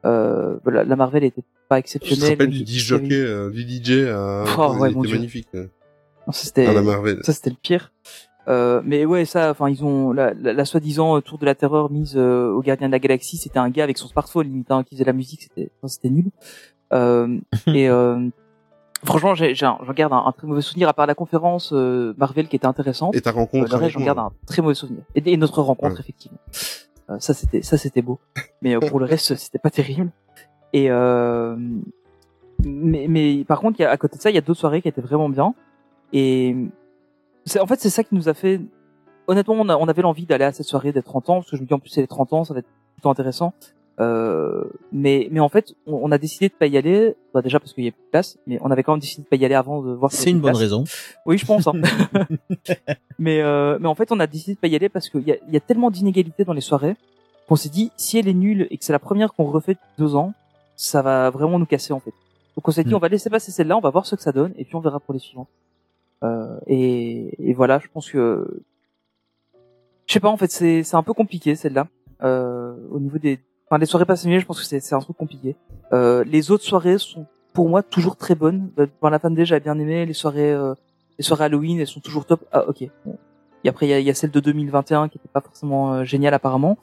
euh, la, la Marvel était pas Je exceptionnelle. te rappelle du DJ jockey, euh, du DJ à... Oh, ouais, était Dieu. magnifique. Non, ça c'était À la Marvel. ça c'était le pire. Euh, mais ouais, ça, enfin, ils ont la, la, la soi-disant euh, tour de la terreur mise euh, au gardien de la galaxie, c'était un gars avec son smartphone limite hein, qui faisait la musique, c'était enfin, c'était nul. Euh, et euh, franchement, j'ai- j'ai un- j'en garde un, un très mauvais souvenir à part la conférence euh, Marvel qui était intéressante. Et ta rencontre Euh, reste, j'en garde un très mauvais souvenir. Et, et notre rencontre Ouais. effectivement. Euh, ça c'était ça c'était beau. Mais euh, pour le reste, c'était pas terrible. Et euh, mais, mais par contre, il y a, à côté de ça, il y a d'autres soirées qui étaient vraiment bien. Et c'est en fait c'est ça qui nous a fait. Honnêtement, on, a- on avait l'envie d'aller à cette soirée des 30 ans parce que je me dis en plus c'est les 30 ans, ça va être plutôt intéressant. Euh, mais mais en fait, on, on a décidé de pas y aller. Bah, déjà parce qu'il y a plus de place, mais on avait quand même décidé de pas y aller avant de voir. C'est une bonne place. raison. Oui, je pense. Hein. mais euh, mais en fait, on a décidé de pas y aller parce qu'il y a, il y a tellement d'inégalités dans les soirées qu'on s'est dit si elle est nulle et que c'est la première qu'on refait depuis deux ans, ça va vraiment nous casser en fait. Donc on s'est dit Mm. on va laisser passer celle-là, on va voir ce que ça donne et puis on verra pour les suivantes. Euh, et, et voilà, je pense que je sais pas en fait c'est c'est un peu compliqué celle-là euh, au niveau des enfin les soirées passionnées je pense que c'est c'est un truc compliqué. Euh, les autres soirées sont pour moi toujours très bonnes. Euh, Dans la fan j'ai bien aimé les soirées euh, les soirées Halloween elles sont toujours top. Ah ok. Bon. Et après il y a, il y a celle de 2021 qui était pas forcément euh, géniale apparemment.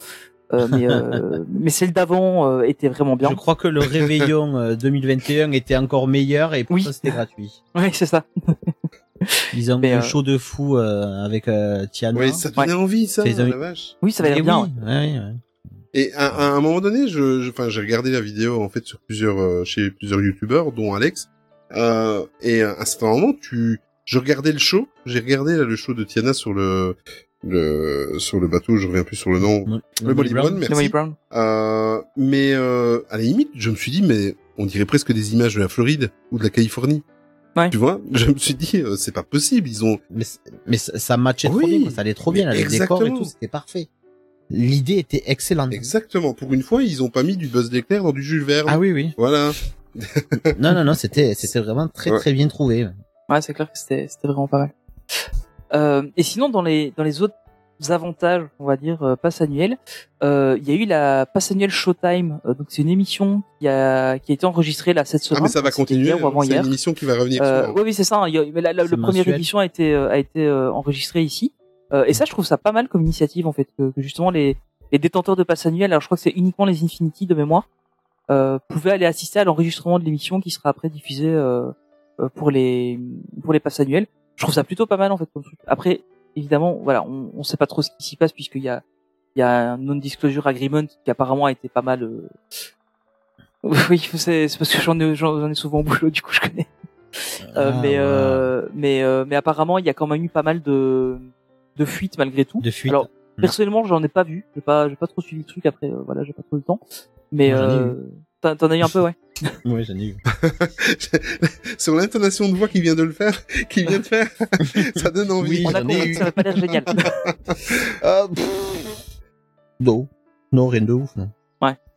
Euh, mais euh, mais celle d'avant euh, était vraiment bien. Je crois que le réveillon euh, 2021 était encore meilleur et pour Oui. ça c'était gratuit. Oui, c'est ça. Ils ont Mais, un euh, show de fou euh, avec euh, Tiana. Oui, ça donnait envie, ça, Ils ont- la vache. Oui, ça va Eh être bien. oui, ouais, ouais, ouais. Et à, à un moment donné, je, je- enfin, j'ai regardé la vidéo en fait sur plusieurs, euh, chez plusieurs youtubeurs, dont Alex. Euh, et à un certain moment, tu, je regardais le show. J'ai regardé là, le show de Tiana sur le, le, sur le bateau. Je reviens plus sur le nom. Mo- le Molly Brown, Le merci. Brown. Euh, mais euh, à la limite, je me suis dit, mais on dirait presque des images de la Floride ou de la Californie. Ouais. Tu vois, je me suis dit, euh, c'est pas possible. Ils ont. Mais, mais ça, ça matchait trop Oui. bien, quoi. ça allait trop bien, là, les décors et tout, c'était parfait. L'idée était excellente. Exactement. Pour une fois, ils ont pas mis du Buzz d'éclair dans du Jules Verne. Ah oui, oui. Voilà. Non, non, non, c'était, c'était vraiment très, Ouais. très bien trouvé. Ouais, c'est clair que c'était c'était vraiment pas mal. Euh, et sinon, dans les dans les autres avantages, on va dire euh, passe annuel, euh, il y a eu la passe annuelle Showtime. Euh, donc c'est une émission qui a qui a été enregistrée là cette Ah, semaine. mais ça va continuer. hier ou avant C'est hier. une émission qui va revenir. Euh, oui, oui, c'est ça. hein. Il y a- mais la, la- C'est le première édition a été euh, a été euh, enregistrée ici. Euh, et ça, je trouve ça pas mal comme initiative en fait, que, que justement les les détenteurs de passe annuel, alors je crois que c'est uniquement les Infinity de mémoire, euh, pouvaient aller assister à l'enregistrement de l'émission qui sera après diffusée euh, euh, pour les pour les passes annuelles. Je trouve ça plutôt pas mal en fait comme truc. Après, évidemment, voilà, on, on sait pas trop ce qui s'y passe puisqu'il y a, il y a un non-disclosure agreement qui apparemment a été pas mal. euh, Oui, c'est parce que j'en ai, j'en ai souvent au boulot, du coup je connais. Euh, Ah, mais, euh, mais, euh, mais apparemment, il y a quand même eu pas mal de, de fuites malgré tout. De fuites. Alors, Mm. personnellement, j'en ai pas vu. J'ai pas, j'ai pas trop suivi le truc. Après, euh, voilà, j'ai pas trop le temps. Mais euh, t'en as eu un peu, ouais. Ouais, j'en ai eu. Sur l'intonation de voix qui vient de le faire, qui vient de faire, ça donne envie. Oui, On a compris que ça avait pas l'air génial. Ah. Non. Non, rien de ouf, non.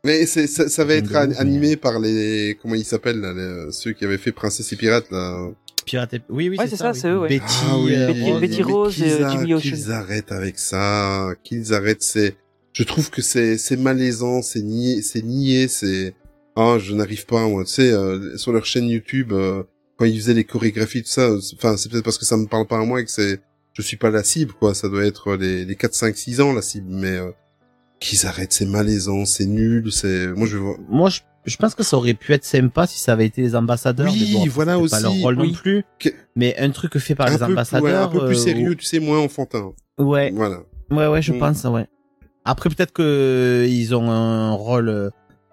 Mais c'est, ça, ça va être an- animé par les, comment ils s'appellent, là, les- ceux qui avaient fait Princesse et Pirates, là. Pirate et- Oui, oui, Ouais, c'est ça. ça, oui. c'est eux, ouais. Betty, Ah oui, euh, Betty- Rose. Betty Rose et, euh, a- Jimmy Ocean. Qu'ils arrêtent avec ça, qu'ils arrêtent, c'est, je trouve que c'est, c'est malaisant, c'est nié, c'est nié, c'est, ah, je n'arrive pas, moi, tu sais, euh, sur leur chaîne YouTube, euh, quand ils faisaient les chorégraphies, tout ça, euh, enfin, c'est peut-être parce que ça me parle pas à moi et que c'est, je suis pas la cible, quoi, ça doit être les, les 4, 5, 6 ans, la cible, mais, euh, qu'ils arrêtent, c'est malaisant, c'est nul, c'est, moi, je vois, Moi, je, je pense que ça aurait pu être sympa si ça avait été les ambassadeurs. Oui, mais bon, voilà c'était pas leur aussi, rôle oui. non plus. Que- Mais un truc fait par un les plus- ambassadeurs. ouais, un peu plus euh, sérieux, tu sais, moins enfantin. Ouais. Voilà. Ouais, ouais, je Mm. pense, ouais. Après, peut-être que ils ont un rôle euh,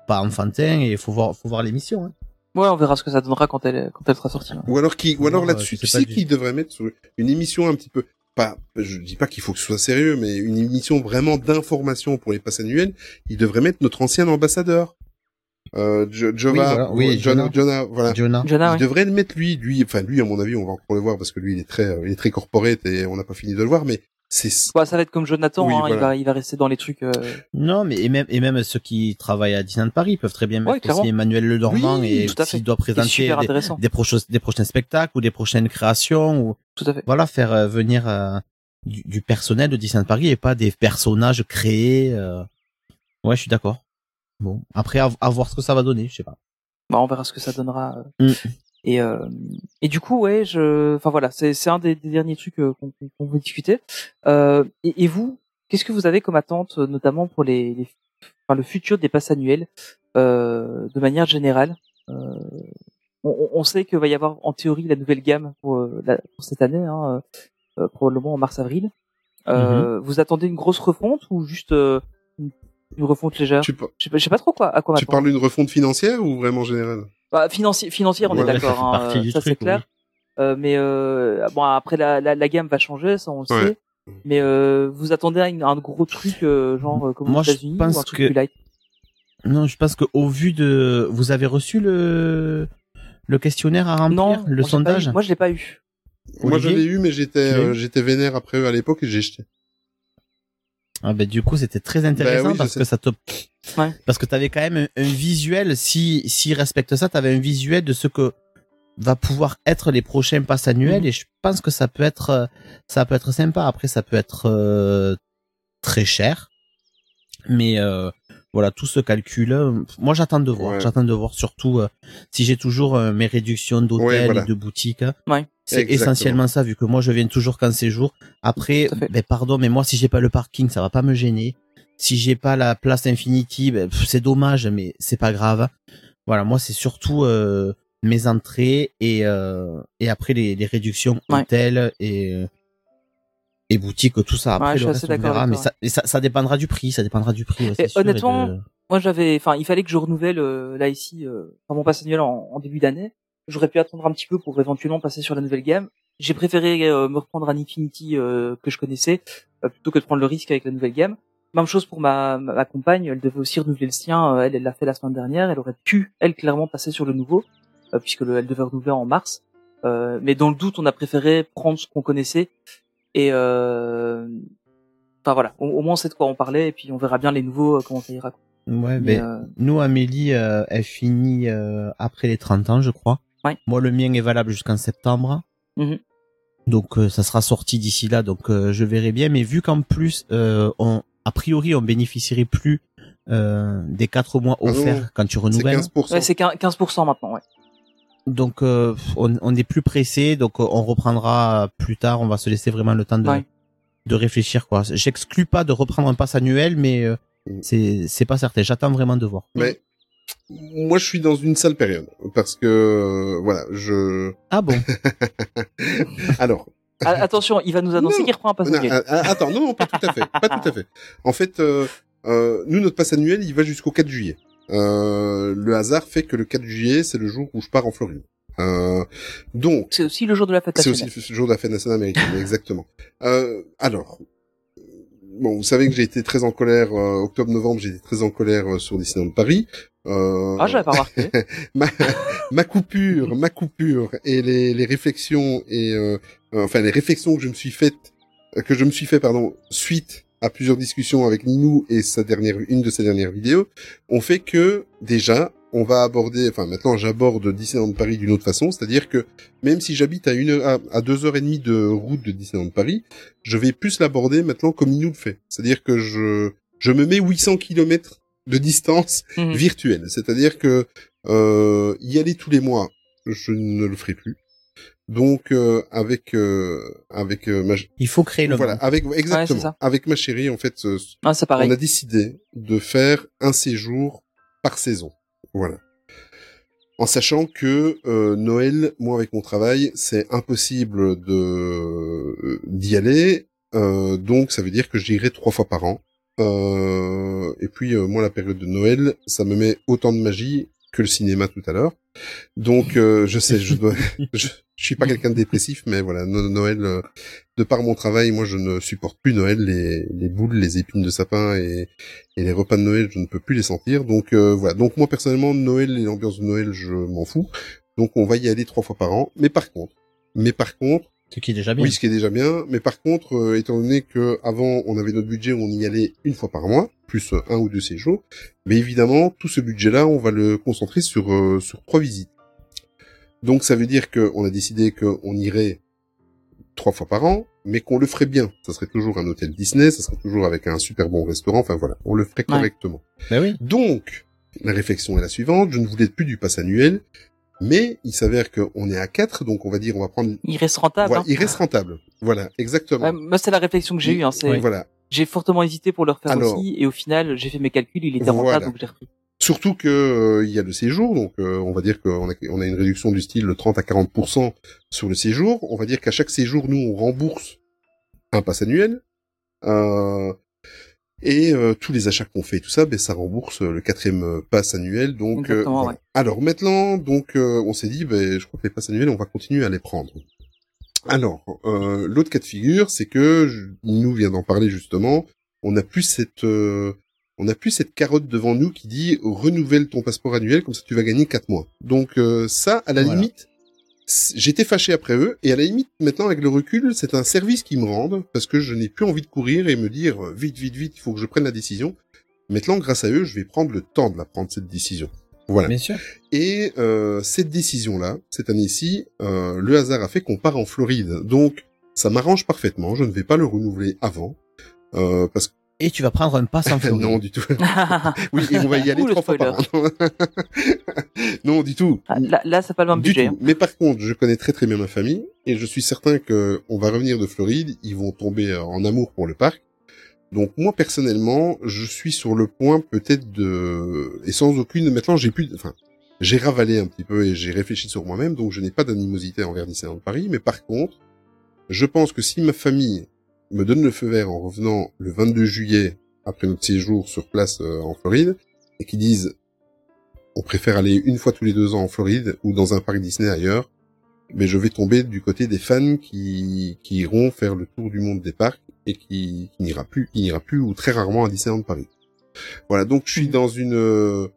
pas enfantin et il faut voir, faut voir l'émission. Hein. Ouais, on verra ce que ça donnera quand elle, quand elle sera sortie. hein. Ou alors qui, ou alors là-dessus, euh, tu sais qu'ils devraient mettre une émission un petit peu, pas, je dis pas qu'il faut que ce soit sérieux, mais une émission vraiment d'information pour les passes annuelles, ils devraient mettre notre ancien ambassadeur. Euh, Jo- Jova, Oui, voilà, oui, Jonah, Jonah. Jonah, voilà. Jonah. Jonah, Ils ouais. devraient le mettre lui, lui, enfin lui, à mon avis, on va encore le voir parce que lui, il est très, euh, il est très corporate et on n'a pas fini de le voir, mais c'est, Bah, ça va être comme Jonathan, Oui, hein, il va, il va rester dans les trucs. euh, Non, mais et même et même ceux qui travaillent à Disneyland Paris peuvent très bien Ouais, mettre aussi Emmanuel Le Normand Oui, et s'il doit présenter des, prochains des prochains spectacles ou des prochaines créations ou Tout à fait. voilà faire euh, venir euh, du, du personnel de Disneyland Paris et pas des personnages créés. euh. Ouais, je suis d'accord. Bon, après à, à voir ce que ça va donner, je sais pas. Bah, on verra ce que ça donnera. euh. Mm. Et euh, et du coup, ouais, je, enfin voilà, c'est c'est un des, des derniers trucs euh, qu'on qu'on- qu'on veut discuter. Euh, et, et vous, qu'est-ce que vous avez comme attente, notamment pour les, les enfin, le futur des passes annuelles, euh, de manière générale euh, on, sait qu'il va y avoir en théorie la nouvelle gamme pour, euh, la- pour cette année, hein, probablement en mars-avril. Euh, Vous attendez une grosse refonte ou juste euh, une, une refonte légère Tu, Je sais pas, je sais pas trop quoi, à quoi tu parles d'une refonte financière ou vraiment générale? Bah, financière, on est ça d'accord, hein, euh, ça c'est clair. Euh, mais euh, bon, après la, la, la gamme va changer, ça on le Ouais. sait. Mais euh, vous attendez à une- un gros truc euh, genre comme Moi, aux je États-Unis pense ou un truc que- plus light? Non, je pense que au vu de, vous avez reçu le le questionnaire à remplir, Non, le sondage? Moi je l'ai pas eu. Moi, Olivier j'avais eu, mais j'étais, euh, j'étais vénère après eux à l'époque et j'ai jeté. Ah ben du coup c'était très intéressant Ben oui, je parce que ça te Ouais. parce que t'avais quand même un, un visuel si s'ils respectent ça t'avais un visuel de ce que va pouvoir être les prochains passes annuels Mhm. et je pense que ça peut être euh, ça peut être sympa après ça peut être euh, très cher mais euh, voilà tout ce calcul euh, moi j'attends de voir Ouais. j'attends de voir surtout euh, si j'ai toujours euh, mes réductions d'hôtel Ouais, voilà. et de boutiques Ouais. c'est essentiellement ça vu que moi je viens toujours qu'en séjour après ben pardon mais moi si j'ai pas le parking ça va pas me gêner si j'ai pas la place Infinity ben, c'est dommage mais c'est pas grave voilà moi c'est surtout euh, mes entrées et euh, et après les, les réductions Ouais. hôtels et euh, et boutiques tout ça après Ouais, je le suis reste on verra mais ça, et ça ça dépendra du prix ça dépendra du prix Et sûr, et honnêtement, de- Moi j'avais, enfin il fallait que je renouvelle euh, là ici, euh, enfin, mon pass annuel en, en début d'année. J'aurais pu attendre un petit peu pour éventuellement passer sur la nouvelle gamme. J'ai préféré euh, me reprendre un Infinity euh, que je connaissais plutôt que de prendre le risque avec la nouvelle gamme. Même chose pour ma, ma, ma compagne, elle devait aussi renouveler le sien. elle, elle l'a fait la semaine dernière. Elle aurait pu, elle, clairement passer sur le nouveau, puisque le, elle devait renouveler en mars. Mais dans le doute, on a préféré prendre ce qu'on connaissait. Et euh... enfin voilà, au, au moins on sait de quoi on parlait, et puis on verra bien les nouveaux euh, comment ça ira. Ouais, Mais, ben, euh, nous, Amélie, euh, elle finit euh, après les 30 ans, je crois. Ouais. Moi, le mien est valable jusqu'en septembre. Mhm. Donc, euh, ça sera sorti d'ici là, donc euh, je verrai bien. Mais vu qu'en plus, euh, on, a priori, on bénéficierait plus euh, des 4 mois Ah non, offerts quand tu C'est renouvelles. 15%. Ouais, c'est 15% 15% maintenant, ouais. Donc, euh, on, on est plus pressé, donc euh, on reprendra plus tard. On va se laisser vraiment le temps de, Ouais. de réfléchir, quoi. J'exclus pas de reprendre un pass annuel, mais euh, c'est c'est pas certain. J'attends vraiment de voir. Mais moi, je suis dans une sale période parce que euh, voilà, je. Ah bon? Alors, Ah, attention, il va nous annoncer Non. qu'il reprend un pass Non, annuel. ah, ah, attends, non, pas tout à fait, pas tout à fait. En fait, euh, euh, nous, notre passe annuel, il va jusqu'au 4 juillet. Euh, le hasard fait que le 4 juillet, c'est le jour où je pars en Floride. Euh, donc, C'est aussi le jour de la fête c'est nationale. aussi le jour de la fête nationale américaine, exactement. Euh, alors, bon, vous savez que j'ai été très en colère euh, octobre-novembre, j'ai été très en colère euh, sur Disneyland Paris. Euh, Ah, j'avais pas remarqué. ma, ma coupure, ma coupure et les, les réflexions et euh, euh, enfin les réflexions que je me suis faites, euh, que je me suis fait pardon suite à plusieurs discussions avec Ninou et sa dernière, une de ses dernières vidéos, ont fait que déjà on va aborder, enfin maintenant j'aborde Disneyland Paris d'une autre façon, c'est-à-dire que même si j'habite à une heure- à, à deux heures et demie de route de Disneyland Paris, je vais plus l'aborder maintenant comme Ninou le fait, c'est-à-dire que je je me mets 800 kilomètres de distance Mhm. virtuelle, c'est-à-dire que euh, y aller tous les mois, je ne le ferai plus. Donc euh, avec euh, avec euh, ma Il faut créer le voilà monde. avec exactement avec ma chérie en fait euh, Ah, pareil. on a décidé de faire un séjour par saison. Voilà. En sachant que euh, Noël, moi avec mon travail, c'est impossible de euh, d'y aller. Euh, donc ça veut dire que j'irai trois fois par an. Euh, et puis euh, moi la période de Noël, ça me met autant de magie que le cinéma tout à l'heure. Donc euh, je sais, je dois, je, je suis pas quelqu'un de dépressif, mais voilà, No- Noël, euh, de par mon travail, moi je ne supporte plus Noël, les, les boules, les épines de sapin et, et les repas de Noël, je ne peux plus les sentir. Donc euh, voilà, donc moi personnellement Noël et l'ambiance de Noël, je m'en fous. Donc on va y aller trois fois par an. Mais par contre, mais par contre, Ce qui est déjà bien. oui, ce qui est déjà bien. Mais par contre, euh, étant donné que avant on avait notre budget, on y allait une fois par mois, plus euh, un ou deux séjours. Mais évidemment, tout ce budget-là, on va le concentrer sur euh, sur trois visites. Donc ça veut dire qu'on a décidé qu'on irait trois fois par an, mais qu'on le ferait bien. Ça serait toujours un hôtel Disney, ça serait toujours avec un super bon restaurant. Enfin voilà, on le ferait Ouais. correctement. Ben oui. Donc, la réflexion est la suivante. Je ne voulais plus du pass annuel, mais il s'avère qu'on est à 4, donc on va dire, on va prendre... Il reste rentable. Voilà, hein. il reste rentable. Voilà, exactement. Moi, c'est la réflexion que j'ai eue. Hein, c'est- Voilà. J'ai fortement hésité pour le refaire Alors- aussi, et au final, j'ai fait mes calculs, il était rentable, Voilà. donc j'ai repris. Surtout que euh, il y a le séjour, donc euh, on va dire qu'on a, on a une réduction du style de 30 à 40% sur le séjour. On va dire qu'à chaque séjour, nous, on rembourse un pass annuel. Euh, et euh, tous les achats qu'on fait, tout ça, ben, ça rembourse euh, le quatrième euh, pass annuel. Donc, euh, Exactement, voilà. ouais. alors maintenant, donc, euh, on s'est dit, ben, je crois que les passes annuels, on va continuer à les prendre. Alors, euh, l'autre cas de figure, c'est que je- nous vient d'en parler justement. On n'a plus cette, euh, on n'a plus cette carotte devant nous qui dit renouvelle ton passeport annuel comme ça tu vas gagner quatre mois. Donc euh, ça, à la Voilà. limite, j'étais fâché après eux et à la limite maintenant avec le recul, c'est un service qu'ils me rendent parce que je n'ai plus envie de courir et me dire euh, vite, vite, vite, il faut que je prenne la décision. Maintenant, grâce à eux, je vais prendre le temps de la prendre cette décision. Voilà. Bien sûr. Et euh, cette décision-là, cette année-ci, euh, le hasard a fait qu'on part en Floride. Donc, ça m'arrange parfaitement. Je ne vais pas le renouveler avant. Euh, parce que... Et tu vas prendre un pass en Floride. non, du tout. oui, et on va y aller trois fois par an. non, du tout. Ah, là, là, c'est pas le même Du budget. tout. Mais par contre, je connais très très bien ma famille et je suis certain que on va revenir de Floride, ils vont tomber euh, en amour pour le parc. Donc moi personnellement, je suis sur le point peut-être de et sans aucune maintenant j'ai plus de- enfin j'ai ravalé un petit peu et j'ai réfléchi sur moi-même donc je n'ai pas d'animosité envers Disneyland Paris mais par contre, je pense que si ma famille me donne le feu vert en revenant le 22 juillet après notre séjour sur place euh, en Floride et qu'ils disent on préfère aller une fois tous les deux ans en Floride ou dans un parc Disney ailleurs, mais je vais tomber du côté des fans qui, qui iront faire le tour du monde des parcs et qui, qui n'ira plus, qui n'ira plus ou très rarement à Disneyland Paris. Voilà, donc je suis dans une, euh,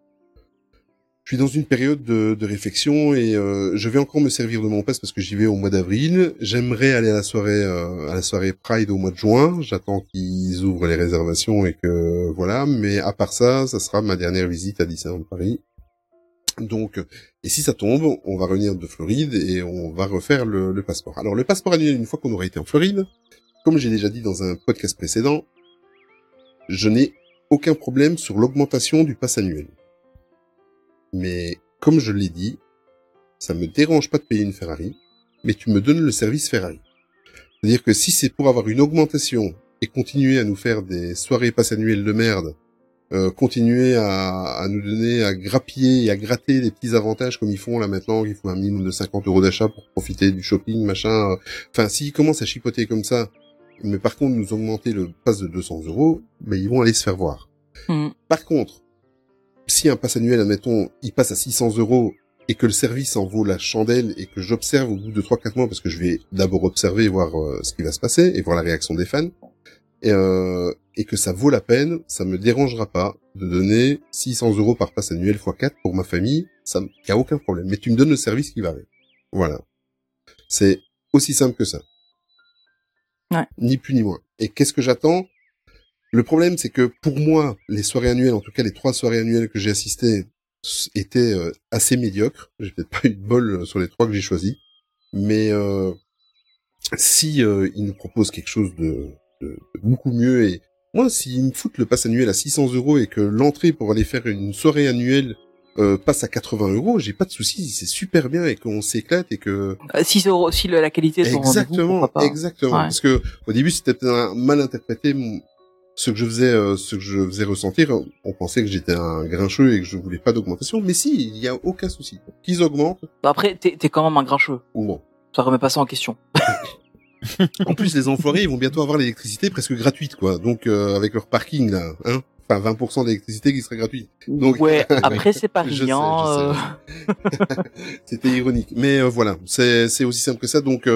je suis dans une période de, de réflexion et euh, je vais encore me servir de mon pass parce que j'y vais au mois d'avril. J'aimerais aller à la soirée, euh, à la soirée Pride au mois de juin. J'attends qu'ils ouvrent les réservations et que voilà. Mais à part ça, ça sera ma dernière visite à Disneyland Paris. Donc, et si ça tombe, on va revenir de Floride et on va refaire le, le passeport. Alors, le passeport annuel, une fois qu'on aura été en Floride, comme j'ai déjà dit dans un podcast précédent, je n'ai aucun problème sur l'augmentation du pass annuel. Mais, comme je l'ai dit, ça me dérange pas de payer une Ferrari, mais tu me donnes le service Ferrari. C'est-à-dire que si c'est pour avoir une augmentation et continuer à nous faire des soirées pass annuelles de merde, euh, continuer à, à nous donner, à grappiller et à gratter les petits avantages comme ils font là maintenant, il faut un minimum de 50 euros d'achat pour profiter du shopping, machin. euh. Enfin, s'ils commencent à chipoter comme ça, mais par contre nous augmenter le pass de 200 euros, ben ils vont aller se faire voir. Hmm. Par contre, si un pass annuel, admettons, il passe à 600 euros et que le service en vaut la chandelle et que j'observe au bout de 3-4 mois, parce que je vais d'abord observer, voir euh, ce qui va se passer et voir la réaction des fans, et, euh, et que ça vaut la peine, ça me dérangera pas de donner 600 euros par passe annuel x 4 pour ma famille, ça, y a aucun problème. Mais tu me donnes le service qui va avec. Voilà. C'est aussi simple que ça. Ouais. Ni plus ni moins. Et qu'est-ce que j'attends? Le problème, c'est que pour moi, les soirées annuelles, en tout cas les trois soirées annuelles que j'ai assistées, étaient euh, assez médiocres. J'ai peut-être pas eu de bol euh, sur les trois que j'ai choisis, mais euh, si euh, ils nous proposent quelque chose de, de- de beaucoup mieux et moi, s'ils me foutent le pass annuel à 600 euros et que l'entrée pour aller faire une soirée annuelle euh, passe à 80 euros, j'ai pas de souci, c'est super bien et qu'on s'éclate et que Euh, si, c'est au- si la qualité est exactement, pas. exactement, Ouais. parce que au début c'était mal interprété ce que je faisais, euh, ce que je faisais ressentir. On pensait que j'étais un grincheux et que je voulais pas d'augmentation, mais si, il y a aucun souci. Qu'ils augmentent. Bah Après, t'es t'es quand même un grincheux. Bon. Ça remet pas ça en question. En plus, les enfoirés, ils vont bientôt avoir l'électricité presque gratuite, quoi. Donc, euh, avec leur parking, là, hein. Enfin, 20% d'électricité qui serait gratuite. Donc, Ouais, après, c'est pas rien, sais. C'était ironique. Mais euh, voilà, c'est c'est aussi simple que ça. Donc,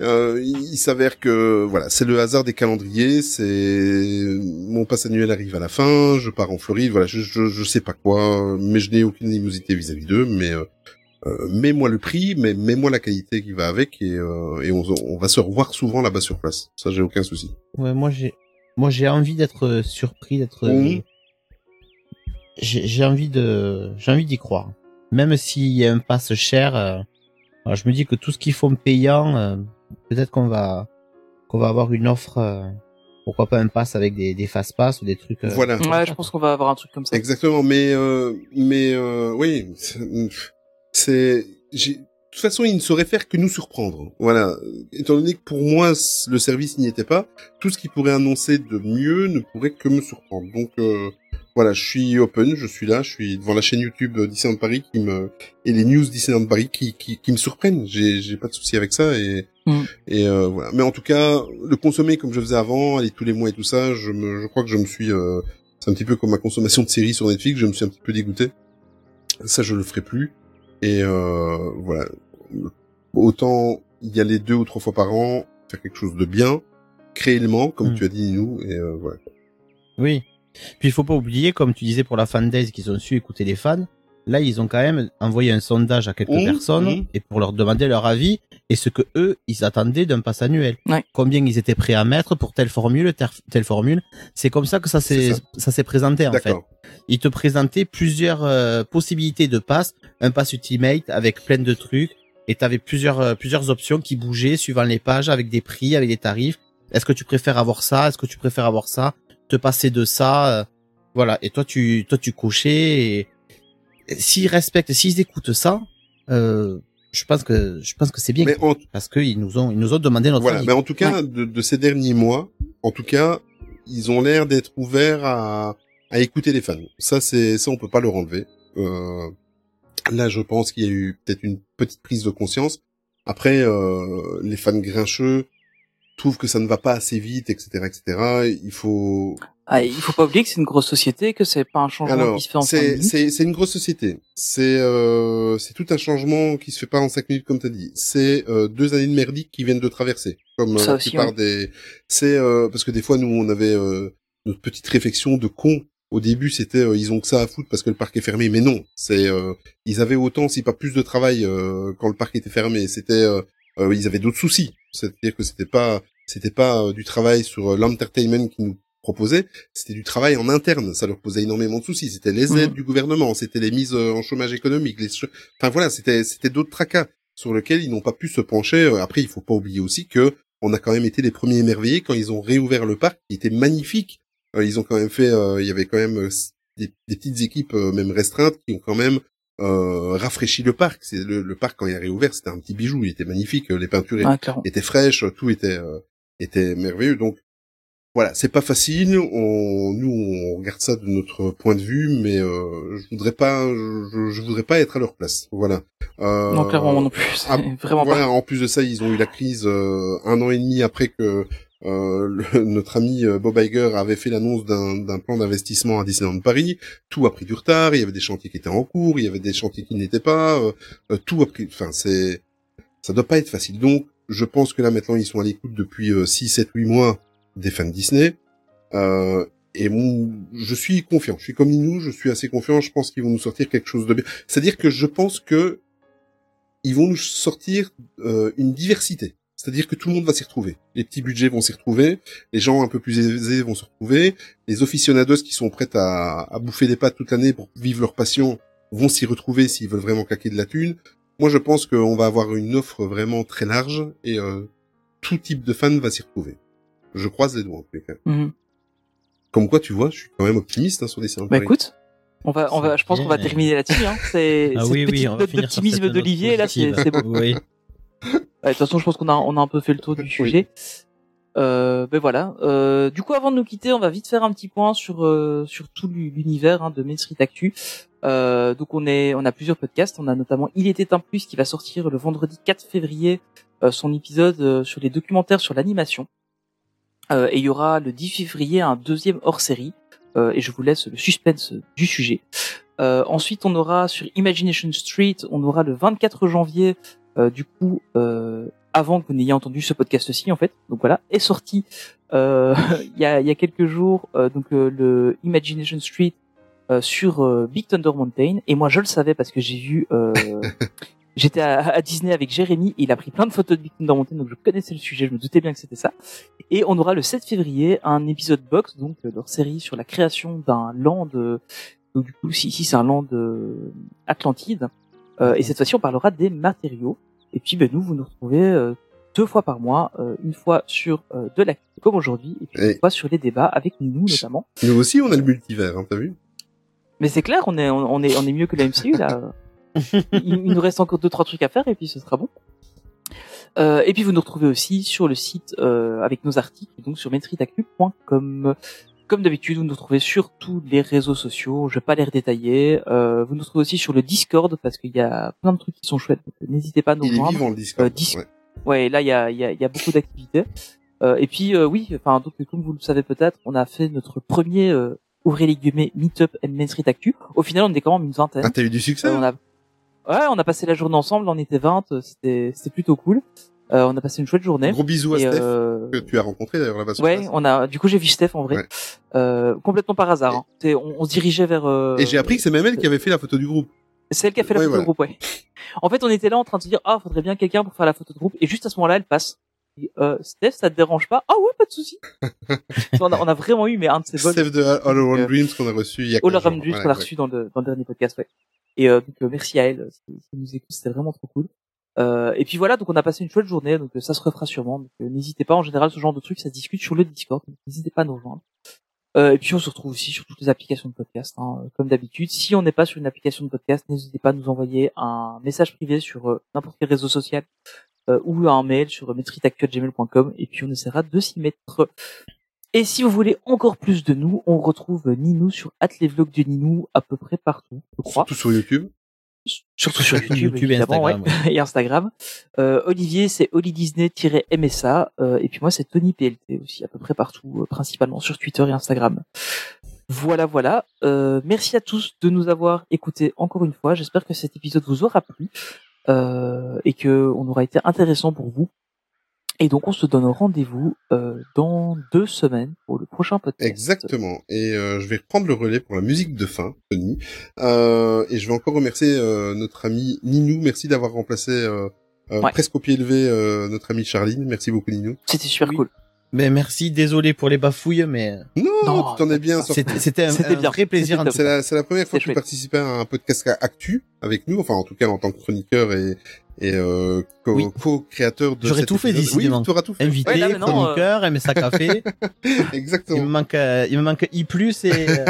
euh, il s'avère que voilà, c'est le hasard des calendriers. C'est mon pass annuel arrive à la fin. Je pars en Floride. Voilà, je je, je sais pas quoi, mais je n'ai aucune animosité vis-à-vis d'eux. Mais euh, euh, mets-moi le prix, mais mets-moi la qualité qui va avec, et, euh, et on, on va se revoir souvent là-bas sur place. Ça, j'ai aucun souci. Ouais, moi j'ai, moi j'ai envie d'être euh, surpris, d'être. Mhm. J'ai envie de, j'ai envie d'y croire. Même s'il y a un pass cher, euh, je me dis que tout ce qu'ils font payant, euh, peut-être qu'on va, qu'on va avoir une offre. euh, pourquoi pas un pass avec des, des fast pass ou des trucs. euh, Voilà. Ouais, je pense qu'on va avoir un truc comme ça. Exactement, mais euh, mais euh, oui, c'est j'ai de toute façon, il ne saurait faire que nous surprendre. Voilà, étant donné que pour moi le service n'y était pas, tout ce qu'il pourrait annoncer de mieux ne pourrait que me surprendre. Donc euh, voilà, je suis open, je suis là, je suis devant la chaîne YouTube Disneyland Paris qui me et les news Disneyland Paris qui qui, qui me surprennent. J'ai j'ai pas de souci avec ça et Mm. et euh, voilà. Mais en tout cas, le consommer comme je faisais avant, aller tous les mois et tout ça, je me je crois que je me suis euh, c'est un petit peu comme ma consommation de séries sur Netflix, je me suis un petit peu dégoûté. Ça, je le ferai plus. Et euh, voilà. Autant y aller deux ou trois fois par an, faire quelque chose de bien, créellement, comme Mm. tu as dit, nous, et euh, voilà. Oui. Puis il faut pas oublier, comme tu disais pour la fan days qu'ils ont su écouter les fans, là ils ont quand même envoyé un sondage à quelques Mmh, personnes mmh. et pour leur demander leur avis et ce que eux ils attendaient d'un pass annuel. Ouais. Combien ils étaient prêts à mettre pour telle formule, telle, formule. C'est comme ça que ça s'est C'est ça. ça s'est présenté en fait. Ils te présentaient plusieurs euh, possibilités de pass, un pass ultimate avec plein de trucs et t'avais plusieurs euh, plusieurs options qui bougeaient suivant les pages avec des prix, avec des tarifs. Est-ce que tu préfères avoir ça? Est-ce que tu préfères avoir ça? Te passer de ça euh, Voilà. Et toi tu toi tu cochais. Et... et S'ils respectent, s'ils écoutent ça, euh, je pense que je pense que c'est bien Mais en, parce qu'ils nous ont ils nous ont demandé notre voilà. avis. Mais en tout cas, de, de ces derniers mois, en tout cas, ils ont l'air d'être ouverts à, à écouter les fans. Ça, c'est ça, on peut pas leur enlever. Euh, là, je pense qu'il y a eu peut-être une petite prise de conscience. Après, euh, les fans grincheux trouvent que ça ne va pas assez vite, etc., etc. Il faut Ah, il faut pas oublier que c'est une grosse société, que c'est pas un changement Alors, qui se fait en cinq c'est minutes. c'est c'est une grosse société. C'est euh, c'est tout un changement qui se fait pas en cinq minutes comme t'as dit. C'est euh, deux années de merdique qui viennent de traverser. Comme euh, Ça la aussi, plupart des. C'est euh, parce que des fois nous on avait euh, notre petite réflexion de con. Au début c'était euh, ils ont que ça à foutre parce que le parc est fermé, mais non. C'est euh, ils avaient autant si pas plus de travail euh, quand le parc était fermé. C'était euh, euh, ils avaient d'autres soucis. C'est-à-dire que c'était pas c'était pas euh, du travail sur euh, l'entertainment qui nous proposait, c'était du travail en interne. Ça leur posait énormément de soucis. C'était les aides Mhm. du gouvernement, c'était les mises euh, en chômage économique, les enfin voilà, c'était c'était d'autres tracas sur lesquels ils n'ont pas pu se pencher. Après, il faut pas oublier aussi que on a quand même été les premiers émerveillés quand ils ont réouvert le parc, qui était magnifique. Ils ont quand même fait, il y avait quand même des, des petites équipes, même restreintes, qui ont quand même euh, rafraîchi le parc. C'est le, le parc quand il a réouvert, c'était un petit bijou. Il était magnifique. Les peintures étaient fraîches, tout était euh, était merveilleux. Donc voilà, c'est pas facile. On, nous, on regarde ça de notre point de vue, mais euh, je voudrais pas, je, je voudrais pas être à leur place. Voilà. Euh, Non, clairement, non plus. Ah, vraiment voilà, pas. En plus de ça, ils ont eu la crise euh, un an et demi après que euh, notre ami euh, Bob Iger avait fait l'annonce d'un plan d'investissement à Disneyland Paris. Tout a pris du retard. Il y avait des chantiers qui étaient en cours, il y avait des chantiers qui n'étaient pas. euh, euh, tout a pris. Enfin, c'est ça doit pas être facile. Donc, je pense que là maintenant, ils sont à l'écoute depuis 6, 7, 8 mois des fans Disney. Euh, et mon- je suis confiant. Je suis comme Ninou, je suis assez confiant. Je pense qu'ils vont nous sortir quelque chose de bien. C'est-à-dire que je pense que ils vont nous sortir euh, une diversité. C'est-à-dire que tout le monde va s'y retrouver. Les petits budgets vont s'y retrouver, les gens un peu plus aisés vont se retrouver, les aficionados qui sont prêts à, à bouffer des pâtes toute l'année pour vivre leur passion vont s'y retrouver s'ils veulent vraiment claquer de la thune. Moi, je pense qu'on va avoir une offre vraiment très large et euh, tout type de fan va s'y retrouver. Je croise les doigts en les cas. Mhm. Comme quoi, tu vois, je suis quand même optimiste hein, sur des Bah écoute, on va, on va, je pense qu'on va terminer là-dessus. Hein. C'est Ah oui, oui, petite note sur d'optimisme d'Olivier là, c'est beau. Oui. Ouais, De toute façon, je pense qu'on a, on a un peu fait le tour du sujet. Euh, ben voilà. Euh, du coup, avant de nous quitter, on va vite faire un petit point sur euh, sur tout l'u- l'univers hein, de Main Street Actu. Euh, donc on est, on a plusieurs podcasts. On a notamment Il était un plus qui va sortir le vendredi 4 février euh, son épisode euh, sur les documentaires sur l'animation. Euh, et il y aura le 10 février un deuxième hors série. Euh, et je vous laisse le suspense du sujet. Euh, ensuite, on aura sur Imagination Street, on aura le 24 janvier, du coup, euh, avant que vous n'ayez entendu ce podcast-ci, en fait. Donc voilà, est sorti euh, il y, a, il y a quelques jours, euh, donc euh, le Imagination Street euh, sur euh, Big Thunder Mountain. Et moi, je le savais parce que j'ai vu. Euh, J'étais à, à Disney avec Jérémy, et il a pris plein de photos de Big Thunder Mountain, donc je connaissais le sujet, je me doutais bien que c'était ça. Et on aura le 7 février un épisode box, donc euh, leur série sur la création d'un land. euh, donc du coup, ici c'est un land euh, Atlantide, euh, et cette fois-ci on parlera des matériaux. Et puis ben nous, vous nous retrouvez euh, deux fois par mois, euh, une fois sur euh, de l'actu comme aujourd'hui, et puis Et- une fois sur les débats avec nous notamment. Nous aussi, on a le multivers, hein, t'as vu? Mais c'est clair, on est on, on est on est mieux que la MCU là. il, il nous reste encore deux trois trucs à faire et puis ce sera bon. Euh, et puis vous nous retrouvez aussi sur le site euh, avec nos articles, donc sur mainstreetactu.com. Comme d'habitude, vous nous retrouvez sur tous les réseaux sociaux. Je vais pas les redétailler. Euh, vous nous retrouvez aussi sur le Discord parce qu'il y a plein de trucs qui sont chouettes. N'hésitez pas à nous Il est rejoindre. vivant le Discord. Euh, Dis- ouais. Ouais, là il y a, y, a, y a beaucoup d'activités. Euh, et puis euh, oui, enfin donc comme vous le savez peut-être, on a fait notre premier euh, ouvrez les guillemets Meetup and Main Street Actu. Au final, on est quand même une vingtaine. Ah, t'as eu du succès Euh, on a ouais, on a passé la journée ensemble. On était 20, euh, c'était c'était plutôt cool. Euh, on a passé une chouette journée. Gros bisous à Et, Steph, euh, que tu as rencontré d'ailleurs là-bas Ouais, place. on a. Du coup, j'ai vu Steph en vrai, Ouais. euh, complètement par hasard. hein. On, on se dirigeait vers. euh, Et j'ai appris que c'est même elle qui avait fait la photo du groupe. c'est elle qui a fait la Ouais, photo voilà. de groupe, ouais. En fait, on était là en train de se dire, ah, faudrait bien quelqu'un pour faire la photo de groupe. Et juste à ce moment-là, elle passe. Et, euh, Steph, ça te dérange pas? Ah ouais, pas de souci. on, a, on a vraiment eu mais un de ces vols. Steph de All Around euh, Dreams qu'on a reçu il y a All 15 Around. Dreams qu'on a reçu dans le, dans le dernier podcast, ouais. Et euh, donc euh, merci à elle, si, nous écoute, c'était vraiment trop cool. Euh, et puis voilà, donc on a passé une chouette journée, donc euh, ça se refera sûrement. Donc euh, n'hésitez pas, en général, ce genre de trucs, ça se discute sur le Discord. N'hésitez pas à nous rejoindre. Euh, et puis on se retrouve aussi sur toutes les applications de podcast, hein, euh, comme d'habitude. Si on n'est pas sur une application de podcast, n'hésitez pas à nous envoyer un message privé sur n'importe quel réseau social ou un mail sur metritactuel.gmail.com et puis on essaiera de s'y mettre. Et si vous voulez encore plus de nous, on retrouve Ninou sur At vlogs de Ninou à peu près partout, je crois. Tout sur YouTube. Surtout sur YouTube, YouTube et évidemment, Instagram, ouais. et Instagram. Euh, Olivier, c'est Oli Disney-MSA. Euh, et puis moi, c'est Tony PLT aussi, à peu près partout, euh, principalement sur Twitter et Instagram. Voilà, voilà. Euh, merci à tous de nous avoir écoutés encore une fois. J'espère que cet épisode vous aura plu euh, et que on aura été intéressant pour vous. Et donc, on se donne rendez-vous euh, dans deux semaines pour le prochain podcast. Exactement. Et euh, je vais reprendre le relais pour la musique de fin, Tony. Euh, et je vais encore remercier euh, notre ami Ninou. Merci d'avoir remplacé euh, euh, Ouais. presque au pied levé euh, notre ami Charline. Merci beaucoup Ninou. C'était super cool. Mais merci, désolé pour les bafouilles, mais Non, Non, tu t'en es bien sorti. c'était un, C'était un bien. vrai plaisir. C'est la, première fois que chouette. participais à un podcast actu avec nous, enfin en tout cas en tant que chroniqueur et, et euh, co- Oui. co-créateur de J'aurais tout fait, décidément. Oui, tu auras tout fait. Invité, Ouais, là, chroniqueur, MSA Café. il me Exactement. manque, euh, il me manque I+, et, euh,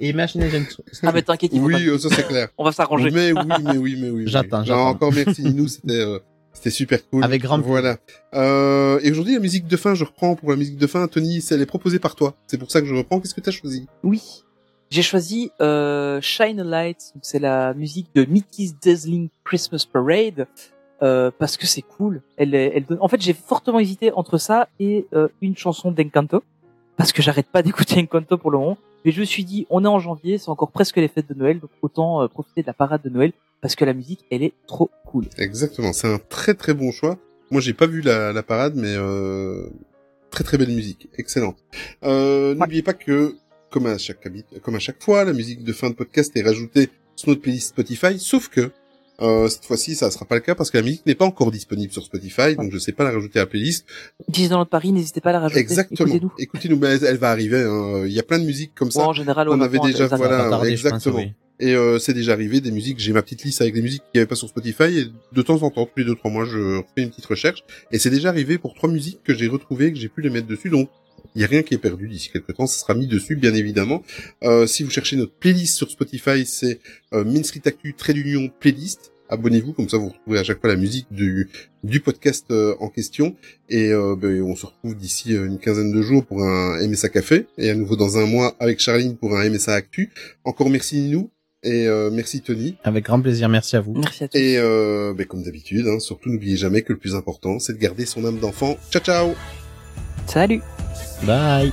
et Imagination Ah, mais t'inquiète, il faut Oui, pas- euh, ça c'est clair. on va s'arranger. Mais oui, mais oui, mais oui. j'attends. encore merci Ninou, c'était euh, C'était super cool. Avec grand Voilà. Euh, et aujourd'hui, la musique de fin, je reprends pour la musique de fin. Tony, elle est proposée par toi. C'est pour ça que je reprends. Qu'est-ce que t'as choisi? Oui. J'ai choisi euh, Shine a Light, c'est la musique de Mickey's Dazzling Christmas Parade, euh, parce que c'est cool. Elle, est- elle donne... En fait, j'ai fortement hésité entre ça et euh, une chanson d'Encanto, parce que j'arrête pas d'écouter Encanto pour le moment. Mais je me suis dit, on est en janvier, c'est encore presque les fêtes de Noël, donc autant euh, profiter de la parade de Noël, parce que la musique, elle est trop cool. Exactement. C'est un très très bon choix. Moi, j'ai pas vu la, la parade, mais euh, très très belle musique. Excellente. Euh, N'oubliez pas que, comme à chaque comme à chaque fois, la musique de fin de podcast est rajoutée sur notre playlist Spotify, sauf que euh, cette fois-ci, ça sera pas le cas parce que la musique n'est pas encore disponible sur Spotify, donc je sais pas la rajouter à la playlist. Disney dans notre Paris, n'hésitez pas à la rajouter. Exactement. Écoutez-nous. Écoutez-nous, mais elle, elle va arriver. hein. Il y a plein de musiques comme ça. Ouais, en général, on honnêtement, avait déjà, voilà, exactement. Et euh, c'est déjà arrivé des musiques. J'ai ma petite liste avec des musiques qu'il n'y avait pas sur Spotify. Et de temps en temps, tous les deux trois mois, je refais une petite recherche. Et c'est déjà arrivé pour trois musiques que j'ai retrouvées, que j'ai pu les mettre dessus. Donc il y a rien qui est perdu d'ici quelques temps. Ça sera mis dessus, bien évidemment. Euh, si vous cherchez notre playlist sur Spotify, c'est euh, Actu Trait d'Union Playlist. Abonnez-vous, comme ça vous retrouvez à chaque fois la musique du, du podcast euh, en question. Et euh, ben, on se retrouve d'ici euh, une quinzaine de jours pour un MSA Café. Et à nouveau dans un mois avec Charline pour un MSA Actu. Encore merci Ninou. Et euh, merci Tony. Avec grand plaisir, merci à vous. Merci à tous. Et euh, ben, comme d'habitude, hein, surtout n'oubliez jamais que le plus important, c'est de garder son âme d'enfant. Ciao ciao Salut Bye.